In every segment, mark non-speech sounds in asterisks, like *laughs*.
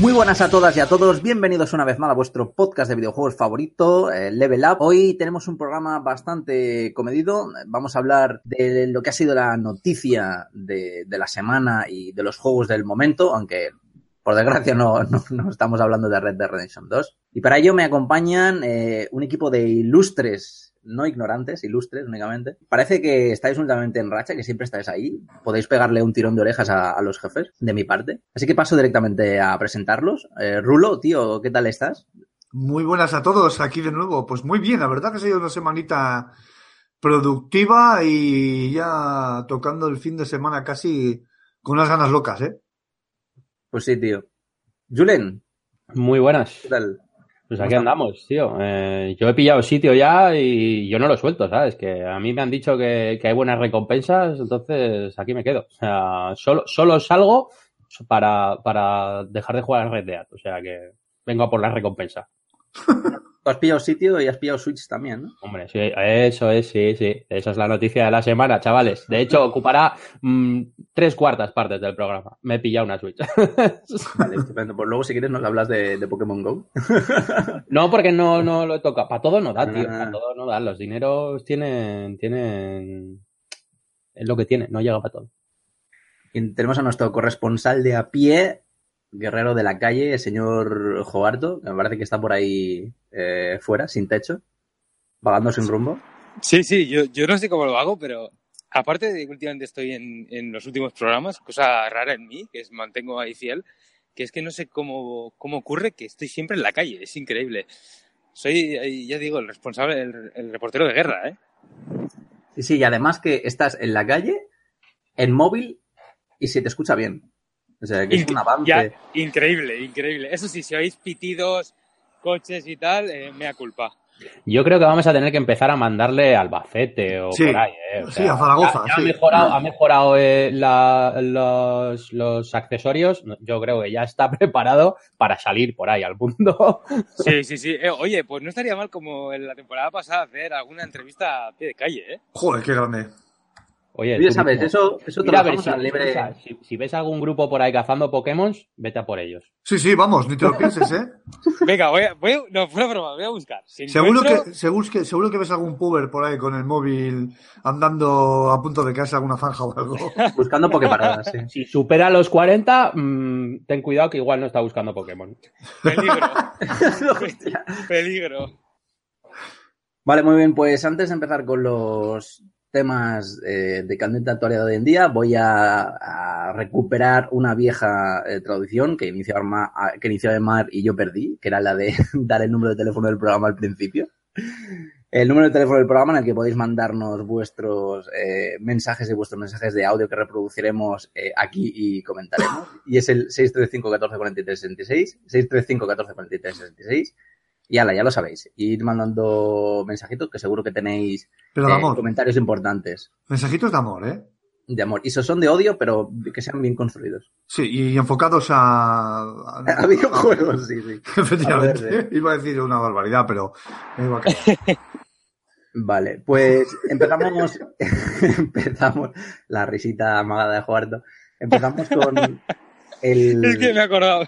Muy buenas a todas y a todos, bienvenidos una vez más a vuestro podcast de videojuegos favorito, eh, Level Up. Hoy tenemos un programa bastante comedido, vamos a hablar de lo que ha sido la noticia de, la semana y de los juegos del momento, aunque por desgracia no, estamos hablando de Red Dead Redemption 2. Y para ello me acompañan eh, un equipo de ilustres no ignorantes, ilustres únicamente. Parece que estáis últimamente en racha, que siempre estáis ahí. Podéis pegarle un tirón de orejas a, a los jefes, de mi parte. Así que paso directamente a presentarlos. Eh, Rulo, tío, ¿qué tal estás? Muy buenas a todos, aquí de nuevo. Pues muy bien, la verdad que ha sido una semanita productiva y ya tocando el fin de semana casi con unas ganas locas, ¿eh? Pues sí, tío. Julen. Muy buenas. ¿Qué tal? Pues aquí andamos, tío. Eh, yo he pillado sitio ya y yo no lo suelto, ¿sabes? Que a mí me han dicho que, que, hay buenas recompensas, entonces aquí me quedo. O sea, solo, solo salgo para, para dejar de jugar a Red Dead. O sea que vengo a por la recompensa. *laughs* Has pillado sitio y has pillado Switch también, ¿no? Hombre, sí, eso es, sí, sí. Esa es la noticia de la semana, chavales. De hecho, ocupará mmm, tres cuartas partes del programa. Me he pillado una Switch. *laughs* vale, estupendo. Pues luego, si quieres, nos hablas de, de Pokémon Go. *laughs* no, porque no, no lo he tocado. Para todo no da, tío. Para todo no da. Los dineros tienen, tienen... Es lo que tiene, no llega para todo. Y tenemos a nuestro corresponsal de a pie, guerrero de la calle, el señor Joarto, que me parece que está por ahí eh, fuera, sin techo, vagando sin rumbo. Sí, sí, yo, yo no sé cómo lo hago, pero aparte de que últimamente estoy en, en los últimos programas, cosa rara en mí, que es mantengo ahí fiel, que es que no sé cómo, cómo ocurre que estoy siempre en la calle, es increíble. Soy, ya digo, el responsable, el, el reportero de guerra, ¿eh? Sí, sí, y además que estás en la calle, en móvil, y se te escucha bien. O sea, que es un avance. Ya, increíble, increíble. Eso sí, si oís pitidos, coches y tal, eh, mea culpa. Yo creo que vamos a tener que empezar a mandarle al Bacete o sí, por ahí. Eh. O sea, sí, a Zaragoza. Ya, ya sí. ha mejorado, ha mejorado eh, la, los, los, accesorios. Yo creo que ya está *laughs* preparado para salir por ahí al mundo. Sí, sí, sí. Eh, oye, pues no estaría mal como en la temporada pasada hacer alguna entrevista a pie de calle, ¿eh? Joder, qué grande. Oye, Oye sabes, eso, eso Mira, a ver, si, libre... si, si, ves algún grupo por ahí cazando Pokémon, vete a por ellos. Sí, sí, vamos, ni te lo pienses, ¿eh? *laughs* Venga, voy a, voy a, no, fuera broma, voy a buscar. Si seguro, encuentro... que, seguro, que, seguro que ves algún puber por ahí con el móvil andando a punto de caerse alguna zanja o algo. *laughs* Buscando Poképaradas, sí. *laughs* Si supera los 40, mmm, ten cuidado que igual no está buscando Pokémon. Peligro. Peligro. Vale, muy bien, pues antes de empezar con los temas eh, de candente actualidad de hoy en día, voy a, a recuperar una vieja eh, traducción que inició, Arma, que inició Mar y yo perdí, que era la de *laughs* dar el número de teléfono del programa al principio. El número de teléfono del programa en el que podéis mandarnos vuestros eh, mensajes y vuestros mensajes de audio que reproduciremos eh, aquí y comentaremos. Y es el 635 14 43 66, 635 14 43 66. Y ala, ya lo sabéis. Ir mandando mensajitos que seguro que tenéis pero de eh, amor. comentarios importantes. Mensajitos de amor, ¿eh? De amor. Y esos son de odio, pero que sean bien construidos. Sí, y enfocados a. A, *laughs* a videojuegos, sí, sí. *laughs* Efectivamente. A Iba a decir una barbaridad, pero. *laughs* vale, pues empezamos. empezamos. La risita amagada de Juarto. Empezamos con. El... Es que me he acordado.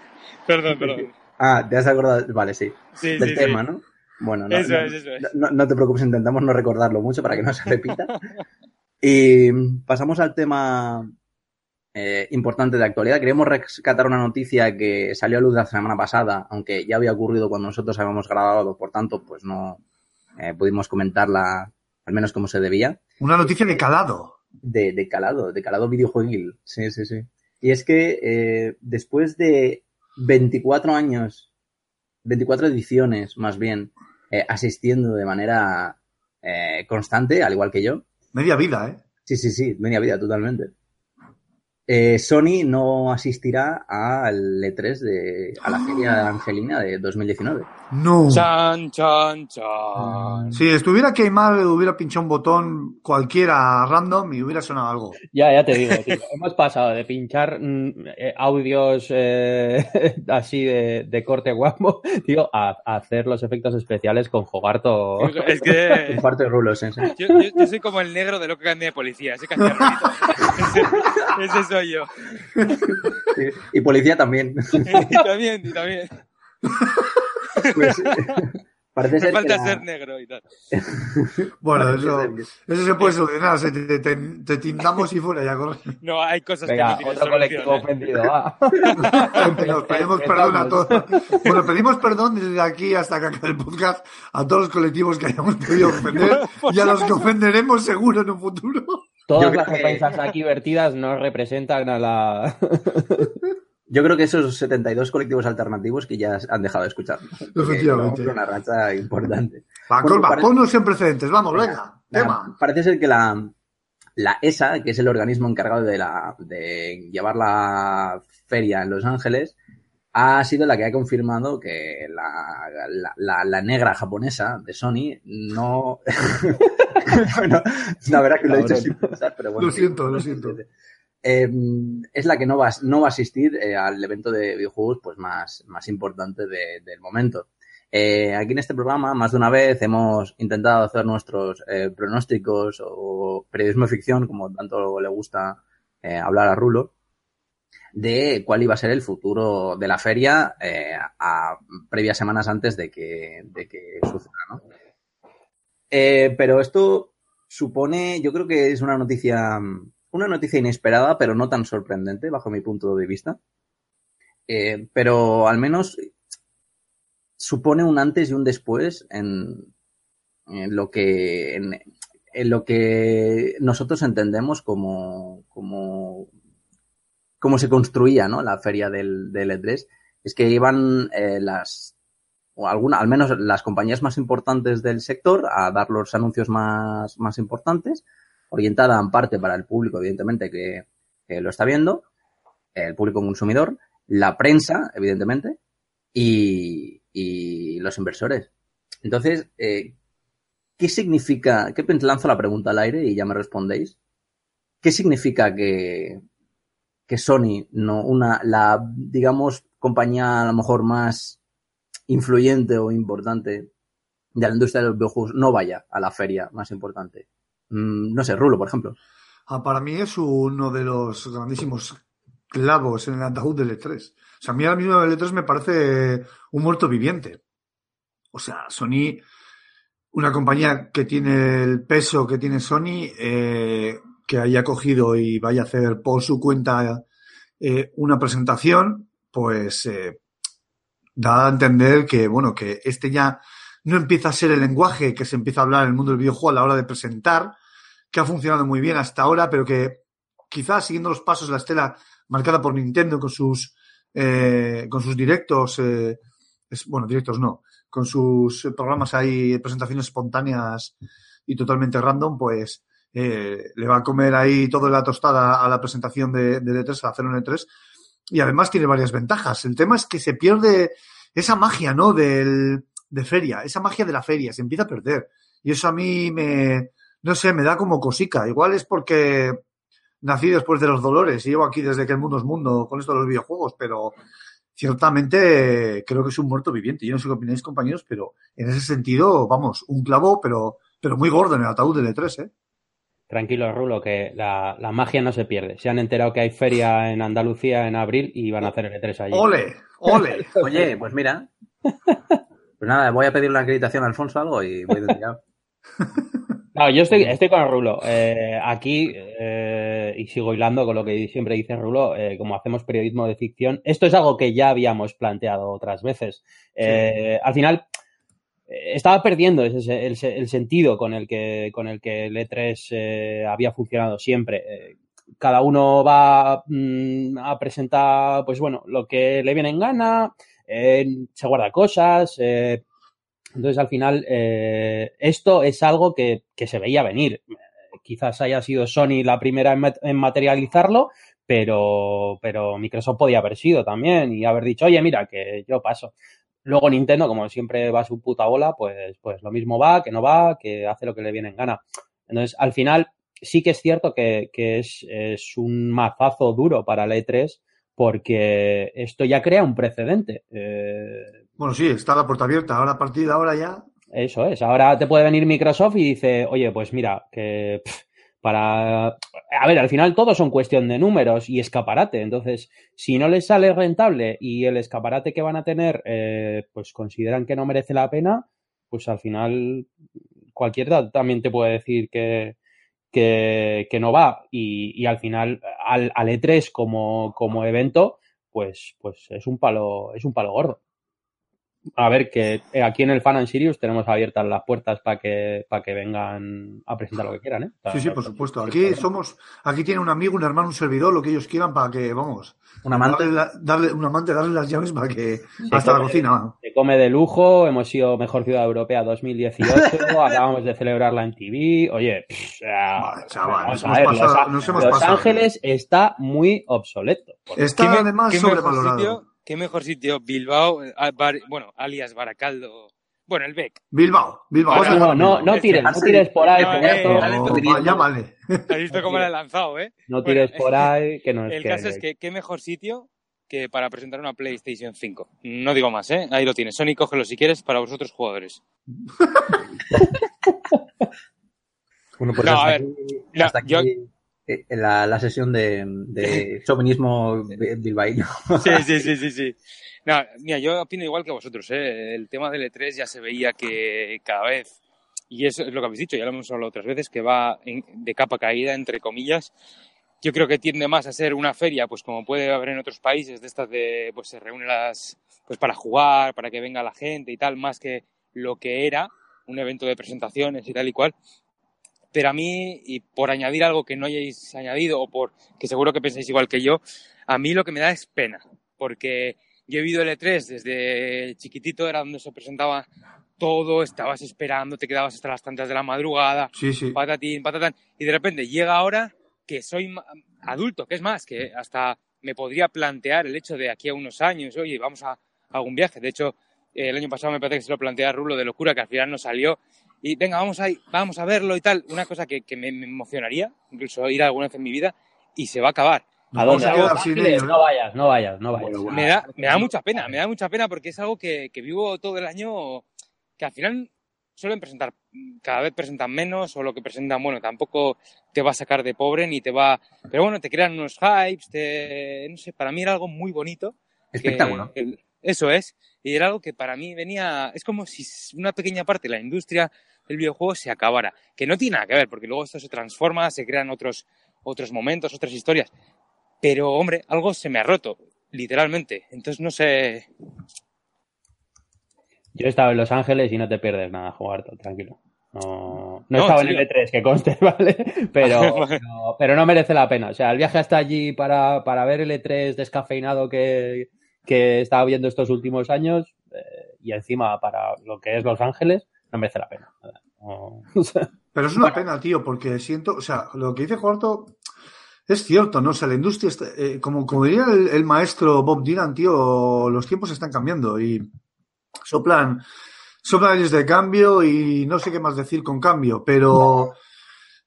Perdón, perdón. Ah, ¿te has acordado? Vale, sí. sí Del sí, tema, sí. ¿no? Bueno, no, eso es, eso es. No, no, te preocupes, intentamos no recordarlo mucho para que no se repita. *laughs* y pasamos al tema eh, importante de actualidad. Queríamos rescatar una noticia que salió a luz la semana pasada, aunque ya había ocurrido cuando nosotros habíamos grabado, por tanto, pues no eh, pudimos comentarla al menos como se debía. Una noticia de calado. De, de calado, de calado videojueguil. Sí, sí, sí. Y es que eh, después de 24 años, 24 ediciones más bien, eh, asistiendo de manera eh, constante, al igual que yo. Media vida, ¿eh? Sí, sí, sí, media vida, totalmente. Eh, Sony no asistirá al E3 de, a la feria Angelina de 2019. No. Chan, chan, chan. Si estuviera Keimar, hubiera pinchado un botón cualquiera random y hubiera sonado algo. Ya, ya te digo, tío. *laughs* Hemos pasado de pinchar mm, eh, audios eh, *laughs* así de, de corte guapo, *laughs* tío, a, a hacer los efectos especiales con Jogarto. Es que En parte de rulos, ¿eh? yo, yo- yo soy como el negro de lo que cambia de policía, ese ese, ese soy yo. Sí. Y policía también. Y también, y también. *laughs* Pues, parece Me ser que falta la- ser negro y tal. *laughs* Bueno, parece eso, eso se puede solucionar. Se te, te, te tindamos y fuera ya, corre. *laughs* No, hay cosas Venga, que no otro colectivo. ¿eh? ofendido, va. Nos pedimos perdón a todos. Bueno, pedimos perdón desde aquí hasta que acabe el podcast a todos los colectivos que hayamos podido ofender y a los que ofenderemos seguro en un futuro. Todas las que- ofensas aquí vertidas no representan a la... Yo creo que esos 72 colectivos alternativos que ya han dejado de escucharnos. *laughs* Porque Efectivamente. una racha importante. Va, Bueno, parece- ponnos en precedentes. Vamos, venga. Tema. parece ser que la, la ESA, que es el organismo encargado de, la, de llevar la feria en Los Ángeles, ha sido la que ha confirmado que la, la, la- la negra japonesa de Sony no... bueno, la verdad que lo he dicho sin pensar, pero bueno. Lo siento, lo siento. Eh, es la que no va, no va a asistir eh, al evento de videojuegos pues más, más importante de- del momento. Eh, aquí en este programa, más de una vez, hemos intentado hacer nuestros eh, pronósticos o periodismo de ficción, como tanto le gusta hablar a Rulo, de cuál iba a ser el futuro de la feria a previas semanas antes de que, de que suceda, ¿no? Pero esto supone, yo creo que es una noticia, una noticia inesperada, pero no tan sorprendente, bajo mi punto de vista. Eh, pero al menos supone un antes y un después en, en lo que en, en lo que nosotros entendemos como, como, se construía ¿no? la feria del, del E3. Es que iban eh, las, o alguna, al menos las compañías más importantes del sector a dar los anuncios más, más importantes, orientada en parte para el público, evidentemente, que, que lo está viendo, el público consumidor, la prensa, evidentemente, y, y los inversores. Entonces, eh, ¿qué significa? ¿Qué lanzo la pregunta al aire y ya me respondéis? ¿Qué significa que, que Sony, no, una, la, digamos, compañía a lo mejor más influyente o importante de la industria de los videojuegos, no vaya a la feria más importante? Mm, no sé, Rulo, por ejemplo. Ah, para mí es uno de los grandísimos clavos en el ataúd del E3. O sea, a mí ahora mismo el E3 me parece un muerto viviente. O sea, Sony, una compañía que tiene el peso que tiene Sony, eh, que haya cogido y vaya a hacer por su cuenta eh, una presentación, pues eh, da a entender que, bueno, que este ya no empieza a ser el lenguaje que se empieza a hablar en el mundo del videojuego a la hora de presentar, que ha funcionado muy bien hasta ahora, pero que quizás siguiendo los pasos de la estela marcada por Nintendo con sus eh, con sus directos, eh, es, bueno, directos no, con sus programas ahí, presentaciones espontáneas y totalmente random, pues eh, le va a comer ahí toda la tostada a la presentación de, de E3, a hacer un E3, y además tiene varias ventajas. El tema es que se pierde esa magia, ¿no? Del, de feria, esa magia de la feria, se empieza a perder. Y eso a mí me, no sé, me da como cosica. Igual es porque nací después de los dolores y llevo aquí desde que el mundo es mundo con esto de los videojuegos, pero ciertamente creo que es un muerto viviente. Yo no sé qué opináis, compañeros, pero en ese sentido, vamos, un clavo, pero, pero muy gordo en el ataúd del E3, ¿eh? Tranquilo, Rulo, que la, la magia no se pierde. Se han enterado que hay feria en Andalucía en abril y van a hacer el E3 allí. ¡Ole! ¡Ole! *laughs* Oye, pues mira. *laughs* Pues nada, voy a pedir una acreditación a Alfonso algo y voy de. *laughs* No, yo estoy, estoy con Rulo. Eh, aquí, eh, y sigo hilando con lo que siempre dice Rulo, eh, como hacemos periodismo de ficción, esto es algo que ya habíamos planteado otras veces. Eh, Al final, eh, estaba perdiendo ese, el, el, sentido con el que, con el, que el E3 eh, había funcionado siempre. Eh, cada uno va mmm, a presentar, pues bueno, lo que le viene en gana, eh, se guarda cosas. Entonces, al final, eh, esto es algo que, que, se veía venir. Quizás haya sido Sony la primera en, en materializarlo, pero, pero Microsoft podía haber sido también y haber dicho, oye, mira, que yo paso. Luego Nintendo, como siempre va a su puta bola, pues, pues lo mismo va, que no va, que hace lo que le viene en gana. Entonces, al final, sí que es cierto que, que es, es, un mazazo duro para la E3 porque esto ya crea un precedente. Eh, bueno, sí, está la puerta abierta. Ahora a partir de ahora ya. Eso es. Ahora te puede venir Microsoft y dice, oye, pues mira, que para... A ver, al final todo son cuestión de números y escaparate. Entonces, si no les sale rentable y el escaparate que van a tener, eh, pues consideran que no merece la pena, pues al final cualquiera también te puede decir que, que, no va. Y, al final, al, al E3 como, como evento, pues, pues es un palo, es un palo gordo a ver, que aquí en el Fan and Sirius tenemos abiertas las puertas para que, para que vengan a presentar lo que quieran, ¿eh? sí, sí, por supuesto. Aquí somos, aquí tiene un amigo, un hermano, un servidor, lo que ellos quieran para que, vamos, un amante, darle, la, darle un amante, darle las llaves para que se hasta come, la cocina. Se come de lujo, hemos sido mejor ciudad europea 2018, *laughs* acabamos de celebrarla en TV. Oye, pff, vale, chaval, vamos a ver, pasado, Los, Los pasado, Ángeles está muy obsoleto. Está ¿Qué, además sobrevalorado. ¿Qué mejor sitio? Bilbao, bar, bueno, alias Baracaldo. Bueno, el BEC. Bilbao, Bilbao. No, no, no, no tires, no tires por ahí. No, eh, no, ya vale. Has visto cómo le he lanzado, ¿eh? No tires bueno, por ahí, que no es El que... caso es que, ¿qué mejor sitio que para presentar una PlayStation 5? No digo más, ¿eh? Ahí lo tienes. Sony, cógelo si quieres para vosotros jugadores. *laughs* bueno, pues no, hasta a ver, aquí, hasta aquí... Yo la, la, sesión de, de *laughs* chauvinismo bilbaíno. Sí, sí, *laughs* sí, sí, sí. No, mira, yo opino igual que vosotros, ¿eh? El tema del E3 ya se veía que cada vez, y eso es lo que habéis dicho, ya lo hemos hablado otras veces, que va en, de capa caída, entre comillas. Yo creo que tiende más a ser una feria, pues como puede haber en otros países, de estas de, pues se reúnen las, pues para jugar, para que venga la gente y tal, más que lo que era un evento de presentaciones y tal y cual pero a mí, y por añadir algo que no hayáis añadido, o por que seguro que pensáis igual que yo, a mí lo que me da es pena, porque yo he vivido el E3 desde chiquitito, era donde se presentaba todo, estabas esperando, te quedabas hasta las tantas de la madrugada, sí, sí. patatín, patatán, y de repente llega ahora que soy adulto, que es más, que hasta me podría plantear el hecho de aquí a unos años, oye, vamos a, a algún viaje, de hecho, el año pasado me parece que se lo planteé a Rulo de locura, que al final no salió, y venga, vamos a, vamos a verlo y tal. Una cosa que, que me, me, emocionaría, incluso ir alguna vez en mi vida, y se va a acabar. ¿A dónde? Ellos, no vayas, no vayas, no vayas. Me da, me da mucha pena, me da mucha pena porque es algo que, que vivo todo el año, que al final suelen presentar, cada vez presentan menos, o lo que presentan, bueno, tampoco te va a sacar de pobre ni te va, pero bueno, te crean unos hypes, te, no sé, para mí era algo muy bonito. Espectáculo. Que, que, eso es, y era algo que para mí venía, es como si una pequeña parte de la industria el videojuego se acabara. Que no tiene nada que ver, porque luego esto se transforma, se crean otros, otros momentos, otras historias. Pero, hombre, algo se me ha roto, literalmente. Entonces, no sé. Yo he estado en Los Ángeles y no te pierdes nada, jugar, tranquilo. No, no, no estaba en el E3, que conste, *laughs* ¿vale? *laughs* Pero, no merece la pena. O sea, el viaje hasta allí para, para ver el E3 descafeinado que, que estaba viendo estos últimos años eh, y encima para lo que es Los Ángeles, no merece la pena. No, *laughs* o sea, Pero es una bueno. pena, tío, porque siento, o sea, lo que dice Cuarto es cierto, ¿no? O sea, la industria, está, eh, como, como diría el, el, maestro Bob Dylan, tío, los tiempos están cambiando y soplan, soplan años de cambio y no sé qué más decir con cambio, pero,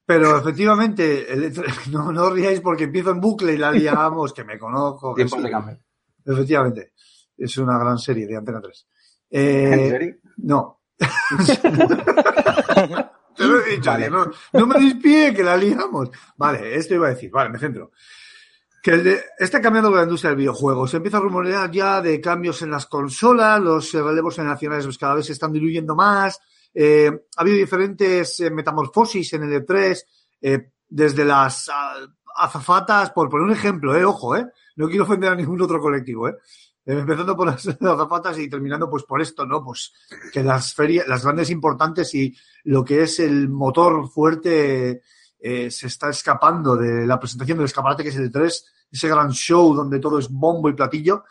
pero efectivamente, el, *laughs* no, no ríais porque empiezo en bucle y la *laughs* liamos, que me conozco. Tiempos de cambio. Efectivamente, es una gran serie de Antena 3. Eh, ¿En serio? No. *laughs* Te lo he dicho, vale. no, no, me despide que la liamos. Vale, esto iba a decir, vale, me centro. Que el de, está cambiando la industria del videojuego. Se empieza a rumorear ya de cambios en las consolas, los relevos generacionales pues, cada vez se están diluyendo más. Eh, ha habido diferentes eh, metamorfosis en el E3, eh, desde las uh, azafatas, por poner un ejemplo, eh, ojo, eh, no quiero ofender a ningún otro colectivo, eh, empezando por *laughs* las, zapatas y terminando pues por esto, ¿no? Pues que las ferias, las grandes importantes y lo que es el motor fuerte eh, se está escapando de la presentación del escaparate que es el E3, ese gran show donde todo es bombo y platillo.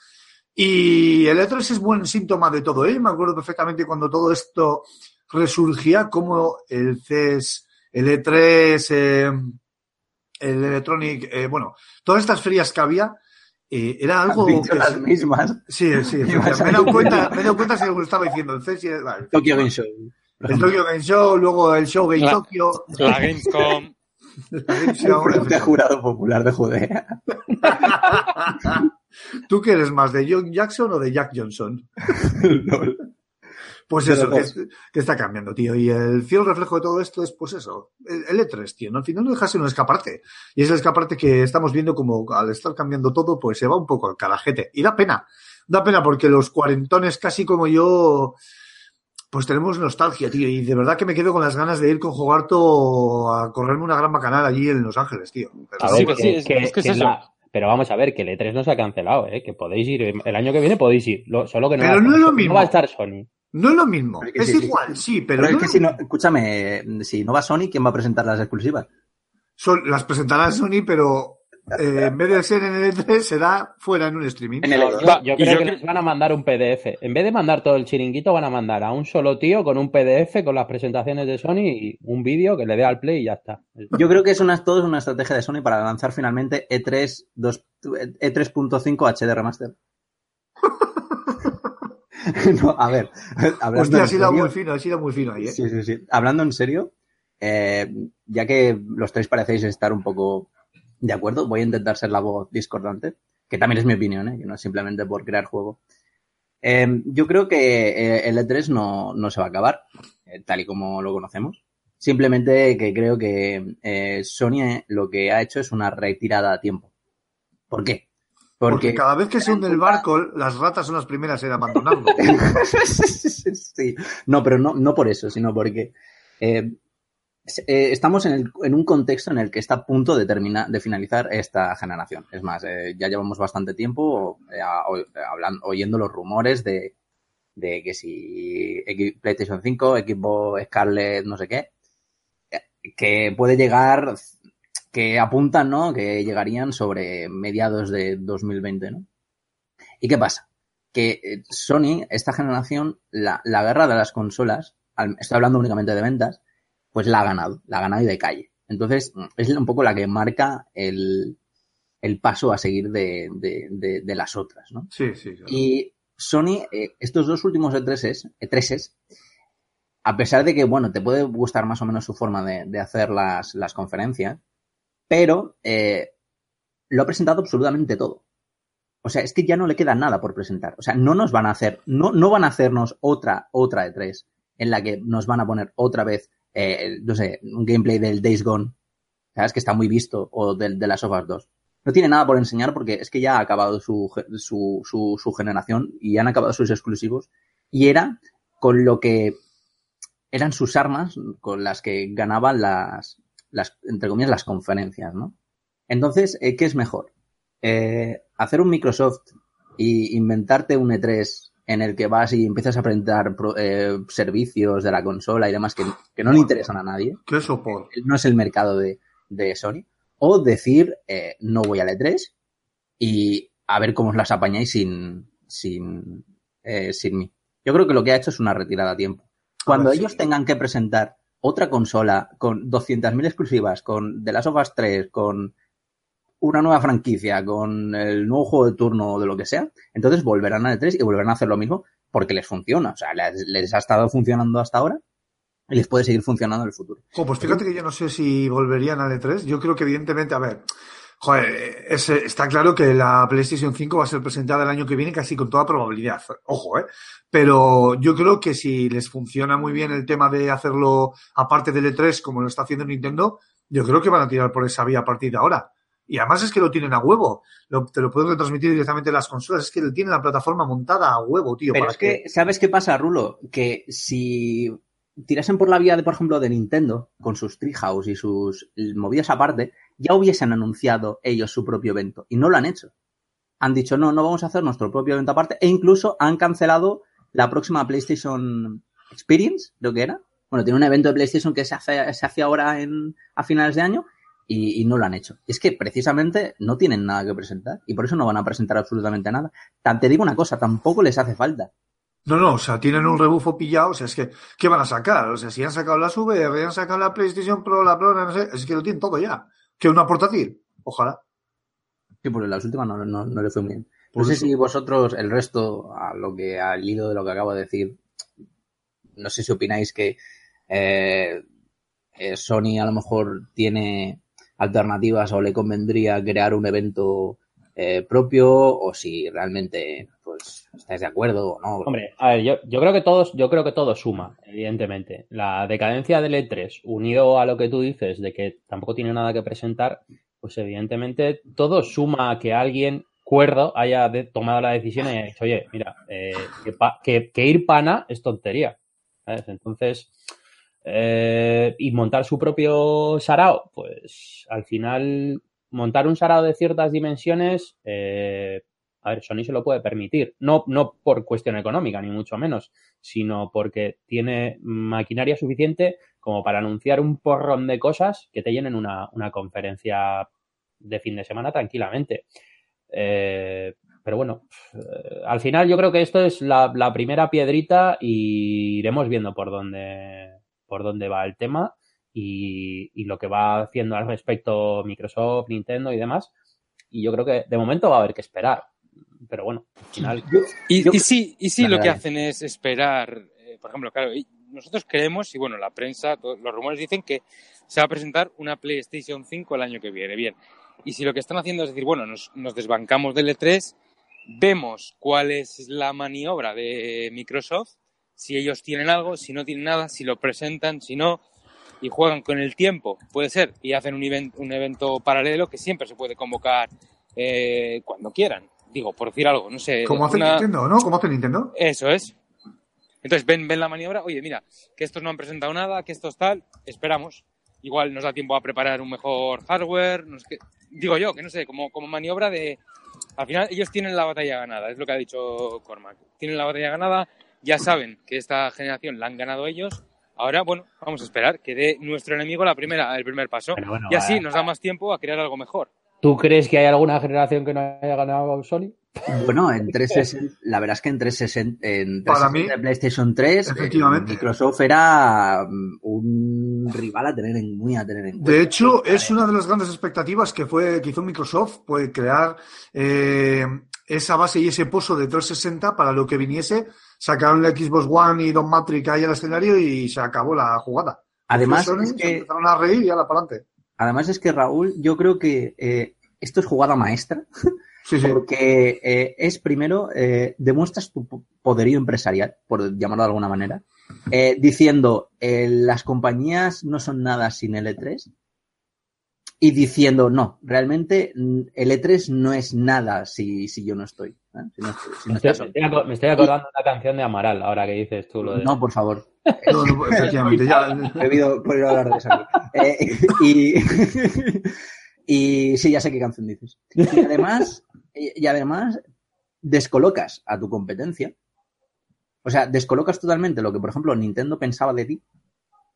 Y el E3 es buen síntoma de todo ello. ¿eh? Me acuerdo perfectamente cuando todo esto resurgía, como el CES, el E3, eh, el Electronic, eh, bueno, todas estas ferias que había, eh, era algo Has dicho que... las mismas. Sí, sí, *laughs* me he dado cuenta, me he dado cuenta si lo estaba diciendo. El CES, vale. Tokyo Game Show. El Tokyo Game Show, luego el Show Game La- Tokyo, La Gamescom. *laughs* la Game Show, Frente Jurado Popular de Judea. *laughs* ¿Tú qué eres más, de John Jackson o de Jack Johnson? Pues eso, que, dos. es- que está cambiando, tío. Y el fiel reflejo de todo esto es, pues eso, el, el E3, tío. ¿no? Al final no deja de ser un escaparate. Y es el escaparate que estamos viendo como al estar cambiando todo, pues se va un poco al carajete. Y da pena. Da pena porque los cuarentones casi como yo, pues tenemos nostalgia, tío. Y de verdad que me quedo con las ganas de ir con Jogarto a correrme una gran bacanal allí en Los Ángeles, tío. Pero A Sí, ver, que sí, es- es que es eso. la- Pero vamos a ver, que el E3 no se ha cancelado, ¿eh? Que podéis ir. El año que viene podéis ir. Lo- solo que no, Pero va, a no estar- es lo mismo. va a estar Sony. no es lo mismo. Es que Es sí, sí, igual, sí, pero, Pero es no que es si lo no, escúchame, si no va Sony, ¿quién va a presentar las exclusivas? Son- las presentará Sony, pero eh, en vez de ser en el E3, será fuera en un streaming. En el No, E2. yo, creo yo que les van a mandar un PDF. En vez de mandar todo el chiringuito, van a mandar a un solo tío con un PDF con las presentaciones de Sony y un vídeo que le dé al play y ya está. Yo creo que es una, todo es una estrategia de Sony para lanzar finalmente E E3 dos- E3.5 HD Remaster. *laughs* no, a ver, hablando Hostia, en ha sido serio- muy fino, ha sido muy fino ahí, ¿eh? Sí, sí, sí. Hablando en serio, eh, ya que los tres parecéis estar un poco de acuerdo, voy a intentar ser la voz discordante, que también es mi opinión, ¿eh? que no es simplemente por crear juego. Eh, yo creo que eh, el E3 no, no se va a acabar, eh, tal y como lo conocemos. Simplemente que creo que eh, Sony lo que ha hecho es una retirada a tiempo. ¿Por qué? Porque cada vez que se hunde el barco, las ratas son las primeras en abandonarlo. *laughs* sí. No, pero no, no por eso, sino porque eh, eh, estamos en, el- en un contexto en el que está a punto de, terminar, de finalizar esta generación. Es más, eh, ya llevamos bastante tiempo eh, oyendo los rumores de, que si PlayStation 5, equipo Scarlett, no sé qué, que puede llegar, que apuntan, ¿no? Que llegarían sobre mediados de 2020, ¿no? ¿Y qué pasa? que Sony, esta generación, la, la guerra de las consolas, estoy hablando únicamente de ventas, pues la ha ganado, la ha ganado y de calle. Entonces, es un poco la que marca el, el paso a seguir de, de- de- de las otras, ¿no? Sí, sí. claro. Y Sony, eh, estos dos últimos E3s, E3s, a pesar de que, bueno, te puede gustar más o menos su forma de, de hacer las, las conferencias, pero eh, lo ha presentado absolutamente todo. O sea, es que ya no le queda nada por presentar. O sea, no nos van a hacer, no, no van a hacernos otra, otra E3 en la que nos van a poner otra vez, eh, no sé, un gameplay del Days Gone, ¿sabes? Que está muy visto, o del de las Us 2. No tiene nada por enseñar porque es que ya ha acabado su, su, su generación y han acabado sus exclusivos. Y era con lo que eran sus armas con las que ganaban las, las entre comillas, las conferencias, ¿no? Entonces, eh, ¿qué es mejor? Eh, hacer un Microsoft y inventarte un E3 en el que vas y empiezas a pro- eh, servicios de la consola y demás que, que no le interesan a nadie ¿Qué sopor? no es el mercado de, de Sony. O decir, eh, no voy al E3 y a ver cómo os las apañáis sin, sin, eh, sin mí. Yo creo que lo que ha hecho es una retirada a tiempo. Cuando sí. ellos tengan que presentar otra consola con 200.000 exclusivas, con The Last of Us 3, con una nueva franquicia, con el nuevo juego de turno o de lo que sea, entonces volverán al E3 y volverán a hacer lo mismo porque les funciona. O sea, les, ha estado funcionando hasta ahora y les puede seguir funcionando en el futuro. Pues fíjate que yo no sé si volverían al E3. Yo creo que evidentemente, a ver, joder, es- está claro que la PlayStation 5 va a ser presentada el año que viene casi con toda probabilidad. Ojo, ¿eh? Pero yo creo que si les funciona muy bien el tema de hacerlo aparte del E3 como lo está haciendo Nintendo, yo creo que van a tirar por esa vía a partir de ahora. Y además es que lo tienen a huevo. Lo- te lo pueden retransmitir directamente en las consolas. Es que tienen la plataforma montada a huevo, tío. Pero para es que, ¿sabes qué pasa, Rulo? Que si tirasen por la vía de, por ejemplo, de Nintendo, con sus Treehouse y sus movidas aparte, ya hubiesen anunciado ellos su propio evento. Y no lo han hecho. Han dicho, no, no vamos a hacer nuestro propio evento aparte. E incluso han cancelado la próxima PlayStation Experience, creo que era. Bueno, tiene un evento de PlayStation que se hace, se hace ahora en, a finales de año y, y no lo han hecho. Es que precisamente no tienen nada que presentar y por eso no van a presentar absolutamente nada. Te digo una cosa, tampoco les hace falta. No, no, o sea, tienen un rebufo pillado, o sea, es que, ¿qué van a sacar? O sea, si han sacado las VR, han sacado la PlayStation Pro, la Pro, no sé, es que lo tienen todo ya. que una portátil. Ojalá. Sí, porque las últimas no, no, no le fue muy bien. Por no sé eso. si vosotros, el resto, a lo que, al hilo de lo que acabo de decir, no sé si opináis que eh, eh, Sony a lo mejor tiene alternativas o le convendría crear un evento eh, propio o si realmente pues estáis de acuerdo o no. Hombre, a ver, yo, yo creo que todos, yo creo que todo suma, evidentemente. La decadencia del E3, unido a lo que tú dices de que tampoco tiene nada que presentar, pues evidentemente todo suma a que alguien cuerdo haya tomado la decisión y haya dicho, oye, mira, eh, que, pa- que- ir pana es tontería. Entonces, eh, y montar su propio sarao, pues al final montar un sarao de ciertas dimensiones, eh, a ver, Sony se lo puede permitir. No, no por cuestión económica, ni mucho menos, sino porque tiene maquinaria suficiente como para anunciar un porrón de cosas que te llenen una, una conferencia de fin de semana tranquilamente. Eh, pero bueno, eh, al final yo creo que esto es la, la primera piedrita y iremos viendo por dónde, por dónde va el tema y, y lo que va haciendo al respecto Microsoft, Nintendo y demás. Y yo creo que de momento va a haber que esperar. Pero bueno, al final. Y, Yo- y sí, y sí lo que hacen es esperar, eh, por ejemplo, claro, nosotros creemos, y bueno, la prensa, todos los rumores dicen que se va a presentar una PlayStation 5 el año que viene. Bien. Y si lo que están haciendo es decir, bueno, nos, nos desbancamos del E3, vemos cuál es la maniobra de Microsoft, si ellos tienen algo, si no tienen nada, si lo presentan, si no, y juegan con el tiempo, puede ser, y hacen un, event- un evento paralelo que siempre se puede convocar eh, cuando quieran. Digo, por decir algo, no sé. Como hace una- Nintendo, ¿no? Como hace Nintendo. Eso es. Entonces ven, ven la maniobra, oye, mira, que estos no han presentado nada, que estos tal, esperamos. Igual nos da tiempo a preparar un mejor hardware, no sé qué. digo yo, que no sé, como, como maniobra de... Al final ellos tienen la batalla ganada, es lo que ha dicho Cormac. Tienen la batalla ganada, ya saben que esta generación la han ganado ellos. Ahora, bueno, vamos a esperar que dé nuestro enemigo la primera, el primer paso. Bueno, y así nos da más tiempo a crear algo mejor. ¿Tú crees que hay alguna generación que no haya ganado Sony? Bueno, en 360, la verdad es que en 360, en Para 360 mí, de PlayStation 3, eh, efectivamente. Microsoft era mm, un rival a tener en, muy a tener en cuenta. De hecho, es una de las grandes expectativas que fue que hizo Microsoft, pues crear eh, esa base y ese pozo de 360 para lo que viniese. Sacaron la Xbox One y Don Matrix ahí al escenario y se acabó la jugada. Además, Sony es se que, empezaron a reír y ala para adelante. además es que Raúl, yo creo que eh, esto es jugada maestra, *laughs* Sí, sí. porque eh, es primero, eh, demuestras tu po- poderío empresarial, por llamarlo de alguna manera, eh, diciendo, las compañías no son nada sin el E3, y diciendo, no, realmente mm, el E3 no es nada si, si yo no estoy. ¿eh? Si no estoy- si no Me estoy, me acordando de una canción de Amaral, ahora que dices tú lo de... No, por favor. No, no, efectivamente, ya. *laughs* He debido por hablar de eso aquí. Eh, y, *laughs* y sí, ya sé qué canción dices. Y además, y además descolocas a tu competencia. O sea, descolocas totalmente lo que, por ejemplo, Nintendo pensaba de ti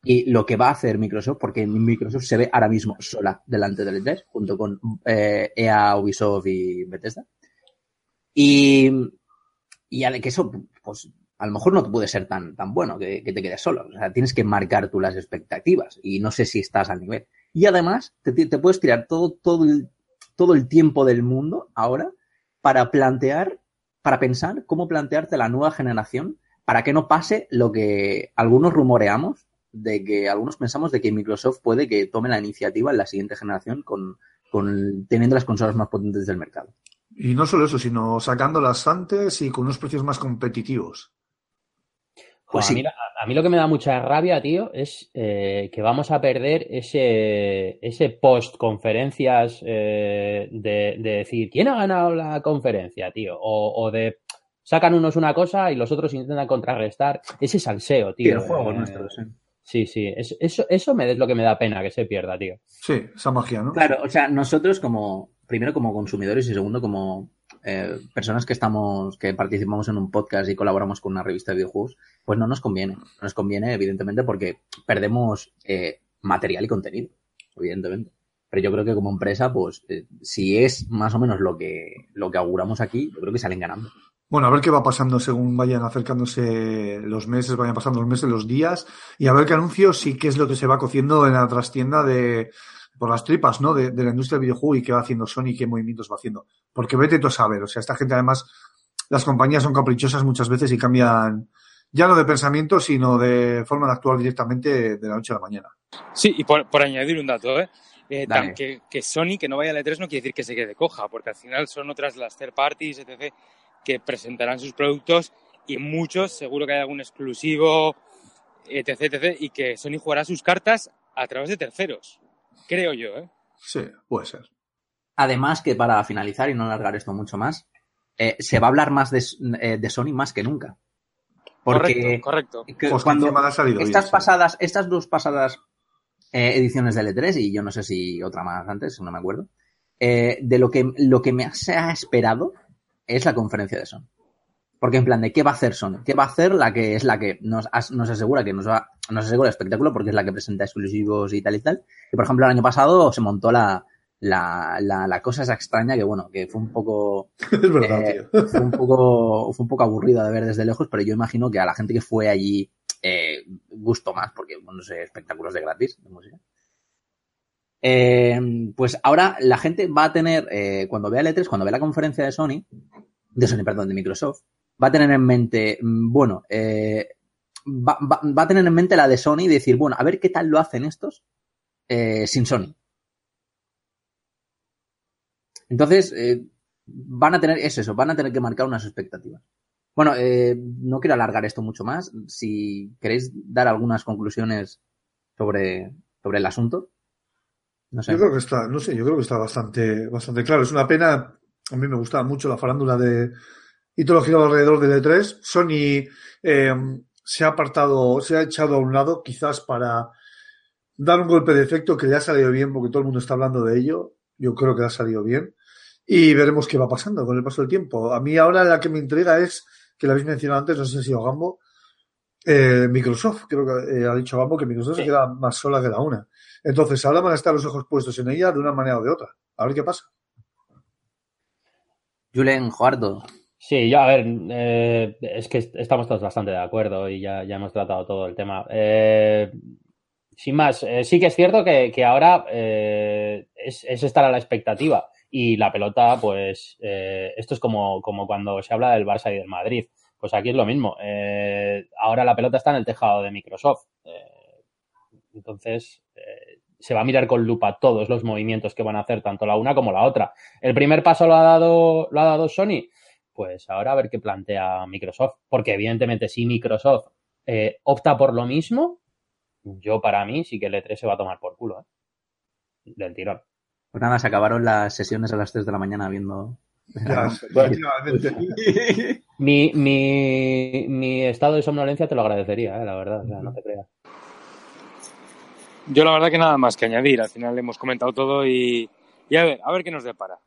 y lo que va a hacer Microsoft, porque Microsoft se ve ahora mismo sola delante del E3, junto con eh, EA, Ubisoft y Bethesda. Y, y de que eso, pues a lo mejor no te puede ser tan, tan bueno que, te quedes solo. O sea, tienes que marcar tú las expectativas y no sé si estás al nivel. Y además, te, puedes tirar todo, todo, todo el tiempo del mundo ahora para plantear, para pensar cómo plantearte la nueva generación para que no pase lo que algunos rumoreamos de que algunos pensamos de que Microsoft puede que tome la iniciativa en la siguiente generación con, con teniendo las consolas más potentes del mercado. Y no solo eso, sino sacándolas antes y con unos precios más competitivos. Pues a, sí. mí, a mí lo que me da mucha rabia, tío, es eh, que vamos a perder ese, ese post-conferencias eh, de, de decir, ¿quién ha ganado la conferencia, tío? O, o de sacan unos una cosa y los otros intentan contrarrestar. Ese salseo, Sí, tío. el juego eh, nuestro, sí. Sí, sí. Es- eso, eso me es lo que me da pena que se pierda, tío. Sí, esa magia, ¿no? Claro, o sea, nosotros como, primero como consumidores y segundo como eh, personas que estamos, que participamos en un podcast y colaboramos con una revista de videojuegos, pues no nos conviene. No nos conviene, evidentemente, porque perdemos eh, material y contenido, evidentemente. Pero yo creo que como empresa, pues, eh, si es más o menos lo que, lo que auguramos aquí, yo creo que salen ganando. Bueno, a ver qué va pasando según vayan acercándose los meses, vayan pasando los meses, los días, y a ver qué anuncios y qué es lo que se va cociendo en la trastienda de, por las tripas, ¿no? De, de la industria del videojuego y qué va haciendo Sony y qué movimientos va haciendo. Porque vete tú a saber, o sea, esta gente además, las compañías son caprichosas muchas veces y cambian, ya no de pensamiento, sino de forma de actuar directamente de la noche a la mañana. Sí, y por, por añadir un dato, ¿eh? Eh, tan- que, que Sony que no vaya a la E3 no quiere decir que se quede coja, porque al final son otras las third parties, etc., que presentarán sus productos y muchos, seguro que hay algún exclusivo, etc., etc., y que Sony jugará sus cartas a través de terceros. Creo yo, ¿eh? Sí, puede ser. Además que para finalizar y no alargar esto mucho más, eh, se va a hablar más de, eh, de Sony más que nunca. Porque correcto, correcto. que Pues cuando ha salido bien, estas sí. pasadas, estas dos pasadas eh, ediciones del E3 y yo no sé si otra más antes, no me acuerdo, eh, de lo que, lo que me se ha esperado es la conferencia de Sony. Porque en plan de qué va a hacer Sony, qué va a hacer la que es la que nos, nos asegura que nos va, nos asegura el espectáculo porque es la que presenta exclusivos y tal y tal. Y por ejemplo el año pasado se montó la, la, la, la cosa esa extraña que bueno, que fue un poco *laughs* es verdad, eh, tío. fue un poco fue un poco aburrido de ver desde lejos, pero yo imagino que a la gente que fue allí eh, gustó más, porque bueno, no sé, espectáculos de gratis de música. Eh, pues ahora la gente va a tener, eh, cuando vea el E3, cuando vea la conferencia de Sony, de Sony, perdón, de Microsoft, va a tener en mente, mm, bueno, eh, va, va- a tener en mente la de Sony y decir, bueno, a ver qué tal lo hacen estos eh, sin Sony. Entonces, van a tener, es eso, van a tener que marcar unas expectativas. Bueno, no quiero alargar esto mucho más. Si queréis dar algunas conclusiones sobre, sobre el asunto. No sé. Yo creo que está, no sé, yo creo que está bastante, bastante claro. Es una pena. A mí me gustaba mucho la farándula de y todo lo girado alrededor del E3. Sony eh, se ha apartado, se ha echado a un lado, quizás para dar un golpe de efecto que le ha salido bien, porque todo el mundo está hablando de ello. Yo creo que le ha salido bien. Y veremos qué va pasando con el paso del tiempo. A mí ahora la que me intriga es, que lo habéis mencionado antes, no sé si ha sido Gambo, eh, Microsoft. Creo que eh, ha dicho Gambo que Microsoft se queda más sola que la una. Entonces, ahora van a estar los ojos puestos en ella de una manera o de otra. A ver qué pasa. Julen Joardo. Sí, yo, a ver, eh, es que est- estamos todos bastante de acuerdo y ya, ya hemos tratado todo el tema. Eh, sin más, eh, sí que es cierto que, que ahora eh, es, es estar a la expectativa y la pelota, pues, eh, esto es como, como cuando se habla del Barça y del Madrid. Pues aquí es lo mismo. Eh, ahora la pelota está en el tejado de Microsoft. Eh, entonces, eh, se va a mirar con lupa todos los movimientos que van a hacer tanto la una como la otra. El primer paso lo ha dado, lo ha dado Sony pues ahora a ver qué plantea Microsoft. Porque evidentemente si Microsoft eh, opta por lo mismo, yo para mí sí que el E3 se va a tomar por culo. ¿eh? Del tirón. Pues nada, se acabaron las sesiones a las 3 de la mañana viendo. Ya. *laughs* Mi, mi, mi estado de somnolencia te lo agradecería, ¿eh? la verdad, o sea, no te creas. Yo la verdad que nada más que añadir. Al final hemos comentado todo y, a ver, a ver qué nos depara.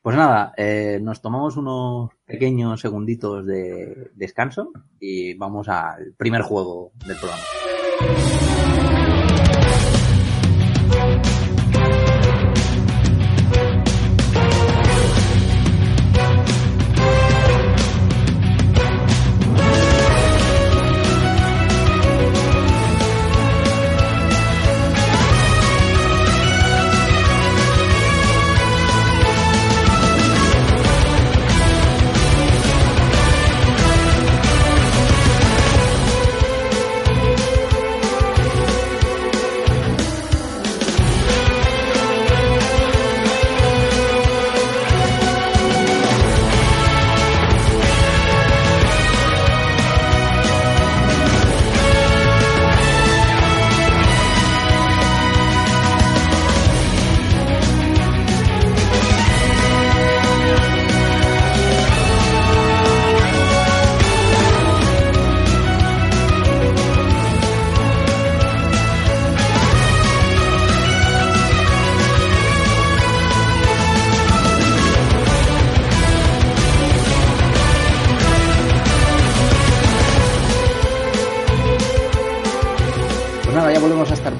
Pues nada, eh, nos tomamos unos pequeños segunditos de descanso y vamos al primer juego del programa.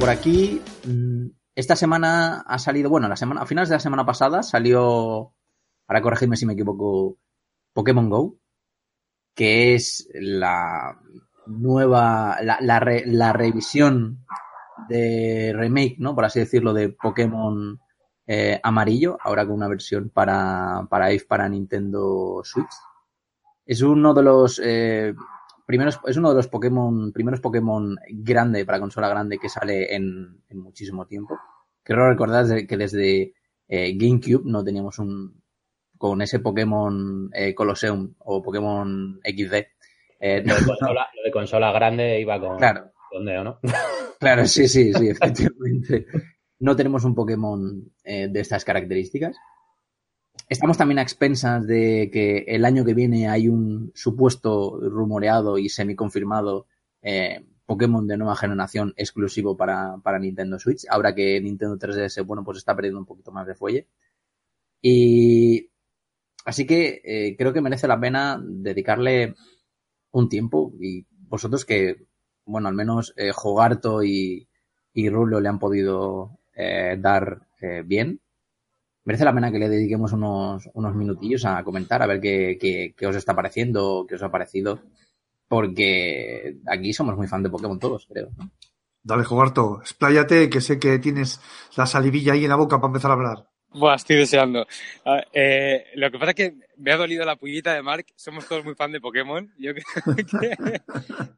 Por aquí. Mm, Esta semana ha salido, bueno, la semana, a finales de la semana pasada salió, para corregirme si me equivoco, Pokémon Go, que es la nueva, la, la, re- la revisión de remake, ¿no? Por así decirlo, de Pokémon eh, amarillo, ahora con una versión para, para para Nintendo Switch. Es uno de los eh, primeros, es uno de los Pokémon, primeros Pokémon grande para consola grande que sale en, en muchísimo tiempo. Creo recordar que desde eh, GameCube no teníamos un con ese Pokémon eh, Colosseum o Pokémon XD. Eh, Lo de, consola, lo de consola grande iba con, Claro. con Neo, ¿no? *laughs* Claro, sí, sí, sí, efectivamente. No tenemos un Pokémon eh, de estas características. Estamos también a expensas de que el año que viene hay un supuesto rumoreado y semi-confirmado eh, Pokémon de nueva generación exclusivo para, para Nintendo Switch, ahora que Nintendo 3DS, bueno, pues está perdiendo un poquito más de fuelle. Y así que eh, creo que merece la pena dedicarle un tiempo y vosotros que, bueno, al menos eh, Jogarto y, y Rulo le han podido eh, dar bien. Merece la pena que le dediquemos unos, unos minutillos a comentar, a ver qué, qué, qué os está pareciendo, qué os ha parecido. Porque aquí somos muy fan de Pokémon todos, creo. Dale, Jogarto, expláyate, que sé que tienes la salivilla ahí en la boca para empezar a hablar. Buah, estoy deseando. Eh, lo que pasa es que me ha dolido la pullita de Mark. Somos todos muy fan de Pokémon. Yo, creo *laughs* que,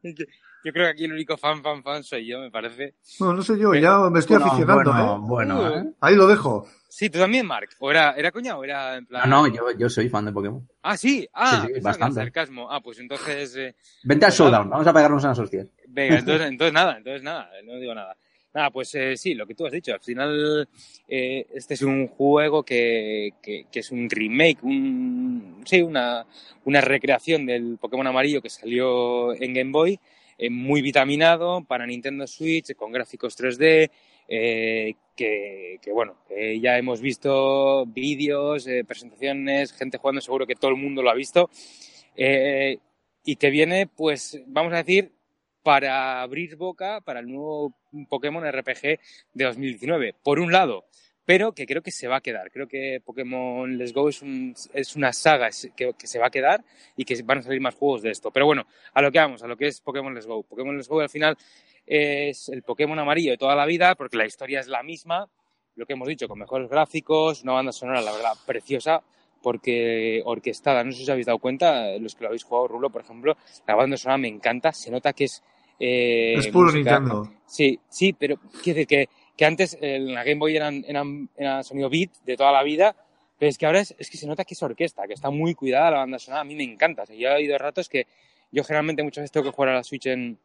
*laughs* yo creo que aquí el único fan, fan, fan soy yo, me parece. No, no sé yo, Pero- ya me estoy Bueno, aficionando, bueno, ¿eh? bueno. ¿eh? Ahí lo dejo. Sí, tú también, Mark. ¿O era, era coña o era en plan.? Ah, no, yo, yo soy fan de Pokémon. Ah, sí. Ah, Sí, sí, bastante. sarcasmo. Ah, pues entonces. eh, Vente al Pues Showdown, vamos a pegarnos unas hostias. Venga, *laughs* entonces, entonces nada, entonces nada, no digo nada. Nada, pues eh, sí, lo que tú has dicho. Al final, eh, este es un juego que, que, es un remake, un, sí, una, una recreación del Pokémon amarillo que salió en Game Boy, eh, muy vitaminado para Nintendo Switch, con gráficos 3D, eh, que, que, bueno, ya hemos visto vídeos, presentaciones, gente jugando, seguro que todo el mundo lo ha visto. Y que viene, pues, vamos a decir, para abrir boca para el nuevo Pokémon RPG de 2019. Por un lado, pero que creo que se va a quedar. Creo que Pokémon Let's Go es, un- es una saga que, que se va a quedar y que van a salir más juegos de esto. Pero bueno, a lo que vamos, a lo que es Pokémon Let's Go. Pokémon Let's Go al final es el Pokémon amarillo de toda la vida porque la historia es la misma, lo que hemos dicho, con mejores gráficos, una banda sonora, la verdad, preciosa, porque orquestada, no sé si os habéis dado cuenta, los que lo habéis jugado, Rulo, por ejemplo, la banda sonora me encanta, se nota que es... eh, es puro música- Nintendo. Sí, sí, pero quiere decir que, que antes en la Game Boy eran, eran, era sonido beat de toda la vida, pero es que ahora es, es que se nota que es orquesta, que está muy cuidada la banda sonora, a mí me encanta. O sea, yo he oído ratos que yo generalmente muchas veces tengo que jugar a la Switch en,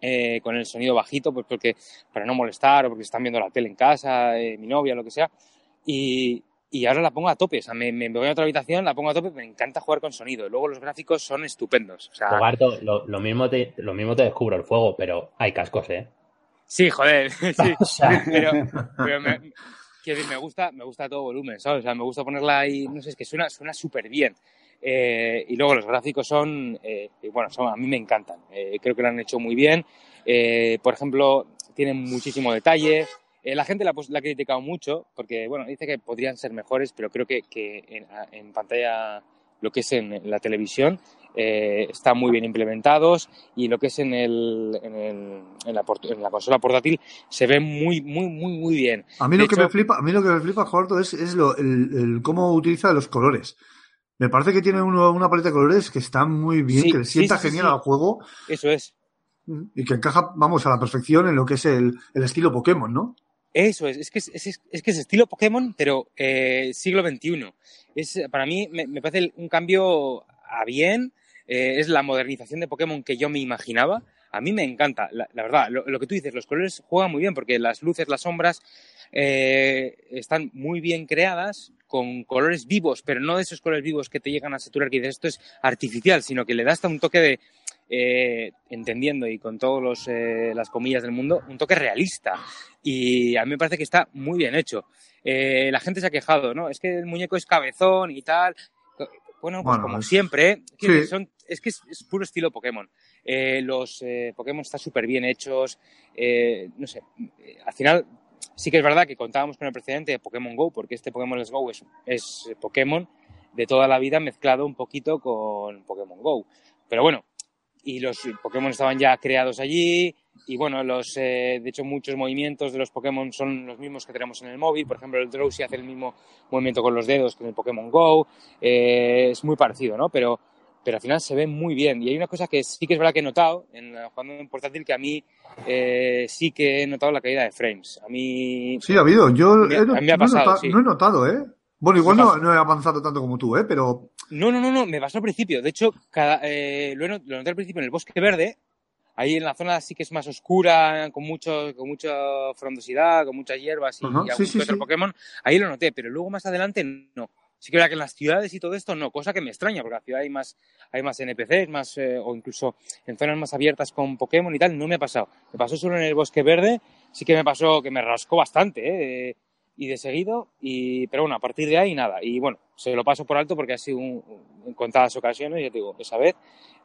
eh, con el sonido bajito, pues porque para no molestar o porque están viendo la tele en casa, eh, mi novia, lo que sea, y, y ahora la pongo a tope, o sea, me, me voy a otra habitación, la pongo a tope, me encanta jugar con sonido. Luego los gráficos son estupendos, o sea, lo, lo mismo te, lo mismo te descubro el fuego, pero hay cascos, ¿eh? sí, joder, *laughs* sí. *laughs* O sea, pero, pero me, quiero decir, me gusta, me gusta todo volumen, ¿sabes? O sea, me gusta ponerla ahí, no sé, es que suena suena súper bien. Eh, y luego los gráficos son, eh, bueno, son, a mí me encantan. Eh, creo que lo han hecho muy bien. Por ejemplo, tienen muchísimo detalle. Eh, la gente la, ha pus- la ha criticado mucho porque, bueno, dice que podrían ser mejores, pero creo que, que en, en pantalla, lo que es en la televisión, eh, están muy bien implementados y lo que es en, el, en, el- en la, en la consola portátil se ve muy, muy, muy, muy bien. A mí De lo que me flipa, a mí lo que me flipa, Jogarto, es, es lo, el, el cómo utiliza los colores. Me parece que tiene uno- una paleta de colores que está muy bien, Sí, que le sienta sí, sí, genial al juego Eso es. y que encaja, vamos, a la perfección en lo que es el, el estilo Pokémon, ¿no? Eso es, es que es, que es estilo Pokémon, pero eh, siglo XXI. Es, para mí me, me parece un cambio a bien, eh, es la modernización de Pokémon que yo me imaginaba. A mí me encanta, la, verdad, lo, lo que tú dices, los colores juegan muy bien porque las luces, las sombras eh, están muy bien creadas, con colores vivos, pero no de esos colores vivos que te llegan a saturar, que dices esto es artificial, sino que le da hasta un toque de, eh, entendiendo y con todas las comillas del mundo, un toque realista. Y a mí me parece que está muy bien hecho. Eh, la gente se ha quejado, ¿no? Es que el muñeco es cabezón y tal. Bueno, pues Bueno, como es- siempre, ¿eh? Sí. son- es que es, es puro estilo Pokémon. Eh, los eh, Pokémon están súper bien hechos. eh, no sé, eh, al final sí que es verdad que contábamos con el precedente de Pokémon Go, porque este Pokémon Let's Go es, es Pokémon de toda la vida mezclado un poquito con Pokémon Go. Pero bueno, y los Pokémon estaban ya creados allí, Y bueno, los, eh, de hecho, muchos movimientos de los Pokémon son los mismos que tenemos en el móvil. Por ejemplo, el Drowsy hace el mismo movimiento con los dedos que en el Pokémon Go. Eh, es muy parecido, ¿no? Pero, pero al final se ve muy bien. Y hay una cosa que sí que es verdad que he notado en jugando en portátil que a mí eh, sí que he notado la caída de frames. A mí. Sí, ha habido. Yo Me- he- a mí me ha no, he notado, sí. no he notado, ¿eh? Bueno, igual no, no he avanzado tanto como tú, ¿eh? Pero No, no, no, no, me pasó al principio. De hecho, cada, eh, lo, noté al principio en el bosque verde. Ahí en la zona sí que es más oscura, con mucho, con mucha frondosidad, con muchas hierbas y Ajá, algún sí, sí, otro sí. Pokémon. Ahí lo noté, pero luego más adelante no. Sí que verdad que en las ciudades y todo esto no, cosa que me extraña, porque en la ciudad hay más, hay más NPCs, más, eh, o incluso en zonas más abiertas con Pokémon y tal, no me ha pasado. Me pasó solo en el bosque verde, sí que me pasó que me rascó bastante, ¿eh? Y de seguido, y, pero bueno, a partir de ahí nada. Y bueno, se lo paso por alto porque ha sido un- en contadas ocasiones, ya te digo, esa vez,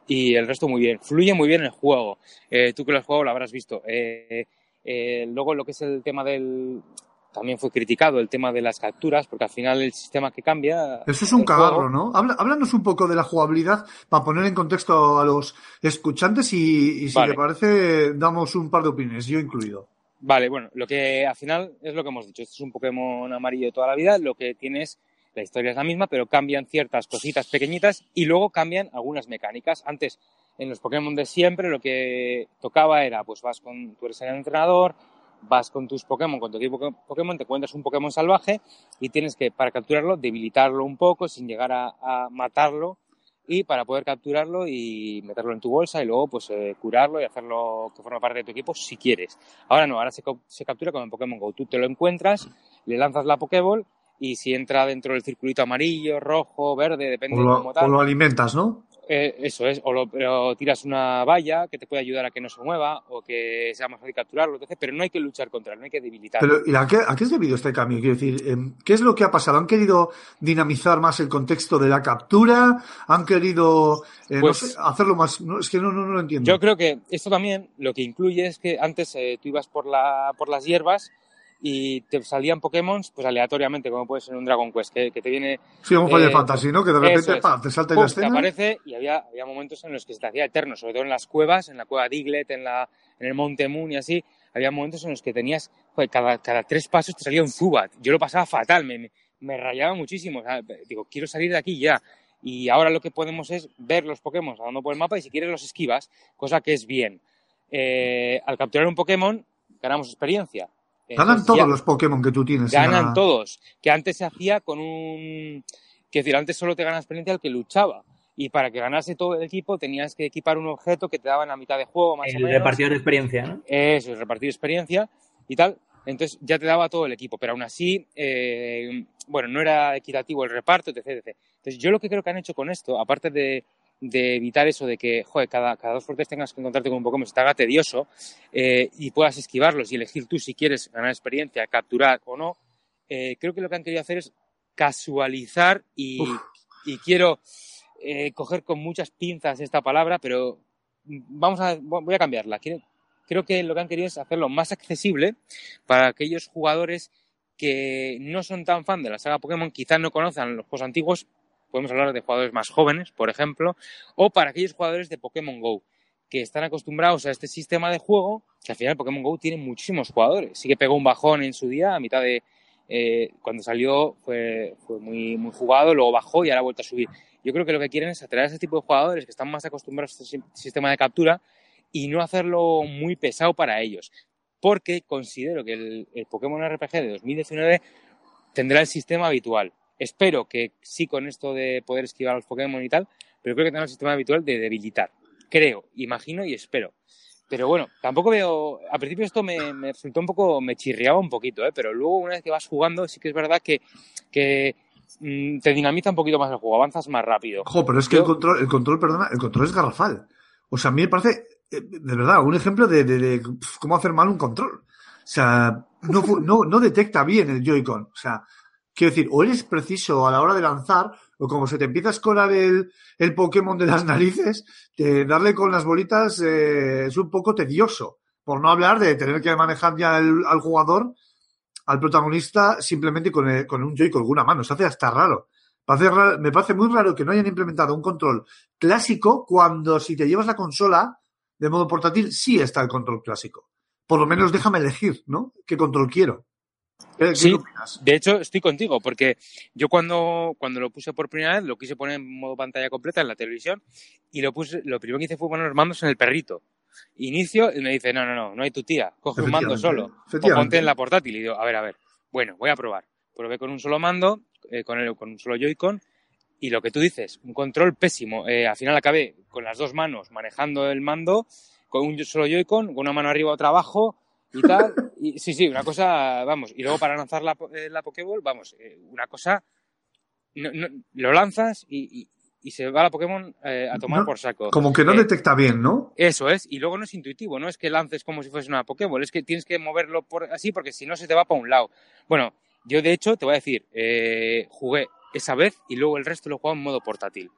y el resto muy bien. Fluye muy bien el juego. Eh, tú que lo has jugado lo habrás visto. Eh, eh, luego lo que es el tema del... También fue criticado el tema de las capturas, porque al final el sistema que cambia... eso es un cagarro, ¿no? Habla- háblanos un poco de la jugabilidad para poner en contexto a los escuchantes y, y si Vale. te parece, damos un par de opiniones, yo incluido. Vale, bueno, lo que al final es lo que hemos dicho. Este es un Pokémon amarillo de toda la vida. Lo que tiene es, la historia es la misma, pero cambian ciertas cositas pequeñitas y luego cambian algunas mecánicas. Antes, en los Pokémon de siempre, lo que tocaba era, pues vas con, tú eres el entrenador, vas con tus Pokémon, con tu equipo Pokémon, te encuentras un Pokémon salvaje y tienes que, para capturarlo, debilitarlo un poco sin llegar a matarlo y para poder capturarlo y meterlo en tu bolsa y luego pues eh, curarlo y hacerlo que forme parte de tu equipo si quieres. Ahora no, ahora se, se captura con el Pokémon Go. Tú te lo encuentras, le lanzas la Pokéball y si entra dentro del circulito amarillo, rojo, verde, depende O de cómo o tal, lo alimentas, ¿no? Eh, eso es, o lo, o tiras una valla que te puede ayudar a que no se mueva o que sea más fácil capturarlo, etc. pero no hay que luchar contra él, no hay que debilitarlo. Pero ¿y a qué, a qué es debido este cambio? Quiero decir, em, ¿qué es lo que ha pasado? ¿Han querido dinamizar más el contexto de la captura? ¿Han querido eh, Pues- no sé, hacerlo más? No, es que no, no, no lo entiendo. Yo creo que esto también lo que incluye es que antes eh, tú ibas por, la, por las hierbas y te salían Pokémon pues aleatoriamente, como puede ser un Dragon Quest, que, que te viene, Sí, un Final eh, Fantasy, ¿no? Que de repente es. pa, te salta ¡pum! la te aparece y había, había momentos en los que se te hacía eterno, sobre todo en las cuevas, en la cueva Diglett, en, la, en el Monte Moon y así, había momentos en los que tenías, joder, cada, cada tres pasos te salía un Zubat. Yo lo pasaba fatal, me, me, me rayaba muchísimo. o sea, digo, quiero salir de aquí ya. Y ahora lo que podemos es ver los Pokémon andando por el mapa y si quieres los esquivas, cosa que es bien. Eh, al capturar un Pokémon, ganamos experiencia. Ganan Entonces, todos ya- los Pokémon que tú tienes. en ganan la- todos. Que antes se hacía con un. Quiero decir, antes solo te ganas experiencia el que luchaba. Y para que ganase todo el equipo tenías que equipar un objeto que te daban a mitad de juego, más o El menos. repartidor de experiencia, ¿no? Eso, es repartir experiencia y tal. Entonces ya te daba todo el equipo, pero aún así, eh, bueno, no era equitativo el reparto, etc, etc. Entonces yo lo que creo que han hecho con esto, aparte de, de evitar eso de que, joder, cada, cada dos fuertes tengas que encontrarte con un Pokémon, se te haga tedioso eh, y puedas esquivarlos y elegir tú si quieres ganar experiencia, capturar o no, eh, creo que lo que han querido hacer es casualizar y, y quiero eh, coger con muchas pinzas esta palabra, pero vamos a, voy a cambiarla. Quiero- creo que lo que han querido es hacerlo más accesible para aquellos jugadores que no son tan fan de la saga Pokémon, quizás no conozcan los juegos antiguos, podemos hablar de jugadores más jóvenes, por ejemplo, o para aquellos jugadores de Pokémon Go, que están acostumbrados a este sistema de juego, que al final Pokémon Go tiene muchísimos jugadores. Sí que pegó un bajón en su día, a mitad de... eh, cuando salió fue, fue muy, jugado, luego bajó y ahora ha vuelto a subir. Yo creo que lo que quieren es atraer a ese tipo de jugadores que están más acostumbrados a este si- sistema de captura y no hacerlo muy pesado para ellos. Porque considero que el, el Pokémon RPG de 2019 tendrá el sistema habitual. Espero que sí con esto de poder esquivar a los Pokémon y tal, pero creo que tendrá el sistema habitual de debilitar. Creo, imagino y espero. Pero bueno, tampoco veo. Al principio esto me, me resultó un poco. me chirriaba un poquito, ¿eh? pero luego una vez que vas jugando, sí que es verdad que, que mm, te dinamiza un poquito más el juego, avanzas más rápido. Jo, pero es que Yo- el control, el control, perdona, el control es garrafal. O sea, a mí me parece, eh, de verdad, un ejemplo de, de- de, cómo hacer mal un control. O sea, no, no, no detecta bien el Joy-Con. O sea, quiero decir, o eres preciso a la hora de lanzar, o como se te empieza a escolar el, el Pokémon de las *laughs* narices, darle con las bolitas eh, es un poco tedioso. Por no hablar de tener que manejar ya al jugador, al protagonista, simplemente con, con un Joy-Con, con una mano. Se hace hasta raro. Raro- me parece muy raro que no hayan implementado un control clásico cuando si te llevas la consola de modo portátil sí está el control clásico. Por lo menos déjame elegir, ¿no? ¿Qué control quiero? ¿Qué, Sí, de hecho estoy contigo, porque yo cuando, cuando lo puse por primera vez lo quise poner en modo pantalla completa en la televisión y lo puse, lo primero que hice fue poner los mandos en el perrito. Inicio y me dice, no, no, no, no hay tu tía, coge un mando solo o ponte en la portátil. Y digo, a ver, a ver, bueno, voy a probar. Probé con un solo mando, eh, con, el, con un solo Joy-Con y lo que tú dices, un control pésimo. Eh, al final acabé con las dos manos manejando el mando, con un solo Joy-Con, con una mano arriba, otra abajo y tal. Y, sí, sí, una cosa, vamos. Y luego para lanzar la, eh, la Pokéball, vamos, eh, una cosa. no- no- lo lanzas y, y- y se va la Pokémon eh, a tomar No, por saco. Como que no Eh, detecta bien, ¿no? Eso es, y luego no es intuitivo, no es que lances como si fuese una Pokéball, es que tienes que moverlo por así porque si no se te va para un lado. Bueno, yo de hecho te voy a decir, jugué esa vez y luego el resto lo he jugado en modo portátil.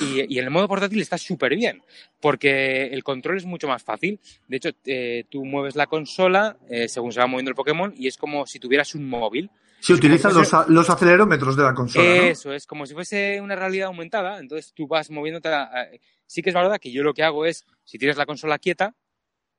Y, y en el modo portátil está súper bien, porque el control es mucho más fácil. De hecho, eh, tú mueves la consola eh, según se va moviendo el Pokémon y es como si tuvieras un móvil. Si utilizan como los, los acelerómetros de la consola, ¿no? Eso es, como si fuese una realidad aumentada. Entonces tú vas moviéndote. a- a- Sí que es verdad que yo lo que hago es, si tienes la consola quieta,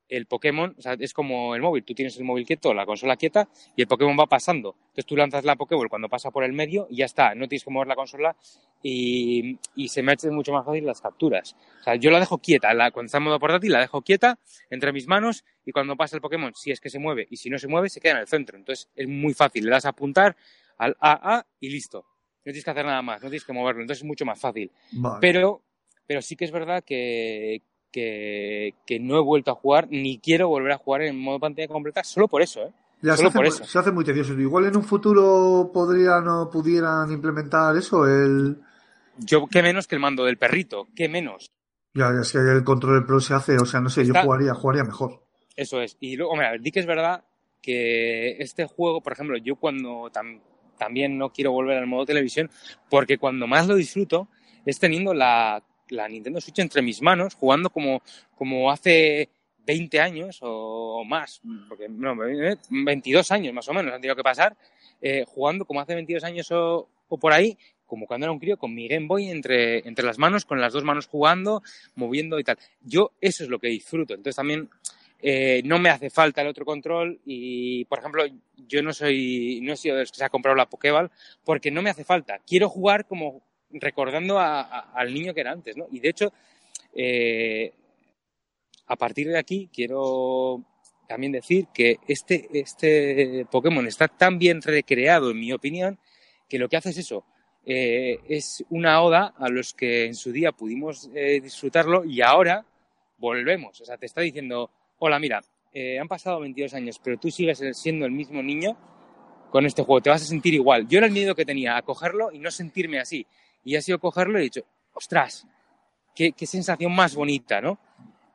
el Pokémon, o sea, es como el móvil. Tú tienes el móvil quieto, la consola quieta, y el Pokémon va pasando. Entonces tú lanzas la Pokéball cuando pasa por el medio y ya está. No tienes que mover la consola y, y se me hacen mucho más fácil las capturas. O sea, yo la dejo quieta. La, cuando está en modo portátil, la dejo quieta entre mis manos y cuando pasa el Pokémon, si es que se mueve y si no se mueve, se queda en el centro. Entonces es muy fácil. Le das a apuntar al AA y listo. No tienes que hacer nada más, no tienes que moverlo. Entonces es mucho más fácil. Vale. Pero, pero sí que es verdad que, que, que no he vuelto a jugar ni quiero volver a jugar en modo pantalla completa solo por eso, ¿eh? Ya se hace, por muy- eso. se hace muy tedioso. Igual en un futuro podrían o pudieran implementar eso, el... Yo, qué menos que el mando del perrito, qué menos. Ya, es que el control del Pro se hace, o sea, no sé, yo jugaría, jugaría mejor. Eso es. Y luego, hombre, a ver, di que es verdad que este juego, por ejemplo, yo cuando tam- también no quiero volver al modo televisión, porque cuando más lo disfruto es teniendo la, la Nintendo Switch entre mis manos, jugando como, como hace 20 años o más, porque no, 22 años más o menos han tenido que pasar, eh, jugando como hace 22 años o, o por ahí, como cuando era un crío, con mi Game Boy entre, entre las manos, con las dos manos jugando, moviendo y tal. Yo eso es lo que disfruto. Entonces también eh, no me hace falta el otro control y, por ejemplo, yo no soy, no he sido de los que se ha comprado la Pokéball porque no me hace falta. Quiero jugar como recordando a- al niño que era antes, ¿no? Y de hecho, eh, a partir de aquí quiero también decir que este, este Pokémon está tan bien recreado, en mi opinión, que lo que hace es eso. eh, es una oda a los que en su día pudimos eh, disfrutarlo y ahora volvemos. O sea, te está diciendo, hola, mira, eh, han pasado 22 años, pero tú sigues siendo el mismo niño con este juego, te vas a sentir igual. Yo era el miedo que tenía a cogerlo y no sentirme así. Y ha sido cogerlo y he dicho, ostras, qué, qué sensación más bonita, ¿no?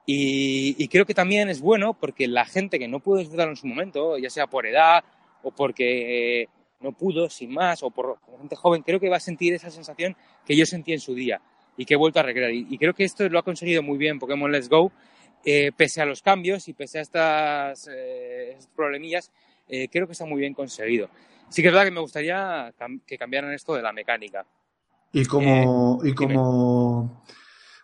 Y, y creo que también es bueno porque la gente que no pudo disfrutarlo en su momento, ya sea por edad o porque eh, no pudo, sin más, o por gente joven, creo que va a sentir esa sensación que yo sentí en su día y que he vuelto a recrear. Y, creo que esto lo ha conseguido muy bien Pokémon Let's Go, eh, pese a los cambios y pese a estas, eh, problemillas, creo que está muy bien conseguido. Sí que es verdad que me gustaría que cambiaran esto de la mecánica. Y como, Eh, y como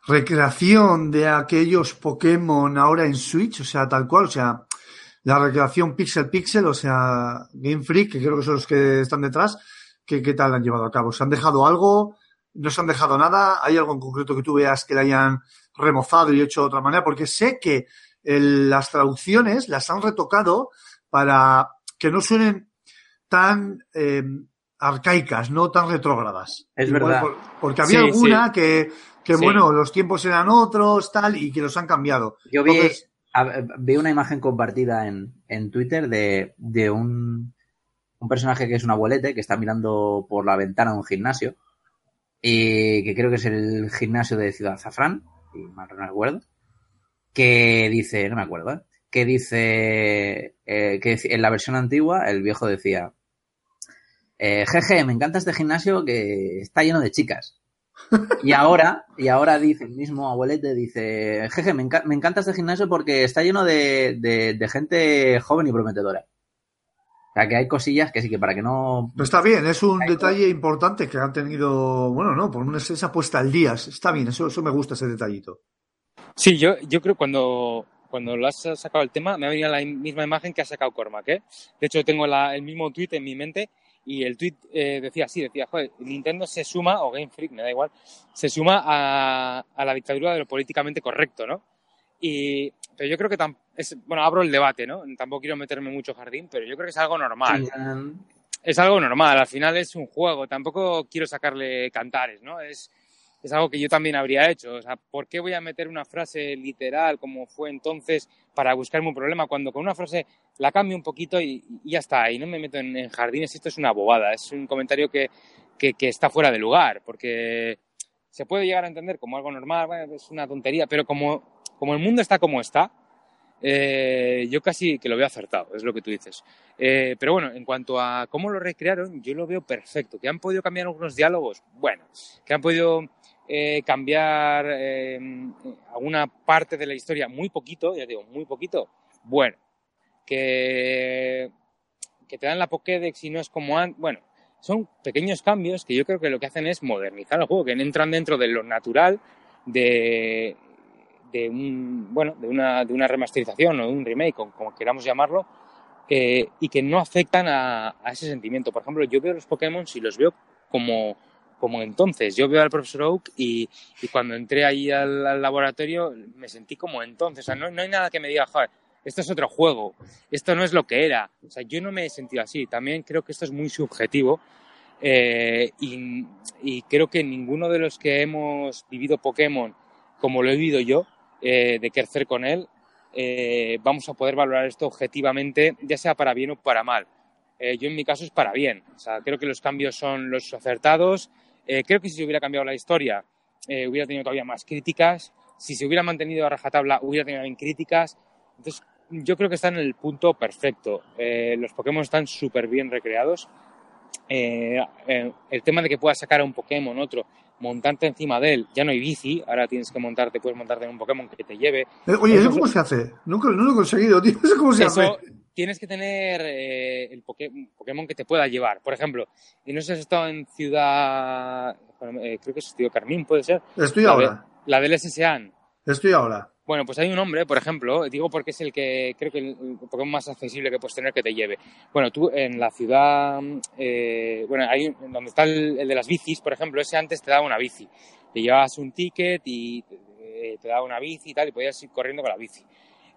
recreación de aquellos Pokémon ahora en Switch, o sea, tal cual, o sea, la recreación pixel pixel, o sea, Game Freak, que creo que son los que están detrás, ¿qué, qué tal han llevado a cabo? ¿Se han dejado algo? ¿No se han dejado nada? ¿Hay algo en concreto que tú veas que le hayan remozado y hecho de otra manera? Porque sé que el- las traducciones las han retocado para que no suenen tan eh, arcaicas, no tan retrógradas. Es Igual verdad. por- porque había Sí, alguna que, que Sí. bueno, los tiempos eran otros, tal, y que los han cambiado. Yo vi, Entonces, a- vi una imagen compartida en, en Twitter de, de un, un personaje que es un abuelete que está mirando por la ventana de un gimnasio y que creo que es el gimnasio de Ciudad Zafrán, si mal no recuerdo, que dice, no me acuerdo, ¿eh? que dice eh, que en la versión antigua el viejo decía, eh, jeje, me encanta este gimnasio que está lleno de chicas. Y ahora, y ahora dice el mismo abuelete, dice, jeje, me, enca- me encanta este gimnasio porque está lleno de, de- de gente joven y prometedora. O sea, que hay cosillas que sí que para que no... pues está bien, es un detalle importante que han tenido, bueno, no, por una esa puesta al día. Está bien, eso, eso me gusta ese detallito. Sí, yo, yo creo cuando, cuando lo has sacado el tema, me ha venido la misma imagen que ha sacado Cormac, ¿eh? De hecho, tengo la- el mismo tweet en mi mente y el tweet eh, decía así, decía, joder, Nintendo se suma, o Game Freak, me da igual, se suma a, a la dictadura de lo políticamente correcto, ¿no? Y, pero yo creo que, tam- es, bueno, abro el debate, ¿no? Tampoco quiero meterme mucho jardín, pero yo creo que es algo normal. es algo normal, al final es un juego, tampoco quiero sacarle cantares, ¿no? Es, es algo que yo también habría hecho, o sea, ¿por qué voy a meter una frase literal como fue entonces para buscarme un problema cuando con una frase la cambio un poquito y, ya está, y no me meto en, en jardines, esto es una bobada, es un comentario que, que, está fuera de lugar, porque se puede llegar a entender como algo normal, es una tontería, pero como, como el mundo está como está, eh, yo casi que lo veo acertado, es lo que tú dices. Eh, pero bueno, en cuanto a cómo lo recrearon, yo lo veo perfecto. ¿Que han podido cambiar algunos diálogos? Bueno. ¿Que han podido eh, cambiar eh, alguna parte de la historia? Muy poquito, ya digo, muy poquito. Bueno. Que, que te dan la Pokédex y no es como antes. Bueno, son pequeños cambios que yo creo que lo que hacen es modernizar el juego, que entran dentro de lo natural de, de un bueno de una, de una remasterización o de un remake o como queramos llamarlo eh, y que no afectan a, a, ese sentimiento por ejemplo yo veo los Pokémon y los veo como como entonces yo veo al profesor Oak y, y cuando entré ahí al, al, laboratorio me sentí como entonces o sea no, no hay nada que me diga joder esto es otro juego, esto no es lo que era. O sea, yo no me he sentido así. También creo que esto es muy subjetivo eh, y, y, creo que ninguno de los que hemos vivido Pokémon como lo he vivido yo, eh, de crecer con él, eh, vamos a poder valorar esto objetivamente, ya sea para bien o para mal. Eh, yo en mi caso es para bien. O sea, creo que los cambios son los acertados. Eh, creo que si se hubiera cambiado la historia, eh, hubiera tenido todavía más críticas. Si se hubiera mantenido a rajatabla, hubiera tenido también críticas. Entonces, yo creo que está en el punto perfecto. Eh, los Pokémon están súper bien recreados. Eh, eh, el tema de que puedas sacar a un Pokémon, otro, montarte encima de él, ya no hay bici, ahora tienes que montarte, puedes montarte en un Pokémon que te lleve. Eh, oye, ¿eso cómo se hace? Nunca, no lo he conseguido, tío. ¿Eso cómo se Eso, hace? Tienes que tener eh, el Pokémon que te pueda llevar. Por ejemplo, y no sé si has estado en Ciudad. Eh, creo que es Ciudad Carmín, puede ser. Estoy la ahora. De, la del SSAN. Estoy ahora. Bueno, pues hay un hombre, por ejemplo, digo porque es el que creo que el, el Pokémon más accesible que puedes tener que te lleve. Bueno, tú en la ciudad, eh, bueno, hay donde está el, el, de las bicis, por ejemplo, ese antes te daba una bici. Te llevabas un ticket y te, te daba una bici y tal, y podías ir corriendo con la bici.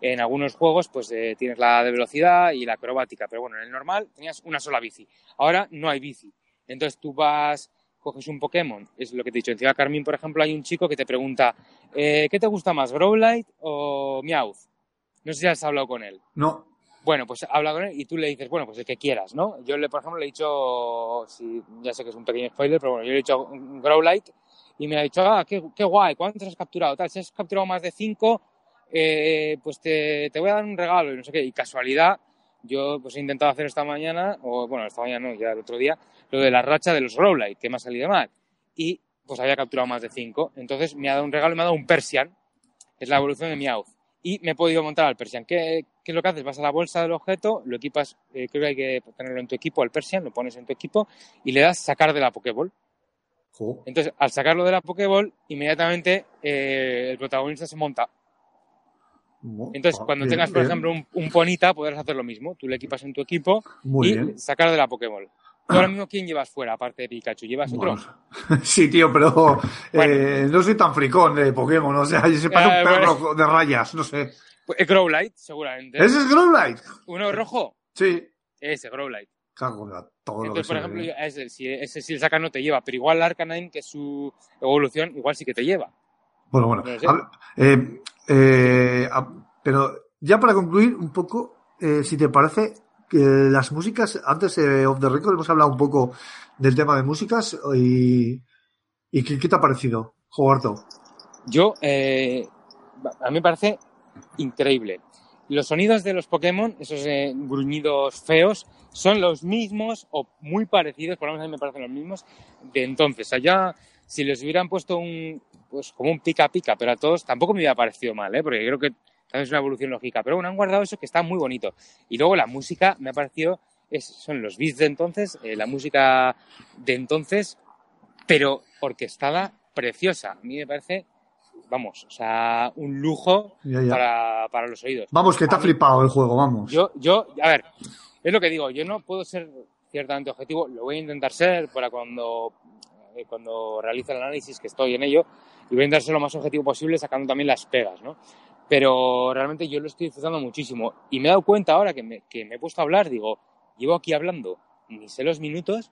En algunos juegos, pues eh, tienes la de velocidad y la acrobática, pero bueno, en el normal tenías una sola bici. Ahora no hay bici. Entonces tú vas, coges un Pokémon, es lo que te he dicho. En Ciudad Carmín, por ejemplo, hay un chico que te pregunta, eh, ¿qué te gusta más, Growlite o Meowth? No sé si has hablado con él. No. Bueno, pues habla con él y tú le dices, bueno, pues el que quieras, ¿no? Yo, le, por ejemplo, le he dicho, si, ya sé que es un pequeño spoiler, pero bueno, yo le he dicho Growlite y me ha dicho, ah, qué, qué guay, ¿cuántos has capturado? Tal, si has capturado más de cinco, eh, pues te, te voy a dar un regalo y no sé qué. Y casualidad, yo pues he intentado hacer esta mañana, o bueno, esta mañana no, ya el otro día, lo de la racha de los Growlite, que me ha salido mal. Y pues había capturado más de 5. Entonces me ha dado un regalo y me ha dado un Persian, que es la evolución de Meowth. Y me he podido montar al Persian. ¿Qué, ¿Qué, es lo que haces? Vas a la bolsa del objeto, lo equipas, eh, creo que hay que tenerlo en tu equipo, al Persian, lo pones en tu equipo y le das sacar de la Pokéball. Entonces, al sacarlo de la Pokéball, inmediatamente eh, el protagonista se monta. Entonces, Ah, cuando bien, tengas, por bien. ejemplo, un, un, Ponita, podrás hacer lo mismo. Tú le equipas en tu equipo Muy y bien. sacar de la Pokéball. ¿Tú ahora mismo quién llevas fuera, aparte de Pikachu? ¿Llevas otro? Bueno, *laughs* sí, tío, pero Bueno. eh, no soy tan fricón de Pokémon. O sea, yo se pasa Eh, un perro de rayas, no sé. Pues, Growlite, seguramente. ¿Ese es Growlite? ¿Uno rojo? Sí. Ese, Growlite. Todo Entonces, por ejemplo, ve. ese, si, ese si el saca no te lleva, pero igual el Arcanine, que es su evolución, igual sí que te lleva. Bueno, bueno. no sé. A ver, eh, eh, pero ya para concluir un poco, eh, si te parece, que las músicas, antes eh, of the record hemos hablado un poco del tema de músicas y, y ¿qué, te ha parecido, Jogarto? Yo, eh, a mí me parece increíble. Los sonidos de los Pokémon, esos gruñidos feos, son los mismos o muy parecidos, por lo menos a mí me parecen los mismos, de entonces. Allá, si les hubieran puesto un, pues como un pica pica, pero a todos tampoco me hubiera parecido mal, ¿eh? porque creo que también es una evolución lógica. Pero bueno, han guardado eso que está muy bonito. Y luego la música me ha parecido, es, son los beats de entonces, eh, la música de entonces, pero orquestada preciosa. A mí me parece vamos, o sea, un lujo Ya, ya. Para, para los oídos. Vamos, que te ha flipado el juego, vamos. Yo, yo, a ver, es lo que digo, yo no puedo ser ciertamente objetivo, lo voy a intentar ser para cuando, eh, cuando realice el análisis, que estoy en ello, y voy a intentar ser lo más objetivo posible sacando también las pegas, ¿no? Pero realmente yo lo estoy disfrutando muchísimo. Y me he dado cuenta ahora que me, que me he puesto a hablar, digo, llevo aquí hablando, ni sé los minutos,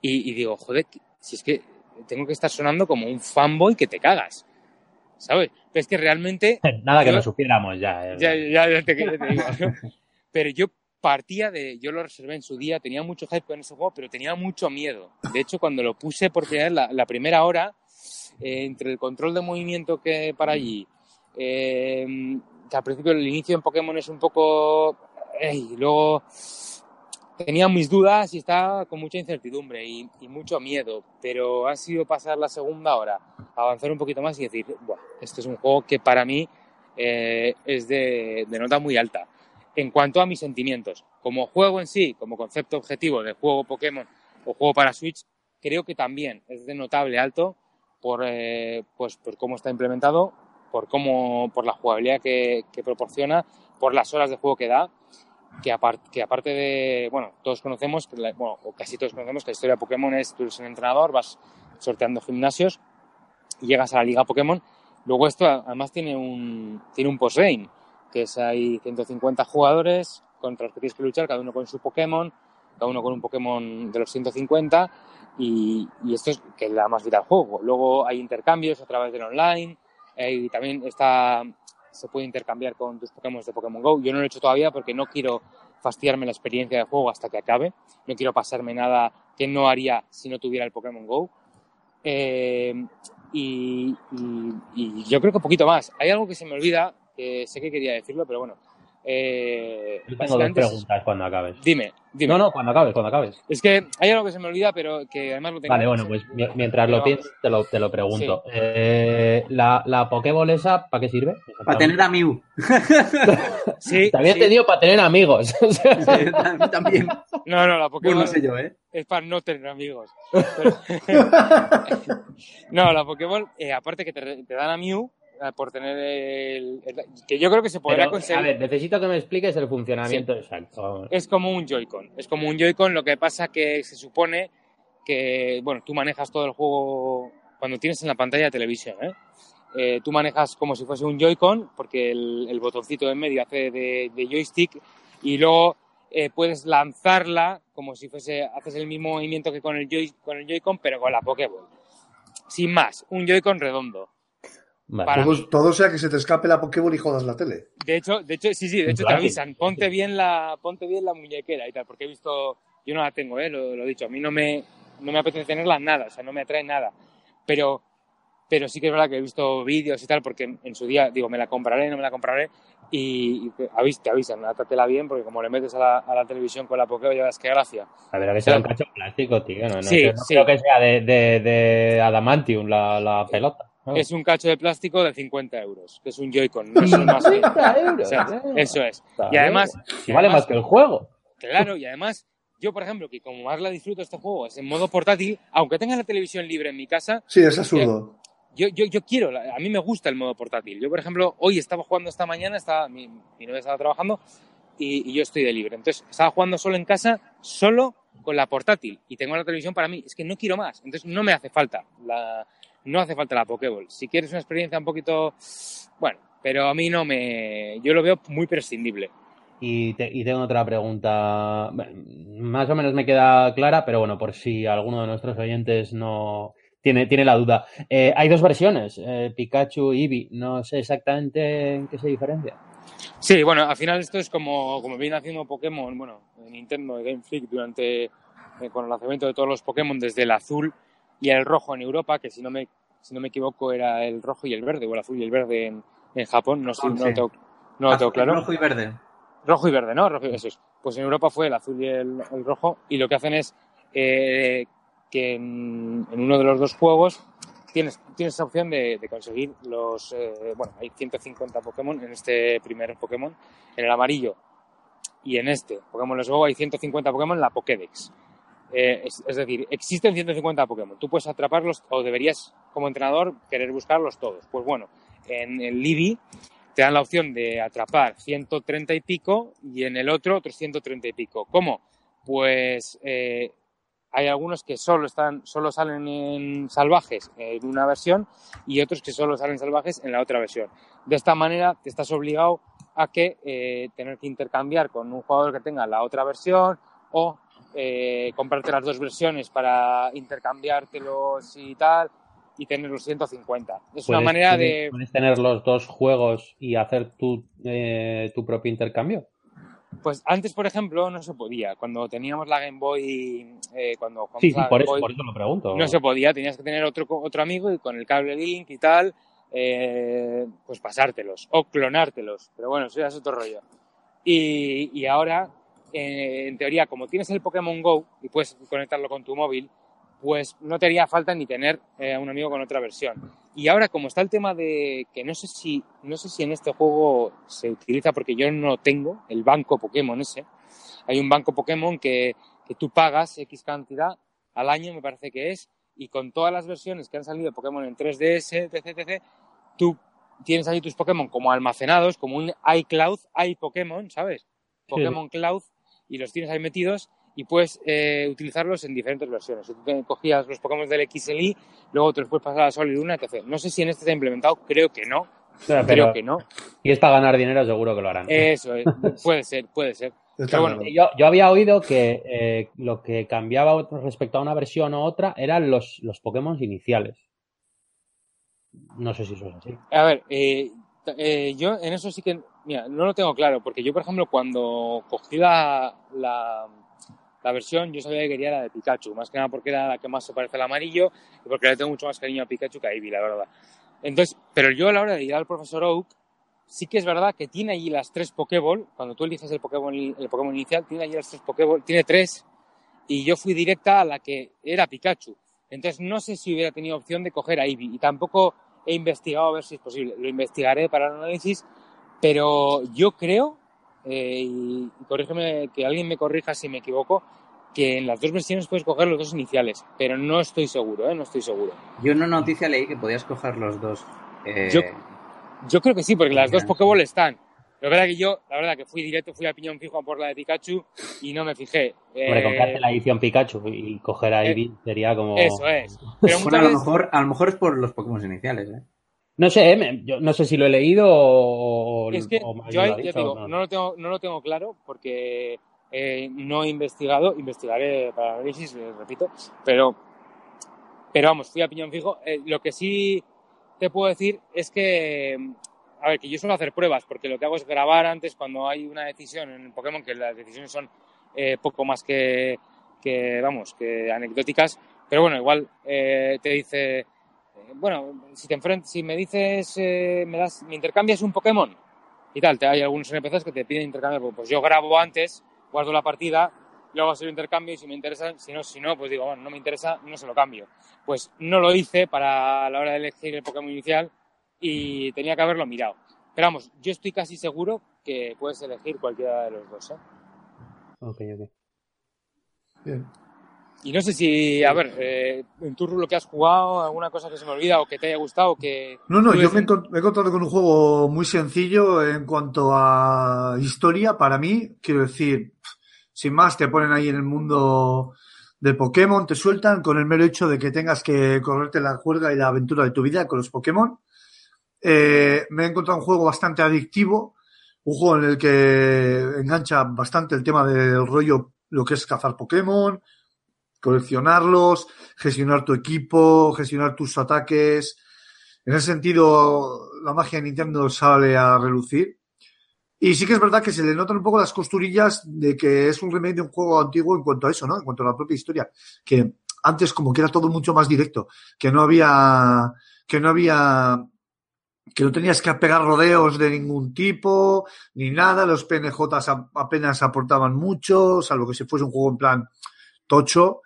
y, y digo, joder, si es que tengo que estar sonando como un fanboy que te cagas, ¿sabes? Pero es que realmente *laughs* Nada que no supiéramos ya. eh. ya, ya, ya te, ya te digo. *laughs* Pero yo partía de, yo lo reservé en su día, tenía mucho hype con ese juego, pero tenía mucho miedo. De hecho, cuando lo puse por primera la, la primera hora, eh, entre el control de movimiento que para allí, eh, que al principio el inicio en Pokémon es un poco... y luego tenía mis dudas y estaba con mucha incertidumbre y, y mucho miedo, pero ha sido pasar la segunda hora, avanzar un poquito más y decir, Buah, este es un juego que para mí eh, es de, de nota muy alta. En cuanto a mis sentimientos, como juego en sí, como concepto objetivo de juego Pokémon o juego para Switch, creo que también es de notable alto por, eh, pues, por cómo está implementado, por, cómo, por la jugabilidad que, que proporciona, por las horas de juego que da, que, apart- que aparte de, bueno, todos conocemos, que la- bueno, o casi todos conocemos que la historia de Pokémon es, tú eres un entrenador, vas sorteando gimnasios y llegas a la liga Pokémon. Luego esto además tiene un, tiene un post-game, que es hay 150 jugadores contra los que tienes que luchar, cada uno con su Pokémon, cada uno con un Pokémon de los 150 y, y esto es que le da más vida al juego. Luego hay intercambios a través del online eh, y también está, se puede intercambiar con tus Pokémon de Pokémon Go. Yo no lo he hecho todavía porque no quiero fastidiarme la experiencia de juego hasta que acabe. No quiero pasarme nada que no haría si no tuviera el Pokémon Go. Eh, y, y- y yo creo que un poquito más. Hay algo que se me olvida, que sé que quería decirlo, pero bueno. Eh, Yo tengo dos preguntas cuando acabes. Dime, dime. No, no, cuando acabes, cuando acabes. Es que hay algo que se me olvida, pero que además lo tengo. Vale, bueno, pues mi- mientras Pero lo piensas, te lo, te lo pregunto. Eh, la, ¿La Pokéball esa, para qué sirve? Para tener a Mew. *laughs* Sí, Te había sí. entendido para tener amigos. *laughs* Sí, también. *laughs* No, no, la Pues Pokémon no sé yo, ¿eh? es para no tener amigos. Pero- no, la Pokémon, eh, aparte que te, te dan a Mew por tener el, el- Que yo creo que se podrá pero, conseguir. a ver, necesito que me expliques el funcionamiento exacto. es como un Joy-Con. Es como un Joy-Con, lo que pasa que se supone que, bueno, tú manejas todo el juego cuando tienes en la pantalla de televisión, ¿eh? Eh, tú manejas como si fuese un Joy-Con, porque el, el botoncito de en medio hace de, de joystick, y luego eh, puedes lanzarla como si fuese, haces el mismo movimiento que con el, Joy, con el Joy-Con, pero con la Pokéball. Sin más, un Joy-Con redondo. Vale. para- Todo, todo sea que se te escape la Pokéball y jodas la tele. De hecho, de hecho, sí, sí, de hecho te avisan, ponte bien la, ponte bien la muñequera y tal, porque he visto, yo no la tengo, eh, lo, lo he dicho, a mí no me, no me apetece tenerla nada, o sea, no me atrae nada, pero, pero sí que es verdad que he visto vídeos y tal, porque en, en su día, digo, me la compraré, no me la compraré, y, y te, avis- te avisan, bien, porque como le metes a la, a la televisión con la Pokéball, ya ves qué gracia. A ver, a ver, será un cacho plástico, tío. No, no, Sí, no sí. creo que sea de, de, de adamantium la, la pelota. ¿No? Es un cacho de plástico de 50 euros, que es un Joy-Con, no es un más que- 50 euros. o sea, eso es. Está Y además, vale además- más que el juego. Claro, y además, yo, por ejemplo, que como más la disfruto este juego es en modo portátil, aunque tenga la televisión libre en mi casa, Sí, es absurdo. yo, yo, yo quiero, a mí me gusta el modo portátil. Yo, por ejemplo, hoy estaba jugando esta mañana, estaba, mi, mi novia estaba trabajando y, y yo estoy de libre. Entonces, estaba jugando solo en casa, solo con la portátil y tengo la televisión para mí. Es que no quiero más. Entonces, no me hace falta la, no hace falta la Pokéball. Si quieres una experiencia un poquito, bueno, pero a mí no me, yo lo veo muy prescindible. Y, te- y tengo otra pregunta, bueno, más o menos me queda clara, pero bueno, por si alguno de nuestros oyentes no tiene, tiene la duda. Eh, hay dos versiones, eh, Pikachu y Eevee, no sé exactamente en qué se diferencia. Sí, bueno, al final esto es como, como viene haciendo Pokémon, bueno, Nintendo y Game Freak durante, eh, con el lanzamiento de todos los Pokémon desde el azul y el rojo en Europa, que si no me, si no me equivoco era el rojo y el verde, o el azul y el verde en, en Japón, no, sé, no, lo tengo, no lo tengo claro. Rojo y verde. Rojo y verde, ¿no? Rojo y- eso es. Pues en Europa fue el azul y el, el rojo y lo que hacen es eh, que en, en uno de los dos juegos tienes, tienes esa opción de, de conseguir los... eh, bueno, hay 150 Pokémon en este primer Pokémon, en el amarillo y en este Pokémon Let's Go hay 150 Pokémon en la Pokédex. Eh, es, decir, existen 150 Pokémon. Tú puedes atraparlos o deberías, como entrenador, querer buscarlos todos. Pues bueno, en el Libby te dan la opción de atrapar 130 y pico y en el otro otros 130 y pico. ¿Cómo? Pues eh, hay algunos que solo están, solo salen en salvajes en una versión y otros que solo salen salvajes en la otra versión. De esta manera te estás obligado a que eh, tener que intercambiar con un jugador que tenga la otra versión o eh, comprarte las dos versiones para intercambiártelos y tal y tener los 150. Es una ¿Puedes manera de... ¿Puedes tener los dos juegos y hacer tu, eh, tu propio intercambio? Pues antes, por ejemplo, no se podía. Cuando teníamos la Game Boy, eh, cuando Sí, sí, por Game eso, Boy, por eso lo pregunto. no se podía. Tenías que tener otro, otro amigo y con el cable link y tal, eh, pues pasártelos o clonártelos. Pero bueno, eso ya es otro rollo. Y, y ahora, eh, en teoría, como tienes el Pokémon Go y puedes conectarlo con tu móvil, pues no te haría falta ni tener eh, a un amigo con otra versión. Y ahora, como está el tema de que no sé si, no sé si en este juego se utiliza, porque yo no tengo el banco Pokémon ese. Hay un banco Pokémon que, que tú pagas X cantidad al año, me parece que es, y con todas las versiones que han salido de Pokémon en 3DS, etc, etc, tú tienes ahí tus Pokémon como almacenados, como un iCloud, iPokémon, ¿sabes? Pokémon Cloud, y los tienes ahí metidos y puedes eh, utilizarlos en diferentes versiones. Si tú cogías los Pokémon del XLI, luego te los puedes pasar a Sol y Luna, etc. No sé si en este está implementado, creo que no, Pero, creo que no. si es para ganar dinero, seguro que lo harán. Eso, es, *laughs* puede ser, puede ser. Pero bueno. Yo, yo había oído que eh, lo que cambiaba respecto a una versión u otra eran los, los Pokémon iniciales. No sé si eso es así. A ver, eh, eh, yo en eso sí que, mira, no lo tengo claro, porque yo, por ejemplo, cuando cogí la, la, la versión, yo sabía que quería la de Pikachu, más que nada porque era la que más se parece al amarillo y porque le tengo mucho más cariño a Pikachu que a Eevee, la verdad. Entonces, pero yo a la hora de ir al profesor Oak, sí que es verdad que tiene allí las tres Pokéball, cuando tú eliges el Pokémon, el Pokémon inicial, tiene allí las tres Pokéball, tiene tres, y yo fui directa a la que era Pikachu. Entonces no sé si hubiera tenido opción de coger a Eevee, y tampoco he investigado a ver si es posible. Lo investigaré para el análisis, pero yo creo, eh, y, corrígeme, que alguien me corrija si me equivoco, que en las dos versiones puedes coger los dos iniciales, pero no estoy seguro, ¿eh? No estoy seguro. Yo en una noticia leí que podías coger los dos. eh, Yo- Yo creo que sí, porque las dos Pokéball están. La verdad que yo, la verdad que fui directo, fui a piñón fijo por la de Pikachu y no me fijé. Hombre, Eh, comprarte la edición Pikachu y coger a eh, Eevee sería como... Eso es. Pero bueno, a lo, mejor, a lo mejor es por los Pokémon iniciales, ¿eh? No sé, eh, yo no sé si lo he leído o... es que o yo ahí, ya digo, no. no lo tengo, no lo tengo claro porque eh, no he investigado, investigaré para análisis, eh, repito, pero, pero vamos, fui a piñón fijo. Eh, lo que sí te puedo decir es que, a ver, que yo suelo hacer pruebas porque lo que hago es grabar antes cuando hay una decisión en el Pokémon, que las decisiones son eh, poco más que, que, vamos, que anecdóticas, pero bueno, igual eh, te dice, bueno, si te enfrent- si me dices, eh, me das, me intercambias un Pokémon y tal, te, hay algunos NPCs que te piden intercambiar, pues, pues yo grabo antes, guardo la partida, luego hacer el intercambio y si me interesa, si no, si no, pues digo, bueno, no me interesa, no se lo cambio. Pues no lo hice para la hora de elegir el Pokémon inicial y tenía que haberlo mirado. Pero vamos, yo estoy casi seguro que puedes elegir cualquiera de los dos, ¿eh? Ok, ok. Bien. Y no sé si, a ver, eh, en tu lo que has jugado, alguna cosa que se me olvida o que te haya gustado, que... No, no, yo me he, encontrado con un juego muy sencillo en cuanto a historia. Para mí, quiero decir, sin más, te ponen ahí en el mundo del Pokémon, te sueltan con el mero hecho de que tengas que correrte la juerga y la aventura de tu vida con los Pokémon. Eh, me he encontrado un juego bastante adictivo, un juego en el que engancha bastante el tema del rollo, lo que es cazar Pokémon, coleccionarlos, gestionar tu equipo, gestionar tus ataques. En ese sentido, la magia de Nintendo sale a relucir. Y sí que es verdad que se le notan un poco las costurillas de que es un remake de un juego antiguo en cuanto a eso, ¿no? En cuanto a la propia historia. Que antes como que era todo mucho más directo, que no había, que no había, que no tenías que pegar rodeos de ningún tipo, ni nada, los PNJs apenas aportaban mucho, salvo que si fuese un juego en plan tocho.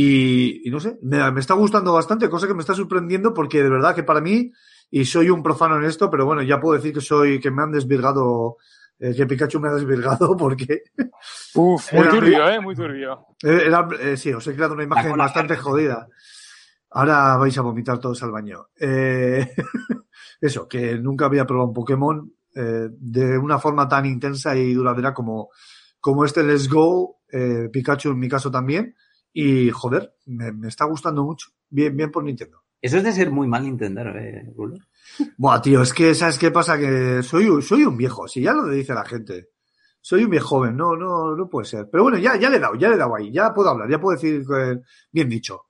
Y, y no sé, me, me está gustando bastante, cosa que me está sorprendiendo porque de verdad que para mí, y soy un profano en esto, pero bueno, ya puedo decir que soy, que me han desvirgado, eh, que Pikachu me ha desvirgado *laughs* porque Uf, muy Era- turbio, ¿eh? Muy turbio. era, eh, sí, os he creado una imagen bastante jodida. Ahora vais a vomitar todos al baño. Eh, *laughs* eso, que nunca había probado un Pokémon eh, de una forma tan intensa y duradera como, como este Let's Go, eh, Pikachu en mi caso también. Y joder, me, me está gustando mucho. Bien, bien por Nintendo. Eso es de ser muy mal Nintendo, ¿eh, Rulo? Buah, tío, es que, ¿sabes qué pasa? Que soy, un- soy un viejo, si ya lo dice la gente. Soy un viejo joven, no, no, no puede ser. Pero bueno, ya, ya le he dado, ya le he dado ahí, ya puedo hablar, ya puedo decir eh, bien dicho.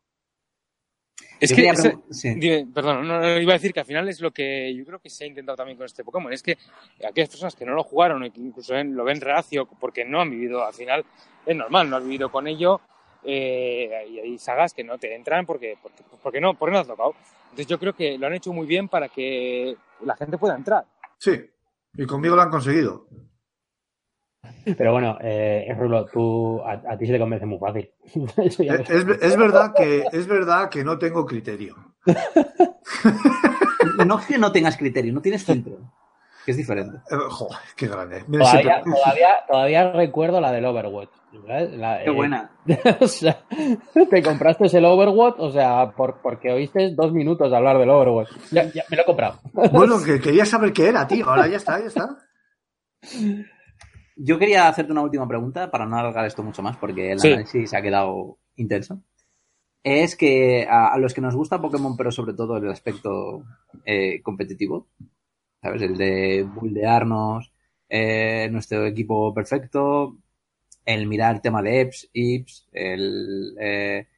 Es Yo que, pregun- sí. perdón, no, no, iba a decir que al final es lo que yo creo que se ha intentado también con este Pokémon. Es que aquellas personas que no lo jugaron que incluso ven- lo ven reacio porque no han vivido, al final es normal, no has vivido con ello. Eh, y hay sagas que no te entran porque, porque, porque no, porque no has tocado. Entonces yo creo que lo han hecho muy bien para que la gente pueda entrar. Sí, y conmigo lo han conseguido. Pero bueno, eh, Rulo, tú, a, a ti se te convence muy fácil. *laughs* Es, es- es verdad que, es verdad que no tengo criterio. *laughs* No es que no tengas criterio, no tienes filtro. Que es diferente. Eh, joder, qué grande. Mira, Todavía, siempre- todavía, todavía recuerdo la del Overwatch. Qué eh, buena. *laughs* o sea, te compraste el Overwatch, o sea, por, porque oíste dos minutos hablar del Overwatch. Ya, ya me lo he comprado. *laughs* Bueno, que quería saber qué era, tío. Ahora ya está, ya está. Yo quería hacerte una última pregunta para no alargar esto mucho más, porque el Sí. análisis ha quedado intenso. Es que a, a los que nos gusta Pokémon, pero sobre todo el aspecto eh, competitivo, ¿sabes? El de buldearnos, eh, nuestro equipo perfecto, el mirar el tema de EPS, IPS, el eh,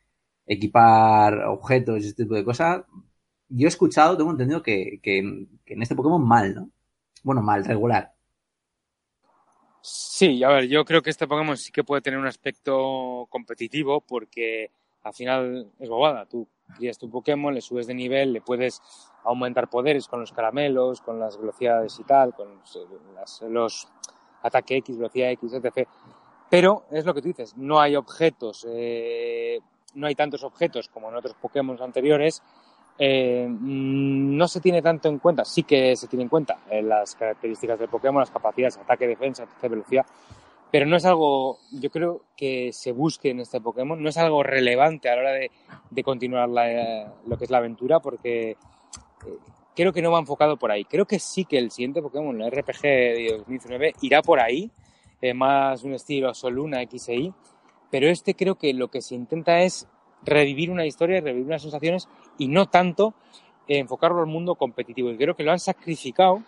equipar objetos y este tipo de cosas. Yo he escuchado, tengo entendido que, que en- este Pokémon mal, ¿no? Bueno, mal, regular. Sí, a ver, yo creo que este Pokémon sí que puede tener un aspecto competitivo porque al final es bobada. Tú crías tu Pokémon, le subes de nivel, le puedes aumentar poderes con los caramelos, con las velocidades y tal, con los, los ataque X, velocidad X, etc. Pero es lo que tú dices, no hay objetos, eh, no hay tantos objetos como en otros Pokémon anteriores. eh, no se tiene tanto en cuenta, sí que se tiene en cuenta eh, las características del Pokémon, las capacidades, ataque, defensa, velocidad, pero no es algo, yo creo que se busque en este Pokémon, no es algo relevante a la hora de, de continuar la- lo que es la aventura, porque eh, creo que no va enfocado por ahí. Creo que sí que el siguiente Pokémon, el RPG de 2019, irá por ahí, eh, más un estilo Soluna, XI, pero este creo que lo que se intenta es revivir una historia, revivir unas sensaciones y no tanto eh, enfocarlo al mundo competitivo. Y creo que lo han sacrificado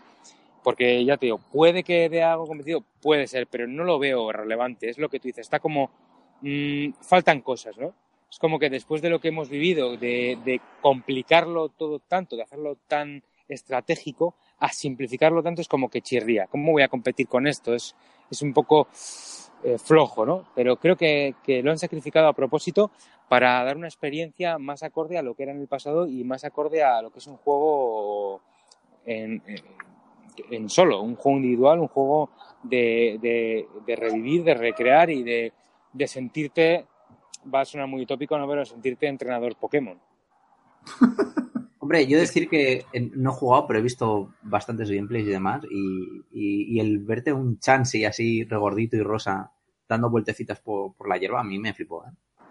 porque ya te digo, puede que de algo competitivo, puede ser, pero no lo veo relevante. Es lo que tú dices, está como. mm, faltan cosas, ¿no? Es como que después de lo que hemos vivido, de, de complicarlo todo tanto, de hacerlo tan estratégico, a simplificarlo tanto es como que chirría. ¿Cómo voy a competir con esto? Es, es un poco eh, flojo, ¿no? Pero creo que, lo han sacrificado a propósito para dar una experiencia más acorde a lo que era en el pasado y más acorde a lo que es un juego en, solo, un juego individual, un juego de, revivir, de recrear y de, de sentirte, va a sonar muy utópico, ¿no? Pero sentirte entrenador Pokémon. *laughs* Hombre, yo decir que no he jugado, pero he visto bastantes gameplays y demás, y, y- y el verte un Chansey así regordito y rosa dando vueltecitas por, por la hierba, a mí me flipó. ¿eh?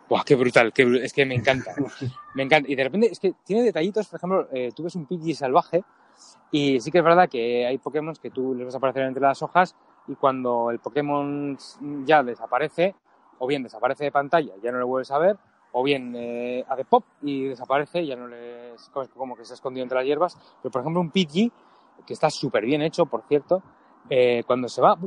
¡Buah, qué brutal! Qué es que me encanta. *laughs* me encanta. Y de repente, es que tiene detallitos, por ejemplo, eh, tú ves un Pidgey salvaje y sí que es verdad que hay Pokémon que tú les vas a aparecer entre las hojas y cuando el Pokémon ya desaparece, o bien desaparece de pantalla, ya no lo vuelves a ver, o bien eh, hace pop y desaparece, ya no le como- que se ha escondido entre las hierbas. Pero por ejemplo, un Pidgey, que está súper bien hecho, por cierto, eh, cuando se va,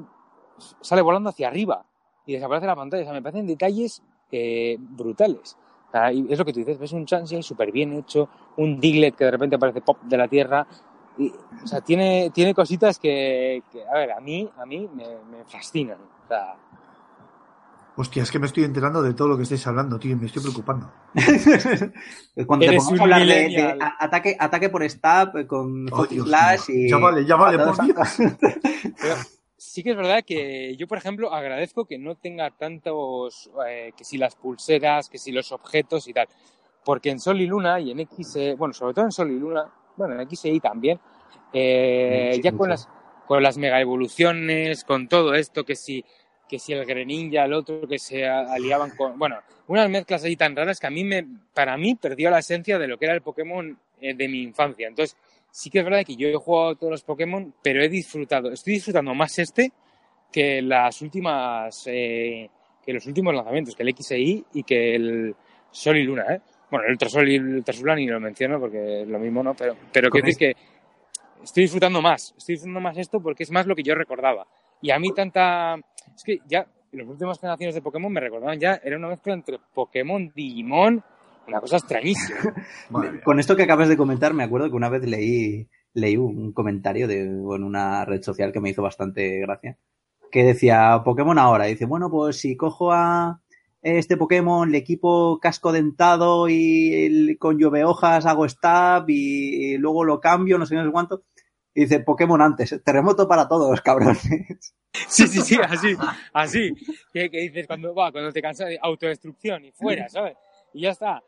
sale volando hacia arriba y desaparece de la pantalla. O sea, me parecen detalles eh, brutales. O sea, y es lo que tú dices, ves un Chansey súper bien hecho, un Diglett que de repente aparece pop de la tierra. Y, o sea, tiene, tiene cositas que, que, a ver, a mí, a mí me, me fascinan. O sea, Hostia, es que me estoy enterando de todo lo que estáis hablando, tío, y me estoy preocupando. *laughs* Cuando te un a hablar de, ataque, ataque por stab eh, con Oh, Flash mío. y... Ya vale, ya vale, por Dios. *laughs* Pero sí que es verdad que yo, por ejemplo, agradezco que no tenga tantos, eh, que si las pulseras, que si los objetos y tal. Porque en Sol y Luna y en XE, bueno, sobre todo en Sol y Luna, bueno, en XEI también, eh, Sí, ya sí, con sí. las, con las mega evoluciones, con todo esto, que si, que si el Greninja, el otro, que se aliaban con... Bueno, unas mezclas ahí tan raras que a mí me, para mí perdió la esencia de lo que era el Pokémon eh, de mi infancia. Entonces, sí que es verdad que yo he jugado todos los Pokémon, pero he disfrutado, estoy disfrutando más este que las últimas, eh, que los últimos lanzamientos, que el XI y que el Sol y Luna, ¿eh? Bueno, el Ultrasol y el Ultrasol ni lo menciono porque es lo mismo, ¿no? Pero, pero quiero decir que estoy disfrutando más, estoy disfrutando más esto porque es más lo que yo recordaba. Y a mí tanta... Es que ya en las últimas generaciones de Pokémon me recordaban ya, era una mezcla entre Pokémon, Digimon, una cosa extrañísima. *laughs* Con esto que acabas de comentar, me acuerdo que una vez leí, leí un comentario de, en una red social que me hizo bastante gracia, que decía Pokémon ahora, dice, bueno, pues si cojo a este Pokémon, le equipo casco dentado y el, con lluvia hojas hago stab y, luego lo cambio, no sé, no sé cuánto. Y dice Pokémon antes, terremoto para todos, cabrones. *laughs* Sí, sí, sí, así, así. Que, dices cuando, cuando te cansas de autodestrucción y fuera, ¿sabes? Y ya está.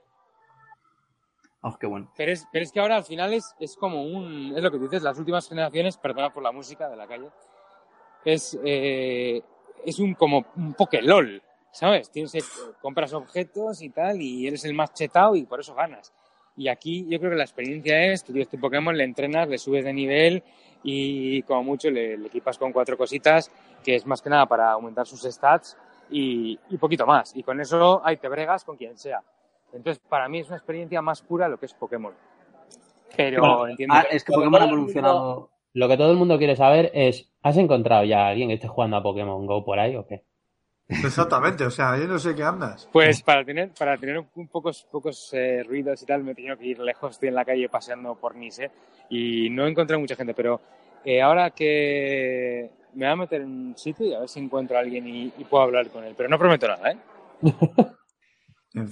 Oh, qué bueno. Pero es, pero es que ahora al final es, es como un, es lo que dices, las últimas generaciones, perdona por la música de la calle, es, eh, es un como un Pokélol. ¿sabes? Tienes, compras objetos y tal, y eres el más chetado y por eso ganas. Y aquí yo creo que la experiencia es, tú tienes tu Pokémon, le entrenas, le subes de nivel y como mucho le, equipas con cuatro cositas, que es más que nada para aumentar sus stats y, y, poquito más. Y con eso ahí te bregas con quien sea. Entonces, para mí es una experiencia más pura lo que es Pokémon. Pero entiendo ah, es que Pokémon ha evolucionado. Lo que todo el mundo quiere saber es, ¿has encontrado ya a alguien que esté jugando a Pokémon Go por ahí o qué? Exactamente, o sea, yo no sé qué andas. Pues para tener, para tener un pocos, pocos eh, ruidos y tal, me he tenido que ir lejos, estoy en la calle paseando por Nice y no he encontrado mucha gente, pero eh, ahora que me voy a meter en un sitio y a ver si encuentro a alguien y, puedo hablar con él, pero no prometo nada, ¿eh? *laughs*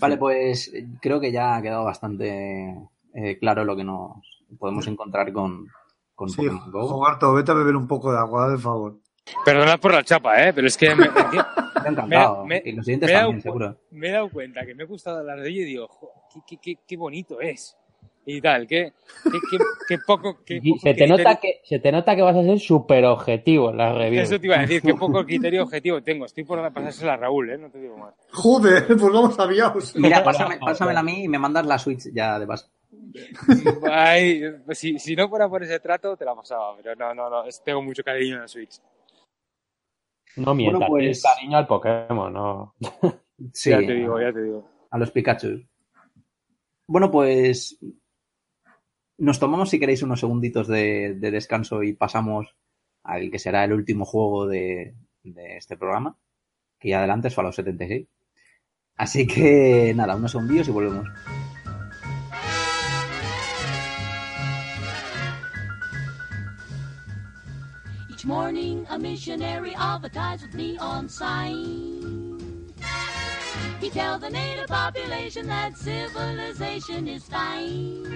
Vale, pues creo que ya ha quedado bastante eh, claro lo que nos podemos encontrar con, con sí, Jugar todo, vete a beber un poco de agua, de favor. Perdonad por la chapa, ¿eh? Pero es que me, *laughs* encantado. Me, y los siguientes también, seguro. Me he dado cuenta que me ha gustado hablar de ello y digo, qué, qué, qué, bonito es. Y tal, qué, qué, poco... se, te nota que, se te nota que vas a ser súper objetivo en las reviews. Eso te iba a decir, qué poco *laughs* criterio objetivo tengo. Estoy por pasársela a Raúl, ¿eh? No te digo más. Joder, pues vamos aviados. Mira, *laughs* pásame, pásamela a mí y me mandas la Switch ya de paso. Ay, si, si no fuera por ese trato, te la pasaba. Pero no, no, no. Tengo mucho cariño en la Switch. No mientas, bueno, pues... cariño al Pokémon, no. *laughs* sí, ya te digo, ya te digo. A los Pikachu. Bueno, pues nos tomamos, si queréis, unos segunditos de, de descanso y pasamos al que será el último juego de, de este programa, que ya adelante es Fallout 76. Así que nada, unos segundos y volvemos. Morning, a missionary advertised with neon sign. He tells the native population that civilization is fine.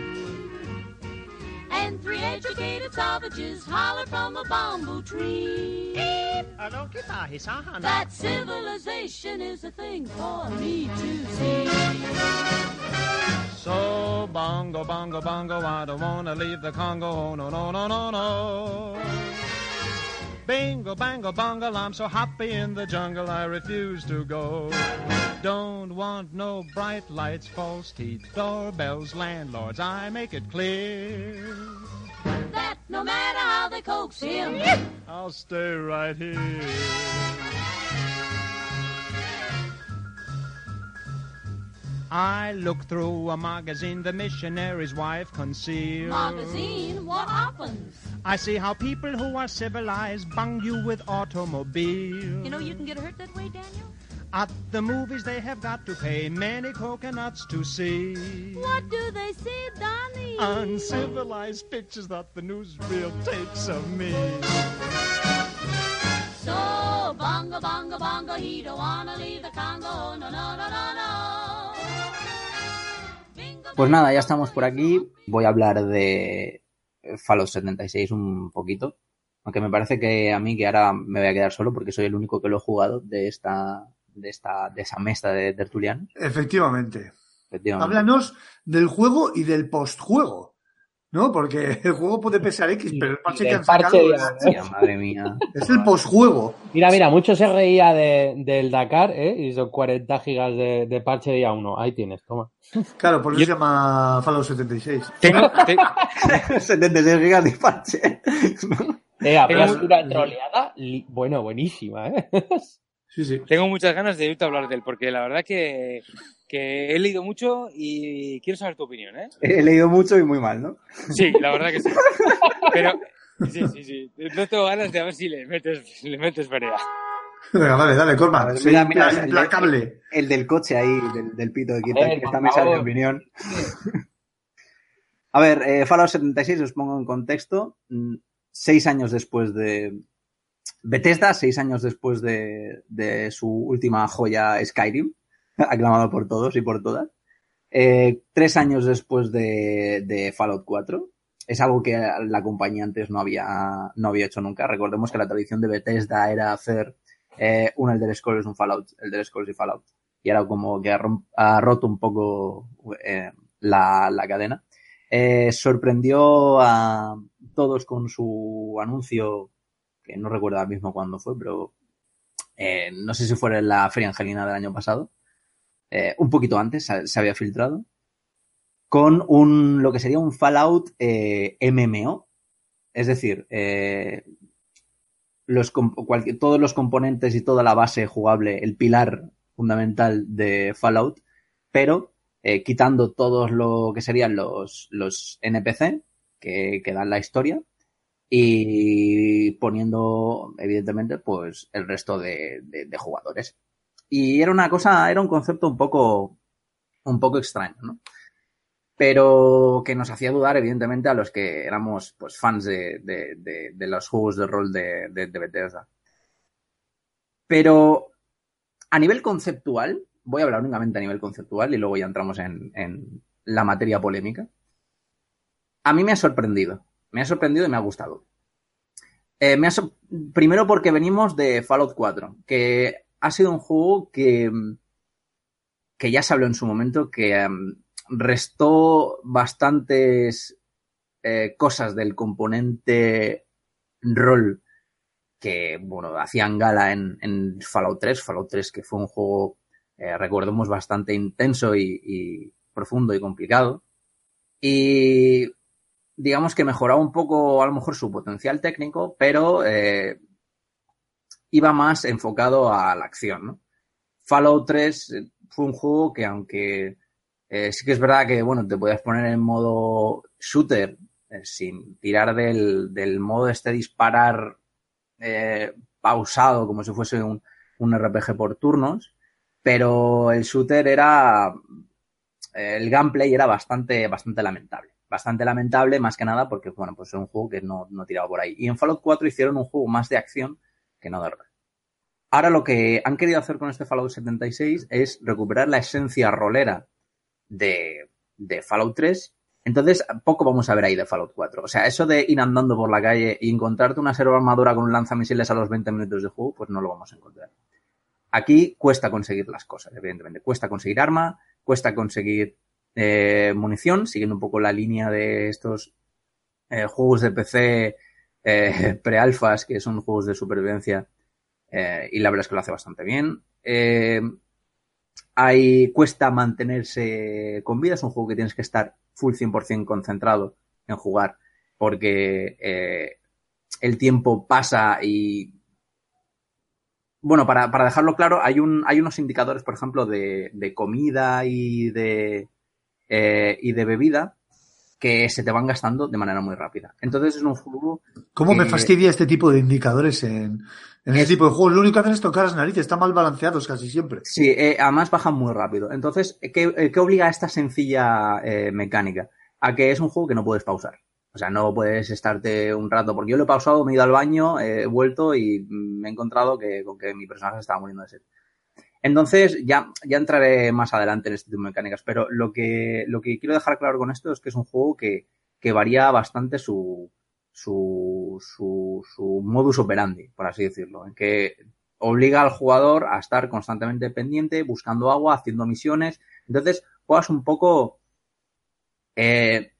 And three educated savages holler from a bamboo tree. That civilization is a thing for me to see. So bongo, bongo, bongo, I don't wanna leave the Congo. Oh, no, no, no, no, no. Bingo, bango, bungle, I'm so happy in the jungle I refuse to go. Don't want no bright lights, false teeth, doorbells, landlords, I make it clear. That no matter how they coax him, I'll stay right here. I look through a magazine the missionary's wife concealed. Magazine? What happens? I see how people who are civilized bung you with automobiles. You know you can get hurt that way, Daniel? At the movies they have got to pay many coconuts to see. What do they see, Donnie? Uncivilized pictures that the newsreel takes of me. So, bongo, bongo, bongo, he don't wanna leave the Congo, no, no, no, no, no. Pues nada, ya estamos por aquí. Voy a hablar de Fallout 76 un poquito. Aunque me parece que a mí que ahora me voy a quedar solo porque soy el único que lo he jugado de esta de esta de esa mesa de tertuliano. Efectivamente. Efectivamente. Háblanos del juego y del postjuego. ¿No? Porque *laughs* el juego puede pesar X, pero el parche Y que han parche sacado ya, es, Hostia, madre mía. es el posjuego. Mira, mira, mucho se reía de, del Dakar, ¿eh? Y son 40 gigas de, de parche día 1. Ahí tienes, toma. Claro, por eso Yo- se llama Fallout 76. Tengo, te- *laughs* 76 gigas de parche. Eh, Tengo- una troleada, li- bueno, buenísima, ¿eh? Sí, sí. tengo muchas ganas de irte a hablar de él, porque la verdad que, que he leído mucho y quiero saber tu opinión, ¿eh? *laughs* He leído mucho y muy mal, ¿no? Sí, la verdad que sí. Pero, sí, sí, sí. No tengo ganas de a ver si le metes, le metes vereda. Venga, dale, mira, mira, impla- implacable. El del coche ahí, del, del pito de quita, Eh, que por también sabe mi favor. opinión. *laughs* A ver, eh, Fallout 76, os pongo en contexto. Mm, Seis años después de Bethesda, seis años después de, de su última joya Skyrim, *laughs* aclamado por todos y por todas. Eh, tres años después de, de Fallout 4. Es algo que la compañía antes no había, no había hecho nunca. Recordemos que la tradición de Bethesda era hacer eh, un Elder Scrolls, un Fallout, Elder Scrolls y Fallout. Y era como que ha, ha roto un poco eh, la, la cadena. Eh, sorprendió a todos con su anuncio, que no recuerdo ahora mismo cuándo fue, pero eh, no sé si fue en la Feria Angelina del año pasado. Eh, un poquito antes se, había filtrado. Con un, lo que sería un Fallout eh, MMO. Es decir, eh, los, todos los componentes y toda la base jugable, el pilar fundamental de Fallout, pero eh, quitando todos lo que serían los, los NPC que, que dan la historia y poniendo, evidentemente, pues el resto de, de- de jugadores. Y era una cosa, era un concepto un poco, un poco extraño, ¿no? Pero que nos hacía dudar, evidentemente, a los que éramos pues fans de, de- de- de los juegos de rol de, de, Bethesda. Pero a nivel conceptual, voy a hablar únicamente a nivel conceptual y luego ya entramos en, en la materia polémica. A mí me ha sorprendido. Me ha sorprendido y me ha gustado. Eh, me ha sor- Primero porque venimos de Fallout 4, que ha sido un juego que, que ya se habló en su momento, que em, restó bastantes eh, cosas del componente rol que, bueno, hacían gala en, en Fallout 3. Fallout 3 que fue un juego, eh, recordemos, bastante intenso y, y profundo y complicado. Y digamos que mejoraba un poco a lo mejor su potencial técnico, pero eh, iba más enfocado a la acción, ¿no? Fallout 3 eh, fue un juego que aunque eh, sí que es verdad que, bueno, te podías poner en modo shooter eh, sin tirar del, modo este disparar pausado como si fuese un, un RPG por turnos, pero el shooter era el gameplay era bastante, bastante lamentable. Bastante lamentable, más que nada, porque, bueno, pues era un juego que no, no tiraba por ahí. Y en Fallout 4 hicieron un juego más de acción que no rol. Ahora lo que han querido hacer con este Fallout 76 es recuperar la esencia rolera de, de Fallout 3. Entonces, poco vamos a ver ahí de Fallout 4. O sea, eso de ir andando por la calle y encontrarte una serva armadura con un lanzamisiles a los 20 minutos de juego, pues no lo vamos a encontrar. Aquí cuesta conseguir las cosas, evidentemente. Cuesta conseguir arma, cuesta conseguir eh, munición, siguiendo un poco la línea de estos eh, juegos de PC eh, *laughs* pre-alfas, que son juegos de supervivencia, eh, y la verdad es que lo hace bastante bien. Eh, hay, cuesta mantenerse con vida, es un juego que tienes que estar full 100% concentrado en jugar, porque eh, el tiempo pasa y bueno, para, para, dejarlo claro, hay, un, hay unos indicadores, por ejemplo, de, de comida y de, eh, y de bebida que se te van gastando de manera muy rápida. Entonces es un juego... ¿Cómo me fastidia este tipo de indicadores en, en este tipo de juegos? Lo único que hacen es tocar las narices, están mal balanceados casi siempre. Sí, eh, además bajan muy rápido. Entonces, ¿qué, qué obliga a esta sencilla eh, mecánica? A que es un juego que no puedes pausar. O sea, no puedes estarte un rato, porque yo lo he pausado, me he ido al baño, he vuelto y me he encontrado que, con que mi personaje estaba muriendo de sed. Entonces, ya, ya entraré más adelante en este tipo de mecánicas, pero lo que, lo que quiero dejar claro con esto es que es un juego que, que varía bastante su, su, su, su modus operandi, por así decirlo, en que obliga al jugador a estar constantemente pendiente, buscando agua, haciendo misiones. Entonces, juegas un poco eh,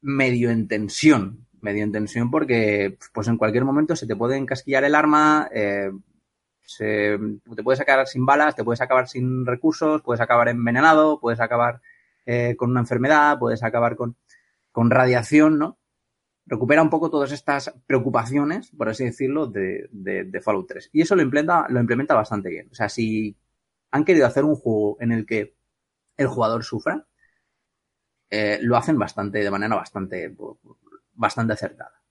medio en tensión, medio en tensión porque pues en cualquier momento se te puede encasquillar el arma, eh, te puedes acabar sin balas, te puedes acabar sin recursos, puedes acabar envenenado, puedes acabar eh, con una enfermedad, puedes acabar con, con radiación, ¿no? Recupera un poco todas estas preocupaciones, por así decirlo, de, de, de Fallout 3. Y eso lo implementa, lo implementa bastante bien. O sea, si han querido hacer un juego en el que el jugador sufra, eh, lo hacen bastante, de manera bastante, bastante acertada.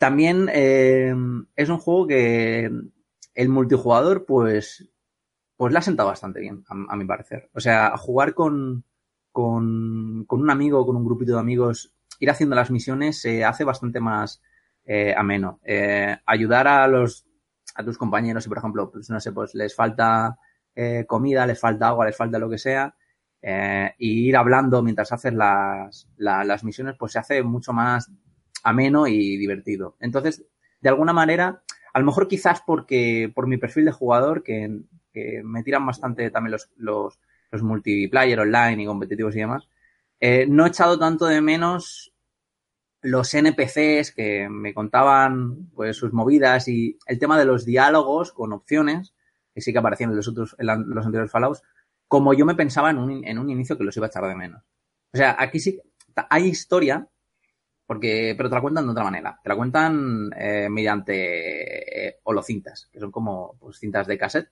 También eh, es un juego que el multijugador, pues, pues le ha sentado bastante bien, a, mi parecer. O sea, jugar con, con, con, un amigo, con un grupito de amigos, ir haciendo las misiones se hace bastante más eh, ameno. Eh, ayudar a los a tus compañeros, si por ejemplo, pues no sé, pues les falta eh, comida, les falta agua, les falta lo que sea, eh, y ir hablando mientras haces las, la, las misiones, pues se hace mucho más ameno y divertido. Entonces, de alguna manera, a lo mejor quizás porque por mi perfil de jugador, que, que me tiran bastante también los, los, los, multiplayer online y competitivos y demás, eh, no he echado tanto de menos los NPCs que me contaban pues sus movidas y el tema de los diálogos con opciones, que sí que aparecían en los otros, en los anteriores Fallouts, como yo me pensaba en un, en un inicio que los iba a echar de menos. O sea, aquí sí hay historia, porque, pero te la cuentan de otra manera. Te la cuentan eh, mediante eh, holocintas, que son como pues, cintas de cassette.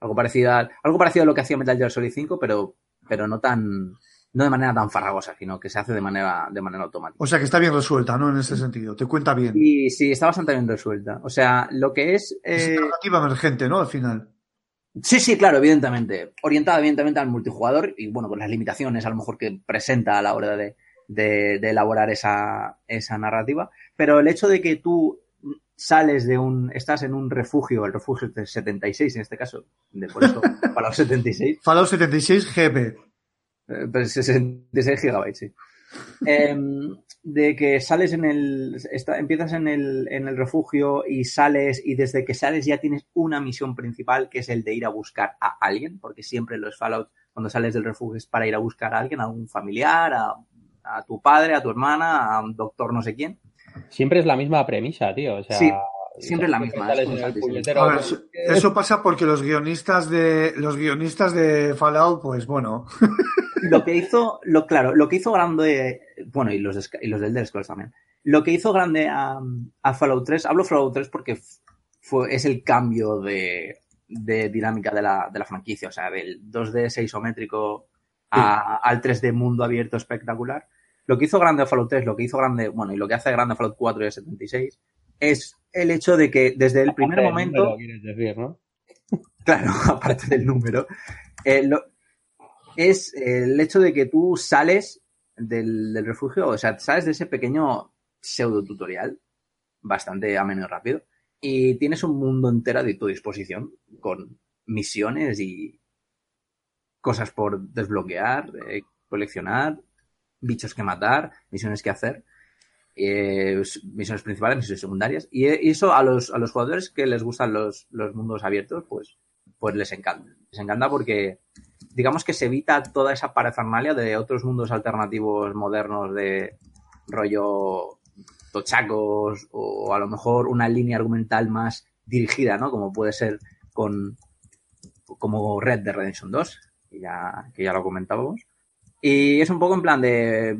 Algo parecido, a, algo parecido a lo que hacía Metal Gear Solid 5, pero, pero no tan, no de manera tan farragosa, sino que se hace de manera, de manera automática. O sea, que está bien resuelta, ¿no? En ese sentido. Te cuenta bien. Sí, sí, está bastante bien resuelta. O sea, lo que es. Eh... Es narrativa emergente, ¿no? Al final. Sí, sí, claro, evidentemente. Orientada evidentemente al multijugador y bueno, con las limitaciones a lo mejor que presenta a la hora de, de, de elaborar esa, esa narrativa. Pero el hecho de que tú sales de un, estás en un refugio, el refugio de 76 en este caso, de por eso, *laughs* Fallout 76. Fallout 76 GB. Eh, pues 66 gigabytes, sí. Eh, de que sales en el, está, empiezas en el, en el refugio y sales y desde que sales ya tienes una misión principal que es el de ir a buscar a alguien, porque siempre los Fallout cuando sales del refugio es para ir a buscar a alguien, a un familiar, a, a tu padre, a tu hermana, a un doctor no sé quién. Siempre es la misma premisa, tío. O sea, sí, siempre es la misma. Es a ver, eso pasa porque los guionistas de los guionistas de Fallout, pues bueno. *laughs* lo que hizo, lo claro, lo que hizo grande, bueno, y los, y los del Elder Scrolls también. Lo que hizo grande a, a Fallout 3, hablo Fallout 3 porque fue, es el cambio de, de dinámica de la, de la franquicia, o sea, del 2D 6 isométrico a, al 3D mundo abierto espectacular. Lo que hizo grande Fallout 3, lo que hizo grande, bueno, y lo que hace grande a Fallout 4 y a 76 es el hecho de que desde el primer Aparte momento. Número, quieres decir, ¿no? *laughs* Claro, *laughs* aparte del número. Eh, lo, es el hecho de que tú sales del, del, refugio, o sea, sales de ese pequeño pseudo tutorial, bastante ameno y rápido, y tienes un mundo entero a tu disposición, con misiones y cosas por desbloquear, eh, coleccionar, bichos que matar, misiones que hacer, eh, misiones principales, misiones secundarias, y eso a los, a los jugadores que les gustan los, los mundos abiertos, pues, pues les encanta. Les encanta porque digamos que se evita toda esa parafernalia de otros mundos alternativos modernos de rollo tochacos o a lo mejor una línea argumental más dirigida, ¿no? Como puede ser con como Red de Redemption 2, que ya, que ya lo comentábamos. Y es un poco en plan de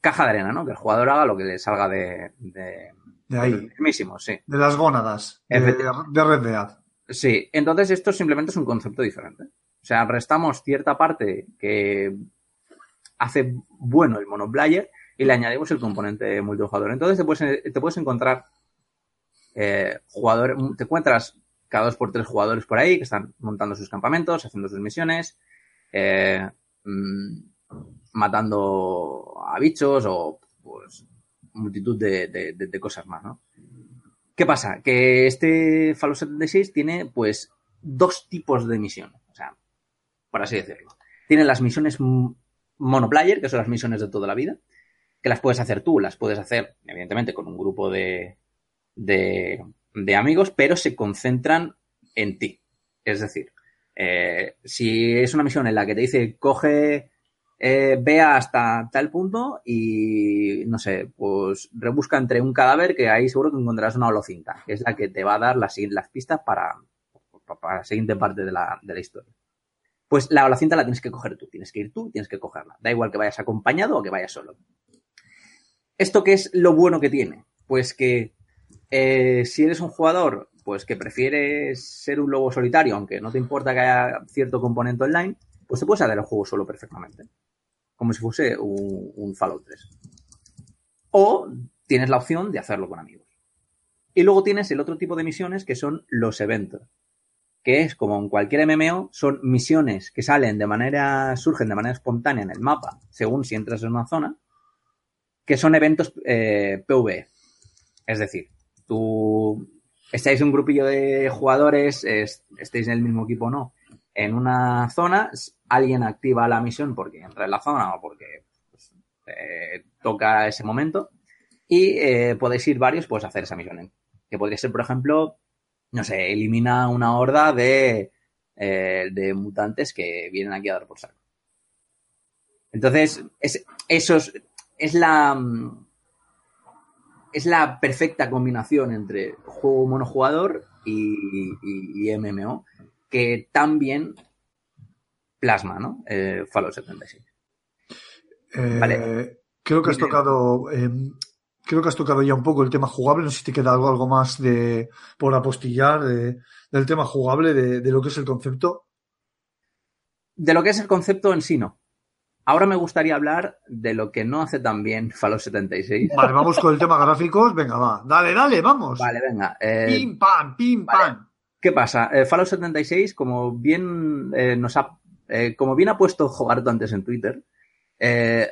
caja de arena, ¿no? Que el jugador haga lo que le salga de... De, de ahí. Mismísimo, sí. De las gónadas. De, de Red Dead. Sí, entonces esto simplemente es un concepto diferente. O sea, restamos cierta parte que hace bueno el monoplayer y le añadimos el componente multijugador. Entonces te puedes, te puedes encontrar eh, jugadores, te encuentras cada dos por tres jugadores por ahí que están montando sus campamentos, haciendo sus misiones, eh, mmm, matando a bichos o pues multitud de, cosas más, ¿no? ¿Qué pasa? Que este Fallout 76 tiene pues dos tipos de misiones, o sea, por así decirlo. Tiene las misiones monoplayer, que son las misiones de toda la vida, que las puedes hacer tú, las puedes hacer, evidentemente, con un grupo de, de, de amigos, pero se concentran en ti. Es decir, eh, si es una misión en la que te dice coge eh, ve hasta tal punto y, no sé, pues rebusca entre un cadáver que ahí seguro que encontrarás una holocinta, que es la que te va a dar las, las pistas para, para la siguiente parte de la, de la historia. Pues la holocinta la tienes que coger tú, tienes que ir tú, tienes que cogerla. Da igual que vayas acompañado o que vayas solo. ¿Esto qué es lo bueno que tiene? Pues que eh, si eres un jugador pues que prefieres ser un lobo solitario, aunque no te importa que haya cierto componente online, pues te puedes hacer el juego solo perfectamente. Como si fuese un, Fallout 3. O tienes la opción de hacerlo con amigos. Y luego tienes el otro tipo de misiones que son los eventos. Que es como en cualquier MMO, son misiones que salen de manera, surgen de manera espontánea en el mapa, según si entras en una zona, que son eventos eh, PvE. Es decir, tú estáis un grupillo de jugadores, es, estéis en el mismo equipo o no, en una zona, alguien activa la misión porque entra en la zona o porque pues, eh, toca ese momento y eh, podéis ir varios pues a hacer esa misión. Que podría ser, por ejemplo, no sé, elimina una horda de, eh, de mutantes que vienen aquí a dar por saco. Entonces, es, eso es, es la es la perfecta combinación entre juego monojugador y, y, y MMO que también plasma, ¿no? Eh, Fallout 76. Eh, Vale. Creo que has tocado, eh, creo que has tocado ya un poco el tema jugable. No sé si te queda algo, algo más de por apostillar de- del tema jugable, de, de lo que es el concepto. De lo que es el concepto en sí, no. Ahora me gustaría hablar de lo que no hace tan bien Fallout 76. Vale, vamos con el tema gráficos. Venga, va. Dale, dale, vamos. Vale, venga. eh, Pim, pam, pim, vale. pam. ¿Qué pasa? Eh, Fallout 76, como bien eh, nos ha, eh, como bien ha puesto Jogarto antes en Twitter, eh,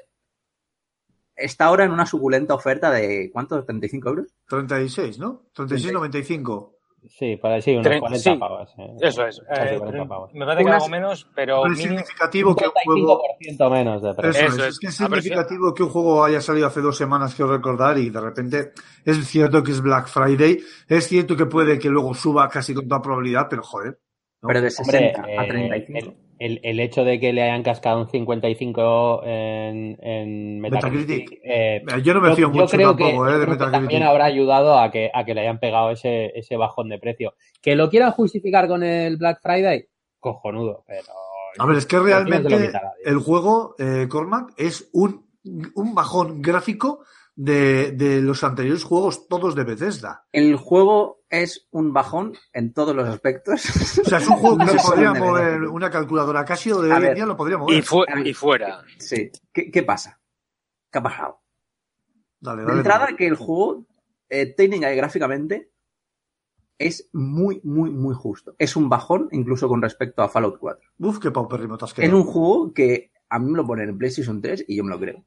está ahora en una suculenta oferta de ¿cuánto? ¿35 euros? 36, ¿no? 36,95. Sí, para sí, unos Tre- 40 sí. pavos. eh. Eso es. Eh, 40 pavos. me parece que algo menos, pero es mínimo. significativo que un juego. 35% menos de precio. es, Eso es, es. que es A significativo que un juego haya salido hace dos semanas, quiero recordar, y de repente es cierto que es Black Friday. Es cierto que puede que luego suba casi con toda probabilidad, pero joder. ¿no? Pero de Hombre, 60 a eh, 35. el, el- el hecho de que le hayan cascado un 55 en, en Metacritic, Metacritic. eh, Yo no me fío mucho creo tampoco, que, eh, yo de que Metacritic. también habrá ayudado a que, a que le hayan pegado ese, ese bajón de precio. Que lo quieran justificar con el Black Friday, cojonudo, pero... A ver, es que realmente el juego, eh, Cormac, es un, un bajón gráfico de, de los anteriores juegos todos de Bethesda. El juego es un bajón en todos los aspectos. O sea, es un juego *laughs* que No se podría de mover una calculadora Casio de A hoy en ver, día lo podría Y, mover. fu- y fuera. Sí. ¿Qué, qué pasa? ¿Qué ha pasado? Dale, De dale. entrada, dale. que el juego, eh, técnica y gráficamente, es muy, muy, muy justo. Es un bajón incluso con respecto a Fallout 4. Uf, qué paupérrimo te has Es quedado. un juego que a mí me lo ponen en PlayStation 3 y yo me lo creo.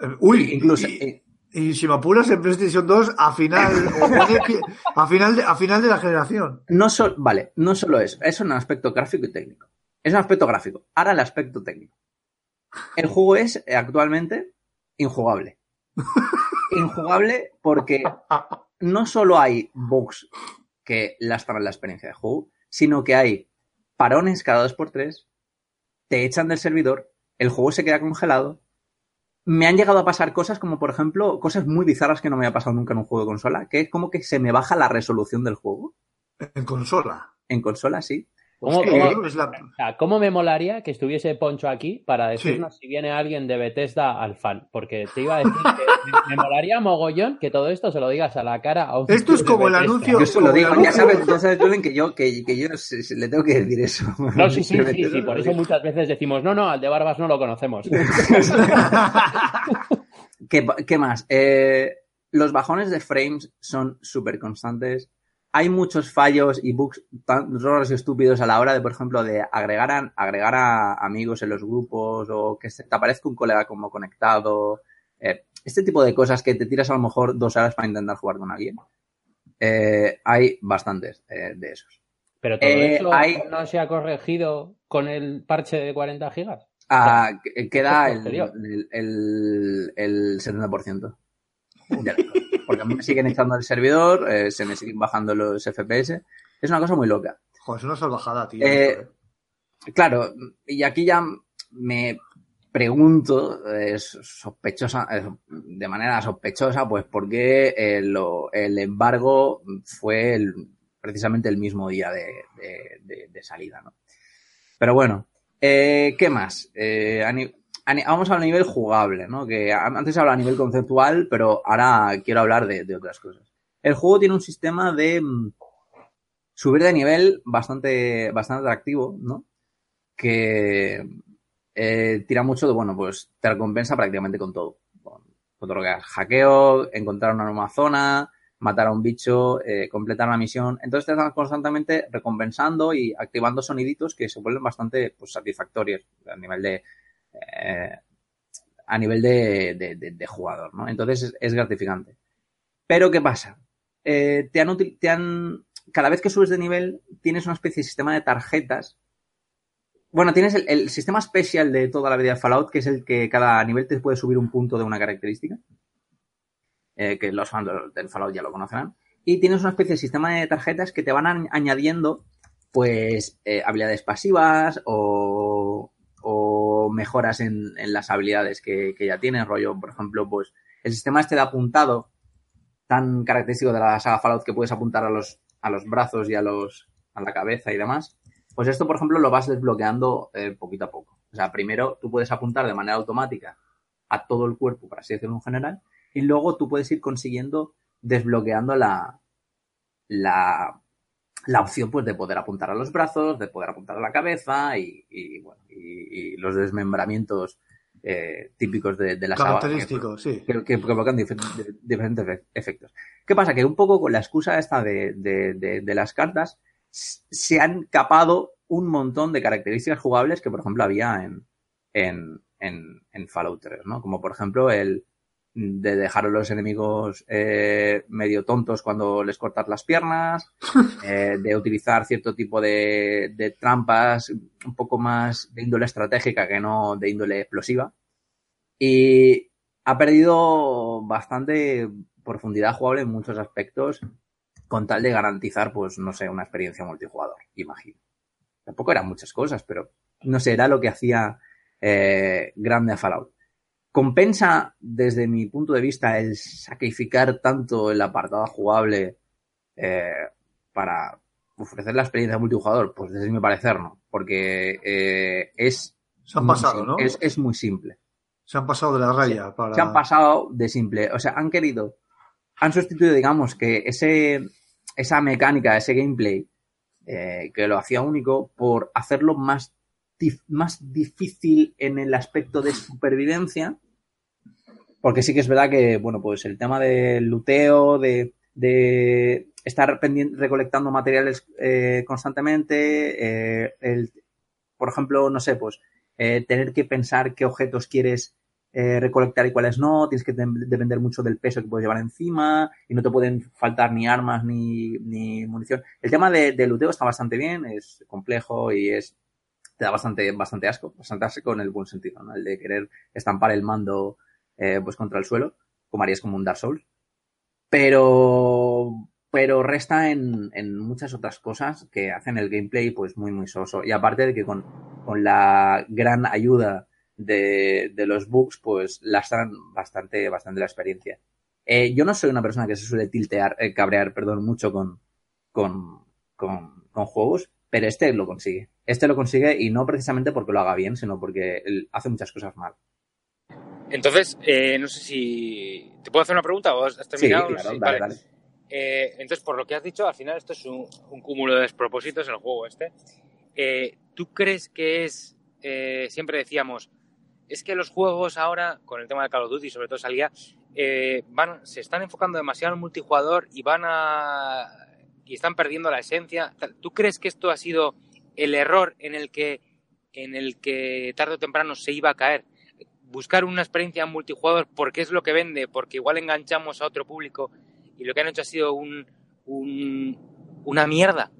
Eh, Uy, Incluso, y, eh, y si me apuras en PlayStation 2 a final, *laughs* a final de, a final de la generación. no vale, no solo eso, es un aspecto gráfico y técnico. Es un aspecto gráfico. Ahora el aspecto técnico. El juego es eh, actualmente injugable. *laughs* Injugable porque no solo hay bugs que lastran la experiencia de juego, sino que hay parones cada dos por tres, te echan del servidor, el juego se queda congelado. Me han llegado a pasar cosas como, por ejemplo, cosas muy bizarras que no me ha pasado nunca en un juego de consola, que es como que se me baja la resolución del juego. En consola. En consola, sí. ¿Cómo, Sí, cómo- es la- o sea, ¿cómo me molaría que estuviese Poncho aquí para decirnos si viene alguien de Bethesda al fan? Porque te iba a decir que me, me molaría mogollón que todo esto se lo digas a la cara a un Esto es como el anuncio- Yo se lo digo, ya sabes, ya sabes, Julen, que yo, que, que yo se- se- le tengo que decir eso. No, sí, sí, sí, *laughs* sí, por eso muchas veces decimos, no, no, al de Barbas no lo conocemos. *laughs* ¿Qué, qué más? Eh, los bajones de frames son súper constantes. Hay muchos fallos y bugs tan raros y estúpidos a la hora de, por ejemplo, de agregar a, agregar a amigos en los grupos o que se te aparezca un colega como conectado. Eh, este tipo de cosas que te tiras a lo mejor dos horas para intentar jugar con alguien. Eh, hay bastantes eh, de esos. Pero todo Eh, eso hay- no se ha corregido con el parche de 40 gigas. Ah, que- queda el, el, el, el 70%. *laughs* Porque a mí me siguen echando el servidor, eh, se me siguen bajando los FPS. Es una cosa muy loca. Joder, es una salvajada, tío. Eh, eh. Claro, y aquí ya me, pregunto eh, sospechosa, de manera sospechosa, pues por qué el, el embargo fue el, precisamente el mismo día de, de, de salida, ¿no? Pero bueno, eh, ¿qué más? Eh, vamos al nivel jugable, ¿no? Que antes hablaba a nivel conceptual, pero ahora quiero hablar de, otras cosas. El juego tiene un sistema de mm, subir de nivel bastante, bastante atractivo, ¿no? Que eh, tira mucho de, bueno, pues te recompensa prácticamente con todo. Con, todo lo que es hackeo, encontrar una nueva zona, matar a un bicho, eh, completar la misión. Entonces te están constantemente recompensando y activando soniditos que se vuelven bastante pues, satisfactorios a nivel de eh, a nivel de, jugador, ¿no? Entonces es, gratificante. Pero ¿qué pasa? Eh, te, han, cada vez que subes de nivel tienes una especie de sistema de tarjetas. Bueno, tienes el, sistema especial de toda la vida de Fallout, que es el que cada nivel te puede subir un punto de una característica. Eh, que los fans del Fallout ya lo conocerán. Y tienes una especie de sistema de tarjetas que te van añadiendo, pues, habilidades pasivas o, mejoras en, las habilidades que, ya tienes, rollo, por ejemplo, pues, el sistema este de apuntado, tan característico de la saga Fallout que puedes apuntar a los, a los brazos y a los, a la cabeza y demás. Pues esto, por ejemplo, lo vas desbloqueando eh, poquito a poco. O sea, primero tú puedes apuntar de manera automática a todo el cuerpo, para así decirlo en general, y luego tú puedes ir consiguiendo, desbloqueando la, la, la opción pues de poder apuntar a los brazos, de poder apuntar a la cabeza y, y bueno, y, los desmembramientos eh, típicos de, de la Característicos, sí. Que, provocan diferentes efectos. ¿Qué pasa? Que un poco con la excusa esta de, de, de, las cartas se han capado un montón de características jugables que, por ejemplo, había en, en, en, en Fallout 3, ¿no? Como, por ejemplo, el, de dejar a los enemigos eh, medio tontos cuando les cortas las piernas, *laughs* eh, de utilizar cierto tipo de, de, trampas un poco más de índole estratégica que no de índole explosiva. Y ha perdido bastante profundidad jugable en muchos aspectos con tal de garantizar, pues, no sé, una experiencia multijugador, imagino. Tampoco eran muchas cosas, pero no sé, era lo que hacía eh, grande a Fallout. ¿Compensa desde mi punto de vista el sacrificar tanto el apartado jugable eh, para ofrecer la experiencia multijugador? Pues desde mi parecer no, porque eh, es... Se han pasado, ¿no? Es, muy simple. Se han pasado de la raya. para... Se han pasado de simple. O sea, han querido, han sustituido, digamos, que ese, esa mecánica, ese gameplay, eh, que lo hacía único, por hacerlo más más difícil en el aspecto de supervivencia, porque sí que es verdad que, bueno, pues el tema del luteo, de, de estar recolectando materiales eh, constantemente, eh, el, por ejemplo, no sé, pues eh, tener que pensar qué objetos quieres recolectar y cuáles no, tienes que depender mucho del peso que puedes llevar encima y no te pueden faltar ni armas ni, ni munición. El tema de, de luteo está bastante bien, es complejo y es te da bastante, bastante asco, bastante asco en el buen sentido, ¿no? El de querer estampar el mando eh, pues contra el suelo, como harías como un Dark Souls. Pero, pero resta en, en muchas otras cosas que hacen el gameplay pues muy, muy soso. Y aparte de que con, con la gran ayuda de, de los bugs, pues lastran bastante, bastante la experiencia. Eh, yo no soy una persona que se suele tiltear, eh, cabrear, perdón, mucho con, con, con, con juegos, pero este lo consigue. Este lo consigue y no precisamente porque lo haga bien, sino porque él hace muchas cosas mal. Entonces, eh, no sé si. ¿Te puedo hacer una pregunta o has terminado? Sí, claro, dale, vale. Eh, entonces, por lo que has dicho, al final esto es un, cúmulo de despropósitos en el juego este. Eh, ¿Tú crees que es. siempre decíamos. Es que los juegos ahora, con el tema de Call of Duty, sobre todo salía, van, se están enfocando demasiado en multijugador y van a. y están perdiendo la esencia. ¿Tú crees que esto ha sido el error en el que, en el que tarde o temprano se iba a caer. Buscar una experiencia multijugador porque es lo que vende, porque igual enganchamos a otro público y lo que han hecho ha sido un, una mierda.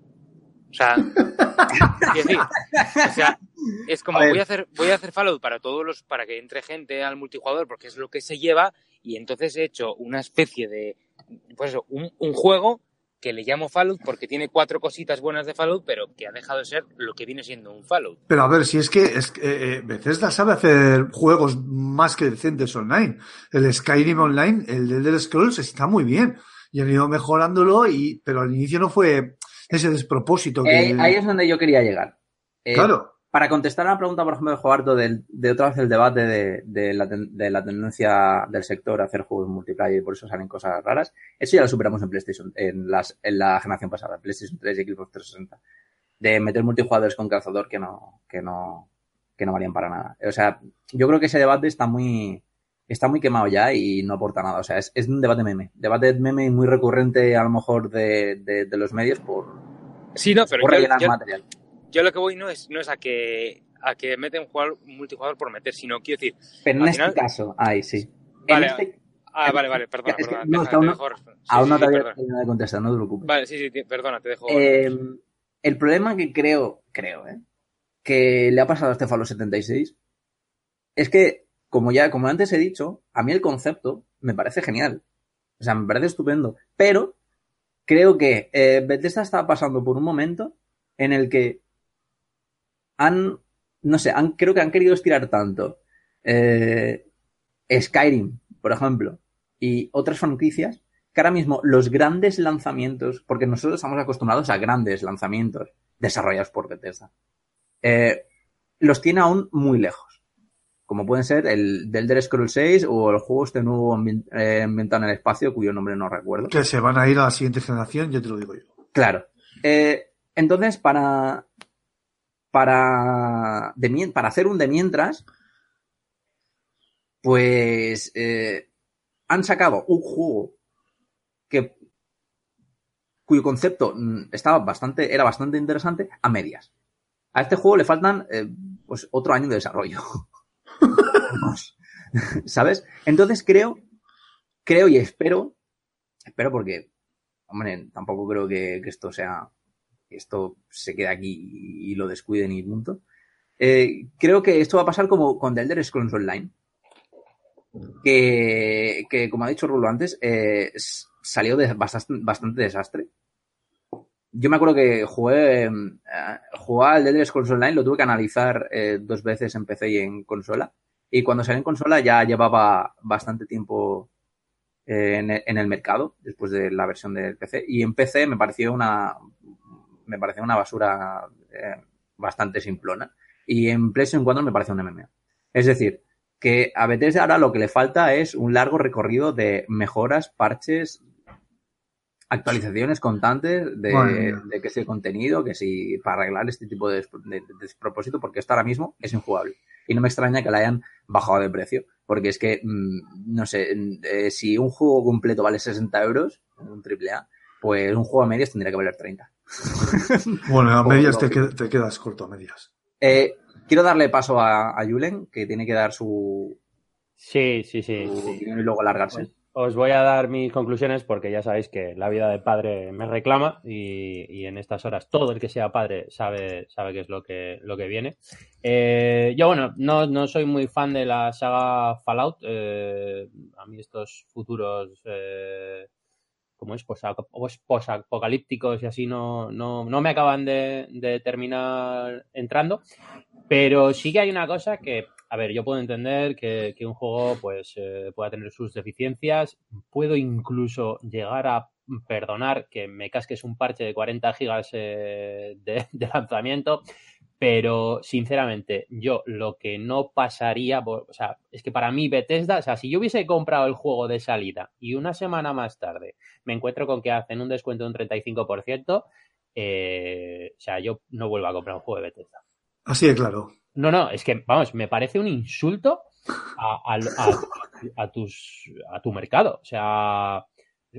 O sea, *laughs* es como voy a hacer voy a hacer Fallout para todos los para que entre gente al multijugador porque es lo que se lleva y entonces he hecho una especie de pues un, un juego que le llamo Fallout porque tiene cuatro cositas buenas de Fallout, pero que ha dejado de ser lo que viene siendo un Fallout. Pero a ver, si es que es, eh, eh, Bethesda sabe hacer juegos más que decentes online. El Skyrim Online, el de Elder Scrolls está muy bien. Y han ido mejorándolo, y, pero al inicio no fue ese despropósito. Que... Eh, ahí es donde yo quería llegar. Eh, Claro. Para contestar a la pregunta, por ejemplo, de Jobarto, del- de, otra vez el debate de, de la, ten- de la tendencia del sector a hacer juegos multiplayer y por eso salen cosas raras, eso ya lo superamos en PlayStation, en, las, en la generación pasada, PlayStation 3 y Xbox 360. De meter multijugadores con calzador que no, que no, que no valían para nada. O sea, yo creo que ese debate está muy, está muy quemado ya y no aporta nada. O sea, es, es un debate meme. Debate meme muy recurrente a lo mejor de, de, de los medios por, Sí, no, pero por yo, rellenar yo- material. Yo lo que voy no es, no es a que a que meten jugar, multijugador por meter, sino quiero decir, Pero en este final- caso, ahí sí. Vale, en este, ah, vale, vale, perdona, Es que- perdona, no, deja- aún no- dejo responder. Sí, aún sí, no sí, te había terminado de contestar, no te preocupes. Vale, sí, sí, perdona, te dejo. Eh, el problema que creo, creo, ¿eh? que le ha pasado a este Fallout 76 es que, como ya, como antes he dicho, a mí el concepto me parece genial. O sea, me parece estupendo. Pero creo que eh, Bethesda está pasando por un momento en el que han, no sé, han, creo que han querido estirar tanto eh, Skyrim, por ejemplo, y otras franquicias, que ahora mismo los grandes lanzamientos, porque nosotros estamos acostumbrados a grandes lanzamientos desarrollados por Bethesda, eh, los tiene aún muy lejos. Como pueden ser el del Elder Scrolls 6 o el juego este nuevo ambien- eh, en el espacio, cuyo nombre no recuerdo. Que se van a ir a la siguiente generación, yo te lo digo yo. Claro. Eh, entonces, para. Para. Para hacer un de mientras. Pues. eh, han sacado un juego. Que. Cuyo concepto mm, estaba bastante. Era bastante interesante. A medias. A este juego le faltan. eh, pues otro año de desarrollo. *laughs* ¿Sabes? Entonces creo. Creo y espero. Espero porque hombre, tampoco creo que, esto sea, esto se quede aquí y lo descuiden y punto. Eh, creo que esto va a pasar como con The Elder Scrolls Online, que, que como ha dicho Rulo antes, eh, salió bastante, desastre. Yo me acuerdo que jugué, eh, jugué al The Elder Scrolls Online, lo tuve que analizar eh, dos veces en PC y en consola. Y cuando salió en consola ya llevaba bastante tiempo eh, en el mercado después de la versión del PC y en PC me pareció una me pareció una basura eh, bastante simplona y en PlayStation 4 me pareció un MMO es decir que a Bethesda ahora lo que le falta es un largo recorrido de mejoras parches actualizaciones constantes de, mía. de que si el contenido que si para arreglar este tipo de- de despropósito porque esto ahora mismo es injugable y no me extraña que la hayan bajado de precio porque es que, mm, no sé, mm, eh, si un juego completo vale 60 euros, un triple A, pues un juego a medias tendría que valer 30. *laughs* Bueno, a medias te, qued- te quedas corto a medias. Eh, quiero darle paso a, a Julen, que tiene que dar su, Sí, sí, sí. su sí. opinión y luego largarse. Os voy a dar mis conclusiones porque ya sabéis que la vida de padre me reclama y, y en estas horas todo el que sea padre sabe, sabe qué es lo que, lo que viene. Eh, yo, bueno, no, no soy muy fan de la saga Fallout. eh, a mí estos futuros, eh, como es, posapocalípticos y así no, no, no me acaban de, de terminar entrando. Pero sí que hay una cosa que, a ver, yo puedo entender que, que un juego pues eh, pueda tener sus deficiencias. Puedo incluso llegar a perdonar que me casques un parche de 40 gigas eh, de lanzamiento. Pero, sinceramente, yo lo que no pasaría, o sea, es que para mí Bethesda, o sea, si yo hubiese comprado el juego de salida y una semana más tarde me encuentro con que hacen un descuento de un 35%, eh, o sea, yo no vuelvo a comprar un juego de Bethesda. Así de claro. No, no, es que, vamos, me parece un insulto a, a- a- a tus, a tu mercado. O sea,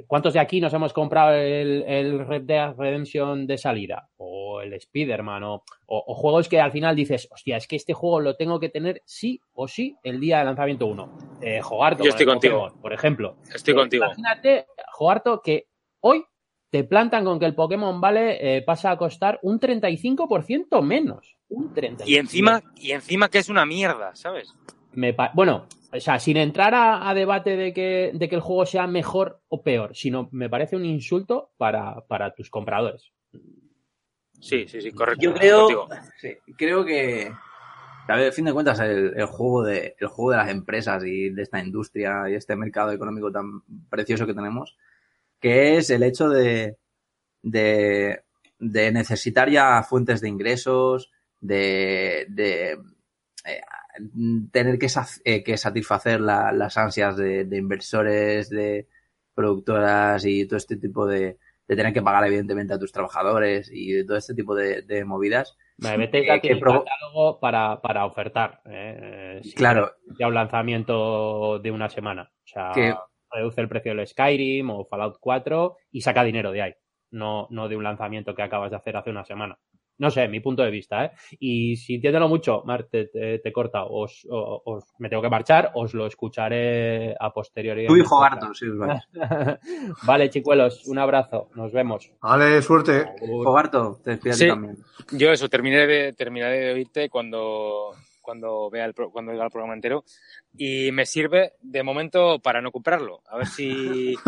¿cuántos de aquí nos hemos comprado el, el Red Dead Redemption de salida? O el Spider-Man, o, o- o juegos que al final dices, hostia, es que este juego lo tengo que tener sí o sí el día de lanzamiento 1. Eh, Jogarto, Yo estoy contigo. Pokémon, por ejemplo. Estoy Eh, contigo. Imagínate, Jogarto, que hoy te plantan con que el Pokémon Vale eh, pasa a costar un 35% menos. Un 35%. Y encima, y encima que es una mierda, ¿sabes? Me pa- bueno, o sea, sin entrar a, a debate de que, de que el juego sea mejor o peor, sino me parece un insulto para, para tus compradores. Sí, sí, sí, correcto. Yo creo, sí, creo que, que, a ver, a fin de cuentas, el, el juego de, el juego de las empresas y de esta industria y este mercado económico tan precioso que tenemos, que es el hecho de, de, de necesitar ya fuentes de ingresos, de, de eh, tener que, eh, que satisfacer la- las ansias de, de inversores, de productoras y todo este tipo de, de tener que pagar evidentemente a tus trabajadores y de todo este tipo de, de movidas. Me Bethesda Eh, que tiene catálogo para, para ofertar. eh, sin Claro, ya un lanzamiento de una semana. O sea, Que- reduce el precio del Skyrim o Fallout 4 y saca dinero de ahí. No, no de un lanzamiento que acabas de hacer hace una semana. No sé, mi punto de vista, ¿eh? Y sintiéndolo mucho, Mar, te, te, te corta, os, o- os- me tengo que marchar, os lo escucharé a posteriori. tu hijo. Garto, sí, os vais. *laughs* vale, chicuelos, un abrazo, nos vemos. Vale, suerte. Hijo Garto, te despido Sí. también. Yo eso, terminaré de, terminaré de oírte cuando, cuando vea el, cuando vea el programa entero y me sirve de momento para no comprarlo. A ver si... *laughs*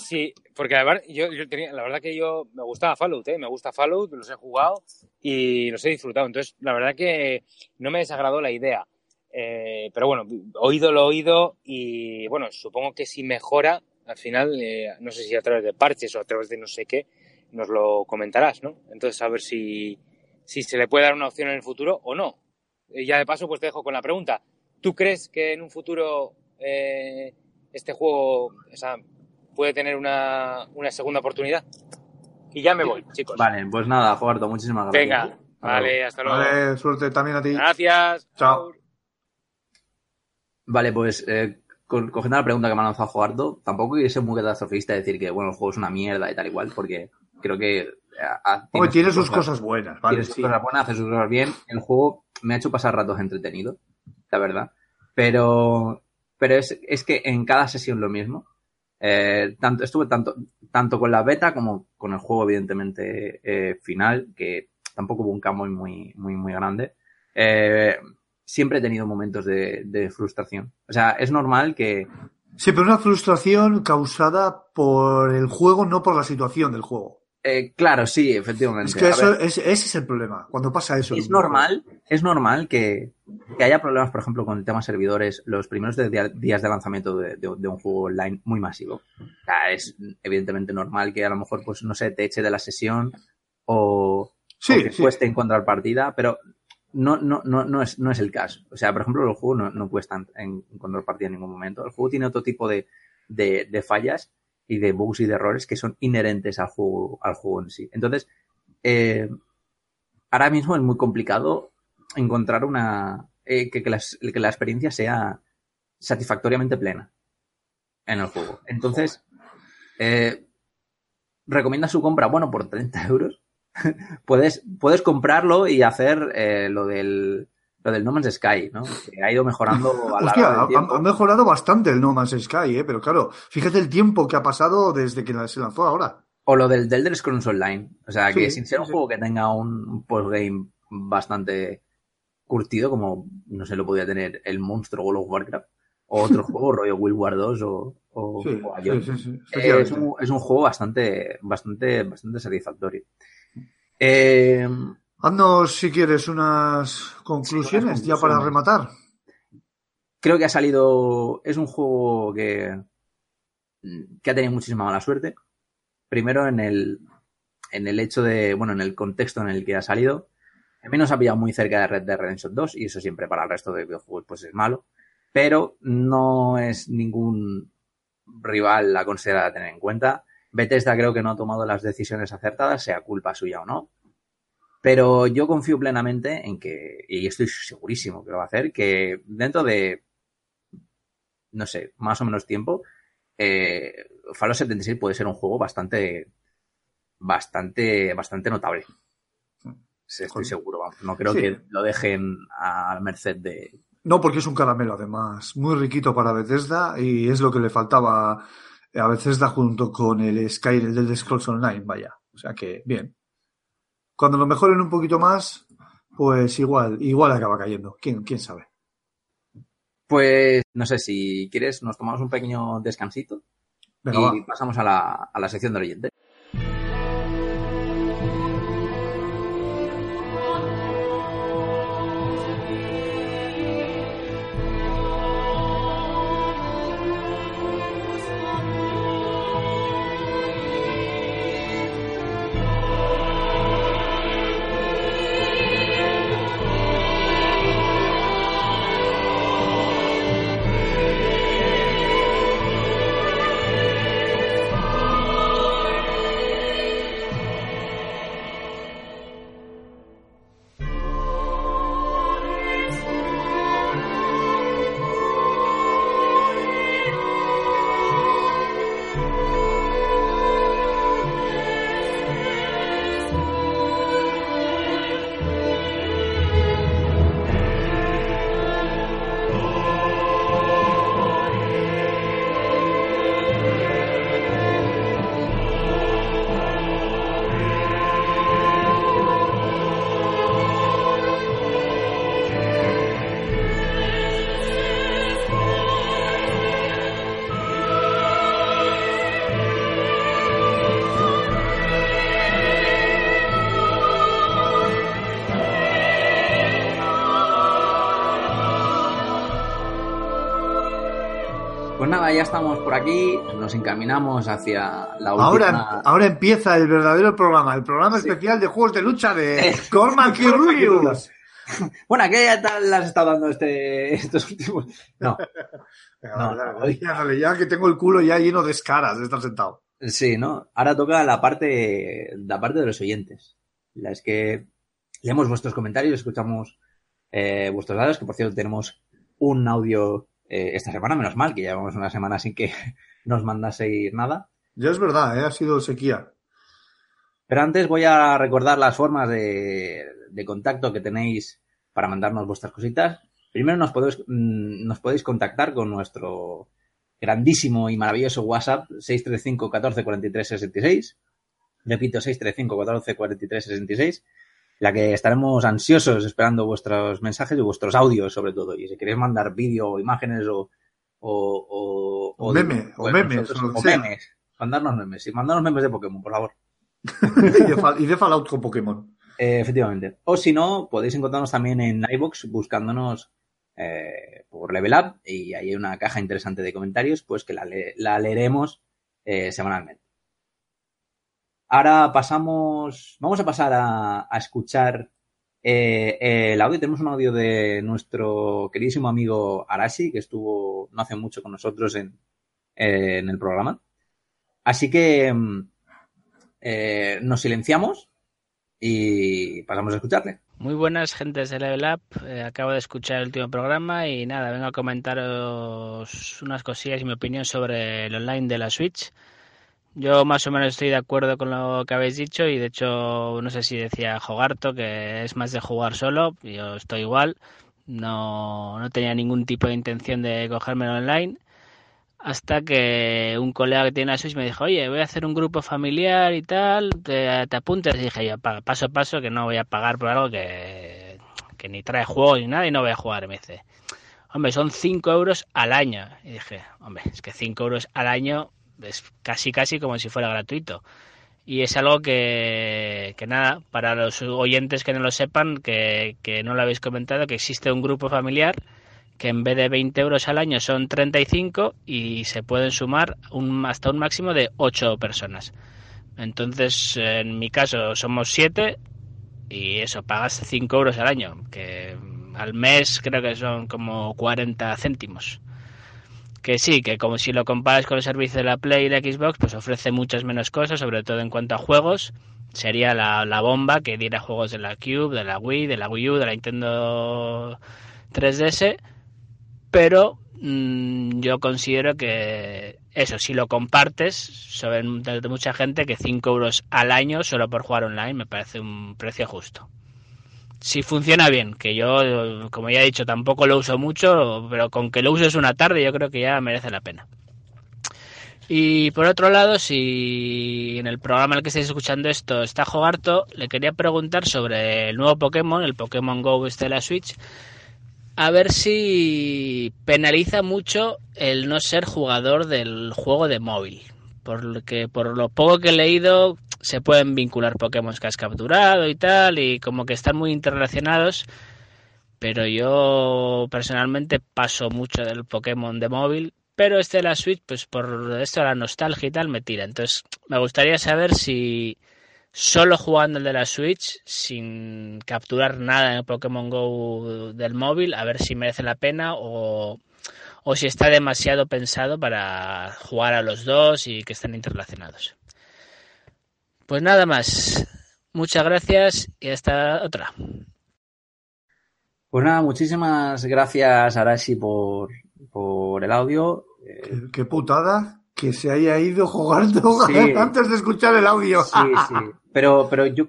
Sí, porque verdad, yo, yo tenía, la verdad que yo me gustaba Fallout, ¿eh? me gusta Fallout, los he jugado y los he disfrutado. Entonces, la verdad que no me desagradó la idea. Eh, pero bueno, oído lo oído y bueno, supongo que si mejora, al final, eh, no sé si a través de parches o a través de no sé qué, nos lo comentarás, ¿no? Entonces, a ver si, si se le puede dar una opción en el futuro o no. Y ya de paso, pues te dejo con la pregunta. ¿Tú crees que en un futuro eh, este juego o sea, puede tener una, una segunda oportunidad? Y ya me voy, chicos. Vale, pues nada, Jogarto, muchísimas gracias. Venga, Hasta vale, hasta luego. Vale, suerte también a ti. Gracias. Chao. Vale, pues eh, cogiendo la pregunta que me ha lanzado Jogarto, tampoco quiero ser muy catastrofista decir que bueno, el juego es una mierda y tal igual, porque creo que eh, ha- Hombre, tiene sus cosas buenas, ¿vale? tiene sus Sí. cosas buenas, hace sus cosas bien. El juego me ha hecho pasar ratos entretenidos, la verdad. Pero, pero es, es que en cada sesión lo mismo. Eh, tanto, estuve tanto, tanto con la beta como con el juego, evidentemente, eh, final, que tampoco hubo un cambio muy, muy, muy grande. Eh, siempre he tenido momentos de, de frustración. O sea, es normal que, Sí, pero una frustración causada por el juego, no por la situación del juego. Eh, claro, sí, efectivamente. Es que eso, es, ese es el problema. Cuando pasa eso. es normal, es normal que, que haya problemas, por ejemplo, con el tema servidores los primeros de- días de lanzamiento de, de- de un juego online muy masivo. O sea, es evidentemente normal que a lo mejor, pues, no sé, te eche de la sesión o, Sí, o que sí. cueste encontrar partida, pero no, no, no, no, es, no es el caso. O sea, por ejemplo, el juego no, no cuesta en- en encontrar partida en ningún momento. El juego tiene otro tipo de, de, de fallas y de bugs y de errores que son inherentes al juego, al juego en sí. Entonces, eh, ahora mismo es muy complicado encontrar una eh, que, que, la experiencia sea satisfactoriamente plena en el juego. Entonces, eh, recomienda su compra, bueno, por 30 *laughs* euros. puedes, puedes comprarlo y hacer eh, lo del lo del No Man's Sky, ¿no? Que ha ido mejorando a la Hostia, del ha, ha mejorado bastante el No Man's Sky, ¿eh? Pero claro, fíjate el tiempo que ha pasado desde que se lanzó ahora. O lo del, Elder Scrolls Online. O sea, que Sí, sin ser un sí. juego que tenga un postgame bastante curtido, como no sé, lo podía tener el monstruo World of Warcraft, o otro *laughs* juego, rollo World War 2 o, o, Sí, o Eh, es, un, es un juego bastante, bastante, bastante satisfactorio. Eh, Haznos, si quieres, unas conclusiones Sí, ya para rematar. creo que ha salido. Es un juego que, que ha tenido muchísima mala suerte. Primero en el, en el hecho de. Bueno, en el contexto en el que ha salido. A mí nos ha pillado muy cerca de Red Dead Redemption 2 y eso siempre para el resto de videojuegos pues es malo. Pero no es ningún rival a considerar a tener en cuenta. Bethesda creo que no ha tomado las decisiones acertadas, sea culpa suya o no. Pero yo confío plenamente en que, y estoy segurísimo que lo va a hacer, que dentro de, no sé, más o menos tiempo, eh, Fallout 76 puede ser un juego bastante, bastante, bastante notable. Sí, Estoy seguro, vamos. No creo Sí. que lo dejen a merced de... No, porque es un caramelo, además, muy riquito para Bethesda y es lo que le faltaba a Bethesda junto con el Skyrim del Scrolls Online, vaya. O sea que, bien. Cuando lo mejoren un poquito más, pues igual, igual acaba cayendo. ¿Quién, quién sabe? Pues no sé si quieres, nos tomamos un pequeño descansito Venga, y va. pasamos a la, a la sección del oyente. Ya estamos por aquí, nos encaminamos hacia la última... Ahora, ahora empieza el verdadero programa, el programa especial de juegos de lucha de *laughs* *laughs* Cormac y Rubius. Bueno, ¿qué tal has estado dando este, estos últimos? No, Venga, No, dale, dale, no, dale, ya, que tengo el culo ya lleno de escaras de estar sentado. sí, ¿no? Ahora toca la parte, la parte de los oyentes. La es que leemos vuestros comentarios, escuchamos eh, vuestros datos, que por cierto tenemos un audio eh, esta semana, menos mal, que llevamos una semana sin que *laughs* nos mandaseis nada. Ya es verdad, ¿eh? ha sido sequía. Pero antes voy a recordar las formas de, de contacto que tenéis para mandarnos vuestras cositas. Primero nos podéis, mm, nos podéis contactar con nuestro grandísimo y maravilloso WhatsApp 635 14 43 66. Repito, 635 14 43 66. La que estaremos ansiosos esperando vuestros mensajes y vuestros audios, sobre todo. Y si queréis mandar vídeo o imágenes o. O, o, O meme, o memes, o sea. memes. Mandarnos memes. Y mandarnos memes de Pokémon, por favor. *laughs* y, de Fall- y de Fallout con Pokémon. Eh, efectivamente. O si no, podéis encontrarnos también en iBox buscándonos eh, por Level Up y ahí hay una caja interesante de comentarios, pues que la, le- la leeremos eh, semanalmente. Ahora pasamos, vamos a pasar a, escuchar eh, el audio. Tenemos un audio de nuestro queridísimo amigo Arashi, que estuvo no hace mucho con nosotros en, en el programa. Así que mm, eh, nos silenciamos y pasamos a escucharle. Muy buenas gentes de Level Up, Eh, acabo de escuchar el último programa y nada, vengo a comentaros unas cosillas y mi opinión sobre el online de la Switch. Yo más o menos estoy de acuerdo con lo que habéis dicho y de hecho no sé si decía Jogarto que es más de jugar solo, yo estoy igual, no, no tenía ningún tipo de intención de cogérmelo online hasta que un colega que tiene la Switch me dijo, oye, voy a hacer un grupo familiar y tal, te, te apuntas. Y dije yo, "Pa- paso a paso, que no voy a pagar por algo que, que ni trae juegos ni nada y no voy a jugar. Me dice, hombre, son 5 euros al año. Y dije, hombre, es que 5 euros al año es casi, casi como si fuera gratuito. Y es algo que, que nada, para los oyentes que no lo sepan, que, que no lo habéis comentado, que existe un grupo familiar que en vez de 20 euros al año son 35 y se pueden sumar un, hasta un máximo de 8 personas. Entonces, en mi caso, somos 7 y eso, pagas 5 euros al año, que al mes creo que son como 40 céntimos. Que sí, que como si lo comparas con el servicio de la Play y la Xbox, pues ofrece muchas menos cosas, sobre todo en cuanto a juegos. Sería la, la bomba que diera juegos de la Cube, de la Wii, de la Wii U, de la Nintendo 3DS pero mm, yo considero que eso, si lo compartes, de mucha gente que 5 euros al año solo por jugar online me parece un precio justo. Si funciona bien, que yo, como ya he dicho, tampoco lo uso mucho, pero con que lo uses una tarde yo creo que ya merece la pena. Y por otro lado, si en el programa en el que estáis escuchando esto está Jogarto, le quería preguntar sobre el nuevo Pokémon, el Pokémon Go de la Switch, a ver si penaliza mucho el no ser jugador del juego de móvil. Porque por lo poco que he leído se pueden vincular Pokémon que has capturado y tal, y como que están muy interrelacionados. Pero yo personalmente paso mucho del Pokémon de móvil. Pero este de la Switch, pues por esto la nostalgia y tal, me tira. Entonces me gustaría saber si solo jugando el de la Switch, sin capturar nada en el Pokémon Go del móvil, a ver si merece la pena o, o si está demasiado pensado para jugar a los dos y que estén interrelacionados. Pues nada más. Muchas gracias y hasta otra. Pues nada, muchísimas gracias Arashi por, por el audio. ¿Qué, qué putada que se haya ido jugando *laughs* Sí. antes de escuchar el audio. Sí, sí. Pero, pero yo,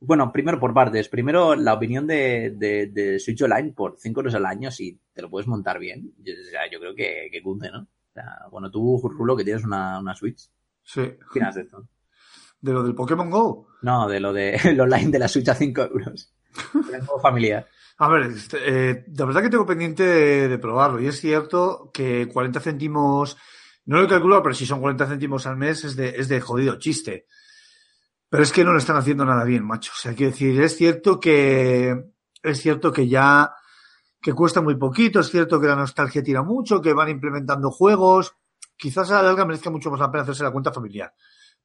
bueno, primero por partes. Primero, la opinión de, de, de Switch Online por 5 euros al año, si te lo puedes montar bien. Yo, o sea, yo creo que, que cunde, ¿no? O sea, bueno, tú, Rulo, que tienes una, una Switch, Sí. ¿qué opinas de esto? De lo del Pokémon Go. No, de lo de *laughs* el online de la Switch a 5 euros. *laughs* El juego familiar. A ver, este, eh, la verdad que tengo pendiente de, de probarlo. Y es cierto que 40 céntimos, no lo he calculado, pero si son 40 céntimos al mes es de, es de jodido chiste. Pero es que no lo están haciendo nada bien, macho. O sea, quiero decir, es cierto que, es cierto que ya, que cuesta muy poquito, es cierto que la nostalgia tira mucho, que van implementando juegos. Quizás a la larga merezca mucho más la pena hacerse la cuenta familiar.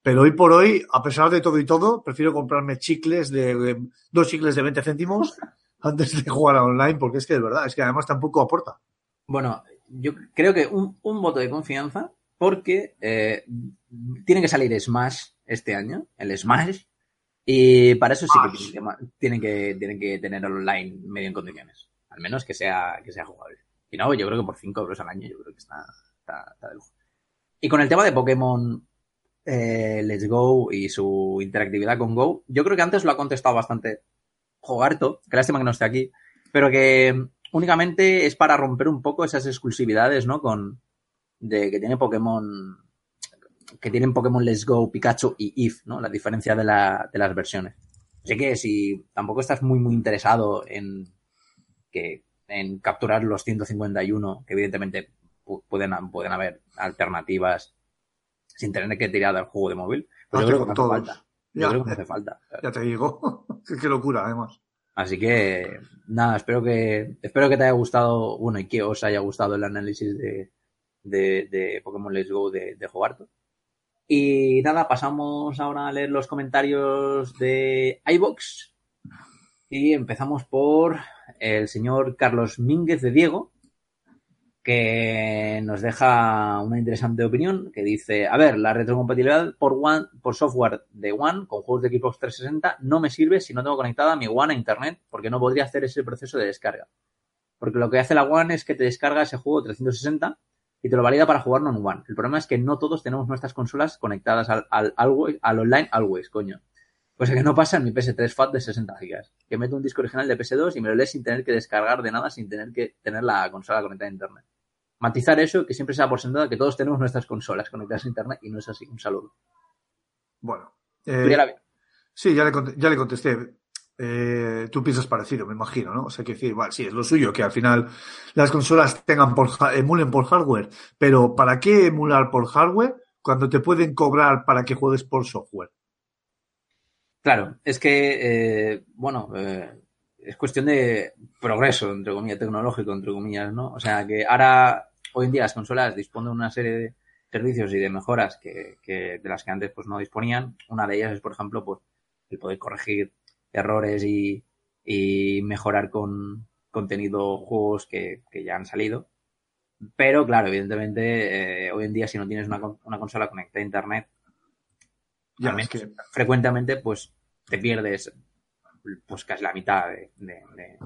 Pero hoy por hoy, a pesar de todo y todo, prefiero comprarme chicles de, de- dos chicles de 20 céntimos *laughs* antes de jugar a online, porque es que de verdad, es que además tampoco aporta. Bueno, yo creo que un, un voto de confianza porque eh, tiene que salir Smash este año, el Smash, y para eso sí que tienen que, tienen que, tienen que tener online medio en condiciones. Al menos que sea, que sea jugable. Y no, yo creo que por 5 euros al año yo creo que está, está, está de lujo. Y con el tema de Pokémon eh, Let's Go y su interactividad con Go, yo creo que antes lo ha contestado bastante Jogarto, que lástima que no esté aquí, pero que únicamente es para romper un poco esas exclusividades, ¿no? Con de que tiene Pokémon que tienen Pokémon Let's Go, Pikachu y If, ¿no? La diferencia de, la, de las versiones. Así que si tampoco estás muy muy interesado en que en capturar los 151, que evidentemente pu- pueden, pueden haber alternativas sin tener que tirar del juego de móvil, pues yo Hazte creo que no hace falta. Yo Ya, creo que no hace falta. ya te digo. *laughs* Qué locura, además. Así que, nada, espero que, espero que te haya gustado, bueno, y que os haya gustado el análisis de, de, de Pokémon Let's Go de, de Jogarto. Y nada, pasamos ahora a leer los comentarios de iBox. Y empezamos por el señor Carlos Mínguez de Diego, que nos deja una interesante opinión, que dice, a ver, la retrocompatibilidad por, One, por software de One con juegos de Xbox 360 no me sirve si no tengo conectada mi One a Internet, porque no podría hacer ese proceso de descarga. Porque lo que hace la One es que te descarga ese juego 360 y te lo valida para jugarlo en One. El problema es que no todos tenemos nuestras consolas conectadas al, al, online always, coño. Cosa que no pasa en mi PS3 FAT de 60 GB. Que meto un disco original de PS2 y me lo lees sin tener que descargar de nada, sin tener que tener la consola conectada a internet. Matizar eso, que siempre sea por sentado que todos tenemos nuestras consolas conectadas a internet y no es así. Un saludo. Bueno. Tú eh, ya la sí, ya le, ya le contesté. Eh, tú piensas parecido, me imagino, ¿no? O sea, que decir, bueno, sí, es lo suyo, que al final las consolas tengan por, emulen por hardware, pero ¿para qué emular por hardware cuando te pueden cobrar para que juegues por software? Claro, es que, eh, bueno, eh, es cuestión de progreso, entre comillas, tecnológico, entre comillas, ¿no? O sea, que ahora, hoy en día, las consolas disponen de una serie de servicios y de mejoras que, que de las que antes pues no disponían. Una de ellas es, por ejemplo, pues el poder corregir errores y, y mejorar con contenido juegos que, que ya han salido. Pero, claro, evidentemente, eh, hoy en día, si no tienes una, una consola conectada a Internet, Ya, es que, frecuentemente pues te pierdes pues casi la mitad de, de- de-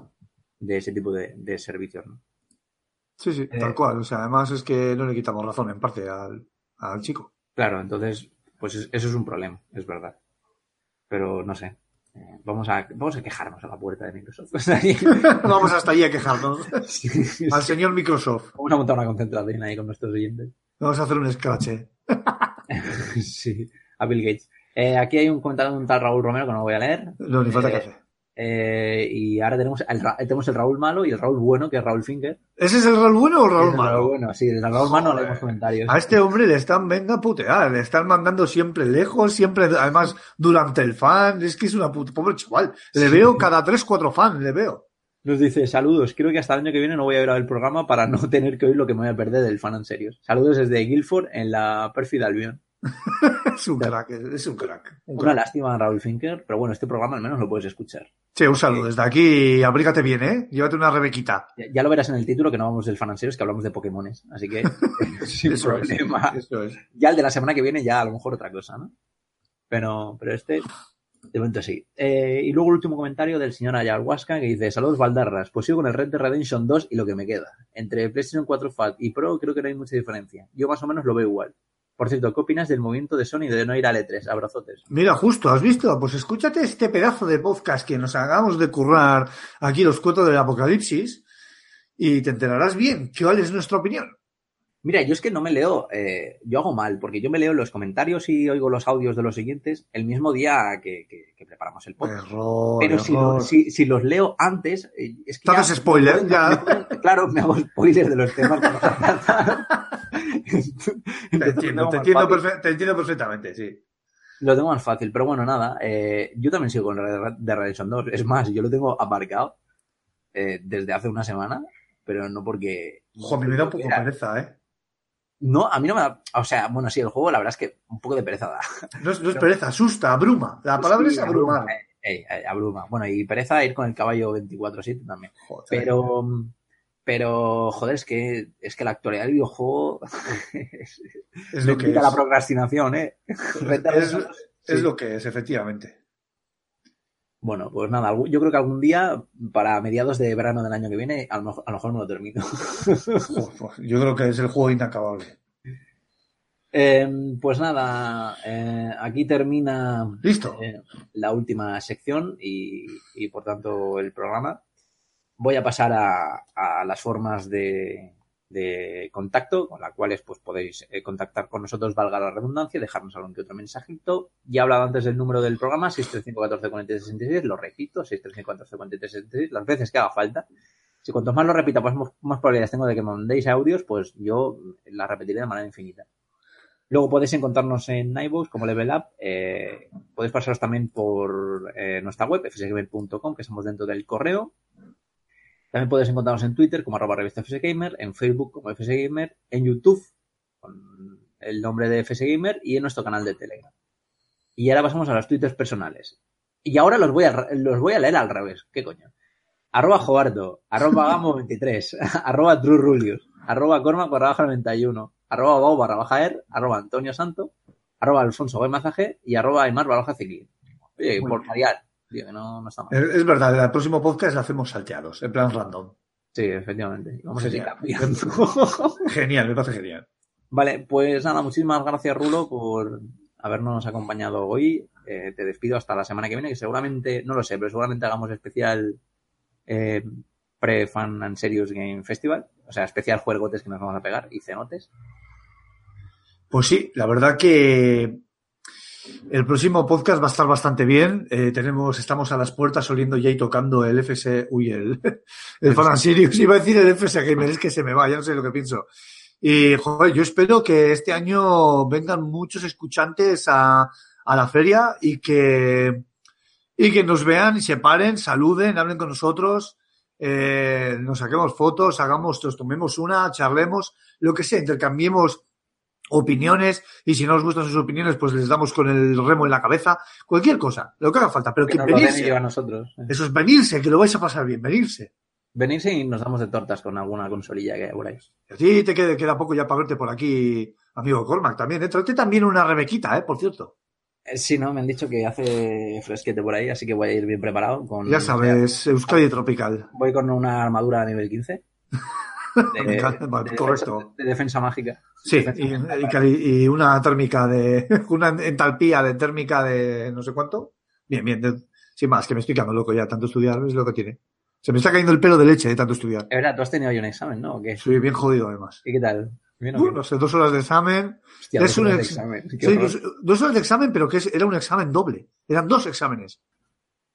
de ese tipo de, de servicios ¿no? sí, sí, Eh, tal cual. O sea, además es que no le quitamos razón en parte al, al chico. claro entonces pues es- eso es un problema es verdad pero no sé eh, vamos a vamos a quejarnos a la puerta de Microsoft *laughs* *laughs* Vamos hasta allí a quejarnos. *laughs* sí, Al sí. señor Microsoft. vamos a montar una concentración ahí con nuestros oyentes Vamos a hacer un scratch. ¿eh? sí a Bill Gates Eh, aquí hay un comentario de un tal Raúl Romero que no voy a leer No, ni falta Eh, que eh, y ahora tenemos el, tenemos el Raúl malo y el Raúl bueno, que es Raúl Finger. ¿Ese es el Raúl bueno o el Raúl Es el malo? bueno, sí, el Raúl malo leemos comentarios. A este hombre le están, venga a putear, le están mandando siempre lejos, siempre, además, durante el fan, es que es una puta, pobre chaval. Le veo cada tres, cuatro fans, le veo. Nos dice, saludos, creo que hasta el año que viene no voy a ver el programa para no *laughs* tener que oír lo que me voy a perder del fan en serio. Saludos desde Guilford en la Perfida Albion. *laughs* Es un crack, es un crack. Un Una crack. lástima, Raúl Finker, pero bueno, este programa al menos lo puedes escuchar. Sí, un saludo desde aquí, abrígate bien, ¿eh? Llévate una rebequita. Ya, ya lo verás en el título que no vamos del fan en serio, es que hablamos de Pokémones. Así que, *laughs* *laughs* sin Eso es, problema. eso es. Ya el de la semana que viene, ya a lo mejor otra cosa, ¿no? Pero, pero este, de momento sí. Eh, y luego el último comentario del señor Ayahuasca que dice: Saludos Valdarras, pues sigo con el Red Dead Redemption 2 y lo que me queda. Entre PlayStation 4 Fat y Pro creo que no hay mucha diferencia. Yo más o menos lo veo igual. Por cierto, ¿qué opinas del movimiento de Sony de no ir al E3? Abrazotes. Mira, justo, ¿has visto? Pues escúchate este pedazo de podcast que nos hagamos de currar aquí los cuentos del apocalipsis y te enterarás bien cuál es nuestra opinión. Mira, yo es que no me leo, eh, yo hago mal, porque yo me leo los comentarios y oigo los audios de los siguientes el mismo día que, que- que preparamos el podcast. Error, Pero si, lo- si, si los leo antes, eh, es que. Haces spoiler, *laughs* ya. Claro, me hago spoilers de los temas que vamos a tratar. Te entiendo, te entiendo, perfe- te entiendo perfectamente, sí. Lo tengo más fácil, pero bueno, nada. eh, yo también sigo con Dead Redemption 2. Es más, yo lo tengo aparcado eh, desde hace una semana, pero no porque. Mí me da un poco pereza, ¿eh? No, a mí no me da. O sea, bueno, sí, el juego, la verdad es que un poco de pereza da. No es, no es pereza, asusta, abruma. La palabra Sí, es abrumar. abruma, eh, eh, abruma. Bueno, y pereza ir con el caballo 24-7 también. Joder. Pero, pero, joder, es que, es que la actualidad del videojuego *laughs* es lo que es. la procrastinación, ¿eh? Es, Redemption, es sí. lo que es, efectivamente. Bueno, pues nada, yo creo que algún día, para mediados de verano del año que viene, a lo mejor, a lo mejor me lo termino. *laughs* Joder, Yo creo que es el juego inacabable. Eh, pues nada, eh, aquí termina Listo. eh, la última sección y, y, por tanto el programa. Voy a pasar a, a las formas de, de contacto con las cuales pues podéis eh, contactar con nosotros, valga la redundancia, dejarnos algún que otro mensajito. Ya he hablado antes del número del programa, 635144366, lo repito, 635144366, las veces que haga falta. Si cuanto más lo repita, pues más, probabilidades tengo de que me mandéis audios, pues yo la repetiré de manera infinita. Luego podéis encontrarnos en iVoox como Level Up. Eh, podéis pasaros también por eh, nuestra web, fsgamer.com, que estamos dentro del correo. También podéis encontrarnos en Twitter como arroba revista fsgamer, en Facebook como fsgamer, en YouTube con el nombre de fsgamer y en nuestro canal de Telegram. Y ahora pasamos a los twitters personales. Y ahora los voy a, los voy a leer al revés. ¿Qué coño? Arroba Joardo, arroba Gamo23, *laughs* arroba Trurulius, arroba Cormac barra baja 91, arroba Bau barra baja Er, arroba Antonio Santo, arroba Alfonso Mazaje y arroba Aymar barra baja. Oye, por variar, tío, que no, no está mal. Es, es verdad, el próximo podcast lo hacemos salteados, en plan random. Sí, efectivamente. Vamos a ir Genial. cambiando. *laughs* Genial, me parece genial. Vale, pues nada, muchísimas gracias Rulo por habernos acompañado hoy. Eh, te despido hasta la semana que viene, que seguramente, no lo sé, pero seguramente hagamos especial eh, pre-Fan and Serious Game Festival. O sea, especial juegotes que nos vamos a pegar y cenotes. Pues sí, la verdad que el próximo podcast va a estar bastante bien. Eh, tenemos, estamos a las puertas oliendo ya y tocando el FS, uy, el, *laughs* el Fan and Serious. Iba a decir el FS Gamer, es que se me va, ya no sé lo que pienso. Y, joder, yo espero que este año vengan muchos escuchantes a, a la feria y que, y que nos vean y se paren, saluden, hablen con nosotros, eh, nos saquemos fotos, hagamos, nos tomemos una, charlemos, lo que sea, intercambiemos opiniones y si no nos gustan sus opiniones, pues les damos con el remo en la cabeza, cualquier cosa, lo que haga falta, pero Que venirse, a nosotros. eso es venirse, que lo vais a pasar bien, venirse. Venirse y nos damos de tortas con alguna consolilla que hay por ahí. A ti te queda, queda poco ya para verte por aquí, amigo Cormac, también, ¿eh? También una rebequita, ¿eh? Por cierto. Eh, Sí, no, me han dicho que hace fresquete por ahí, así que voy a ir bien preparado. Con, Ya sabes, Euskadi Tropical. Voy con una armadura a nivel 15. *laughs* De, *laughs* Me encanta, vale, de defensa- de defensa mágica. Sí, Defensa y, mágica y para- cali- y una térmica de, *laughs* una entalpía de térmica de no sé cuánto. Bien, bien, sin más, que me estoy quedando loco ya, tanto estudiar es lo que tiene. Se me está cayendo el pelo de leche de tanto estudiar. Es verdad, tú has tenido hoy un examen, ¿no? ¿O qué? Soy bien jodido además. ¿Y qué tal? ¿Bien? Uh, no sé, dos horas de examen. Hostia, es dos un horas de ex- examen. Sí, dos, dos horas de examen, pero que es- era un examen doble. Eran dos exámenes.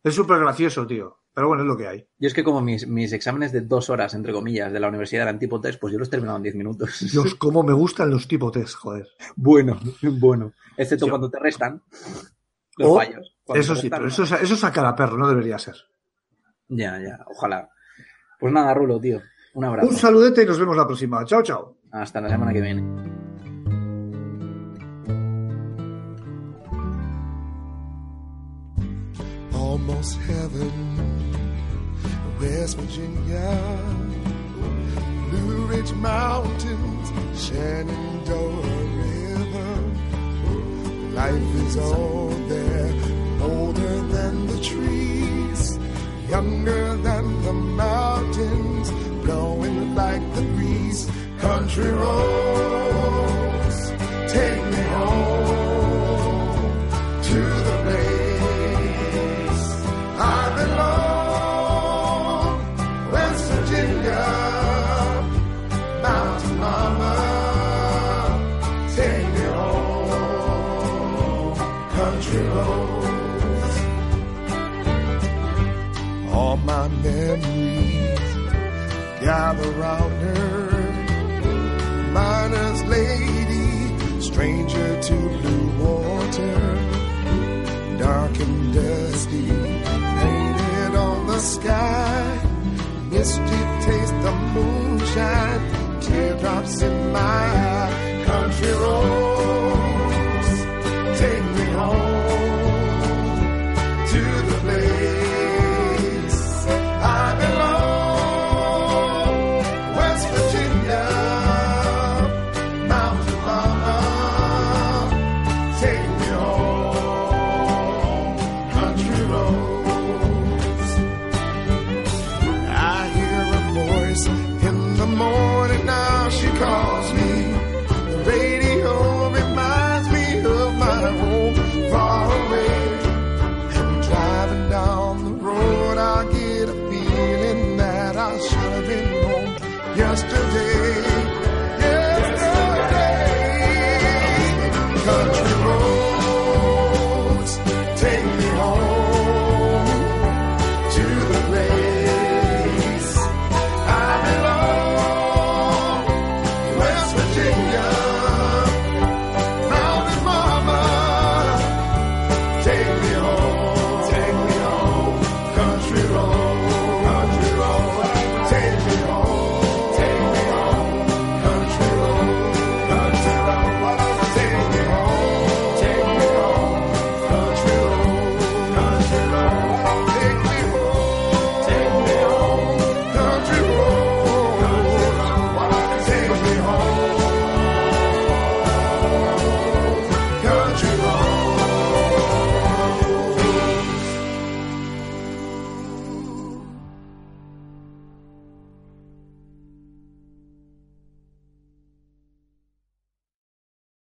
Es súper gracioso, tío. Pero bueno, es lo que hay. Yo es que como mis, mis exámenes de dos horas, entre comillas, de la universidad eran tipo test, pues yo los he terminado en diez minutos. Dios, *laughs* cómo me gustan los tipo test, joder. bueno, *laughs* bueno. Excepto Sí. cuando te restan los O- fallos. Eso sí, restan, pero no. eso, es- eso saca a perro, no debería ser. Ya, ya, ojalá. Pues nada, Rulo, tío. Un abrazo. Un saludete y nos vemos la próxima. Chao, chao. Hasta la semana que viene. almost heaven. West Virginia, Blue Ridge Mountains, Shenandoah River. Life is all there, older than the trees, younger than the mountains, blowing like the breeze. Country roads, take me home memories gather round her. Miner's lady, stranger to blue water dark and dusty, painted on the sky. Misty taste of moonshine, teardrops in my eye. Country road,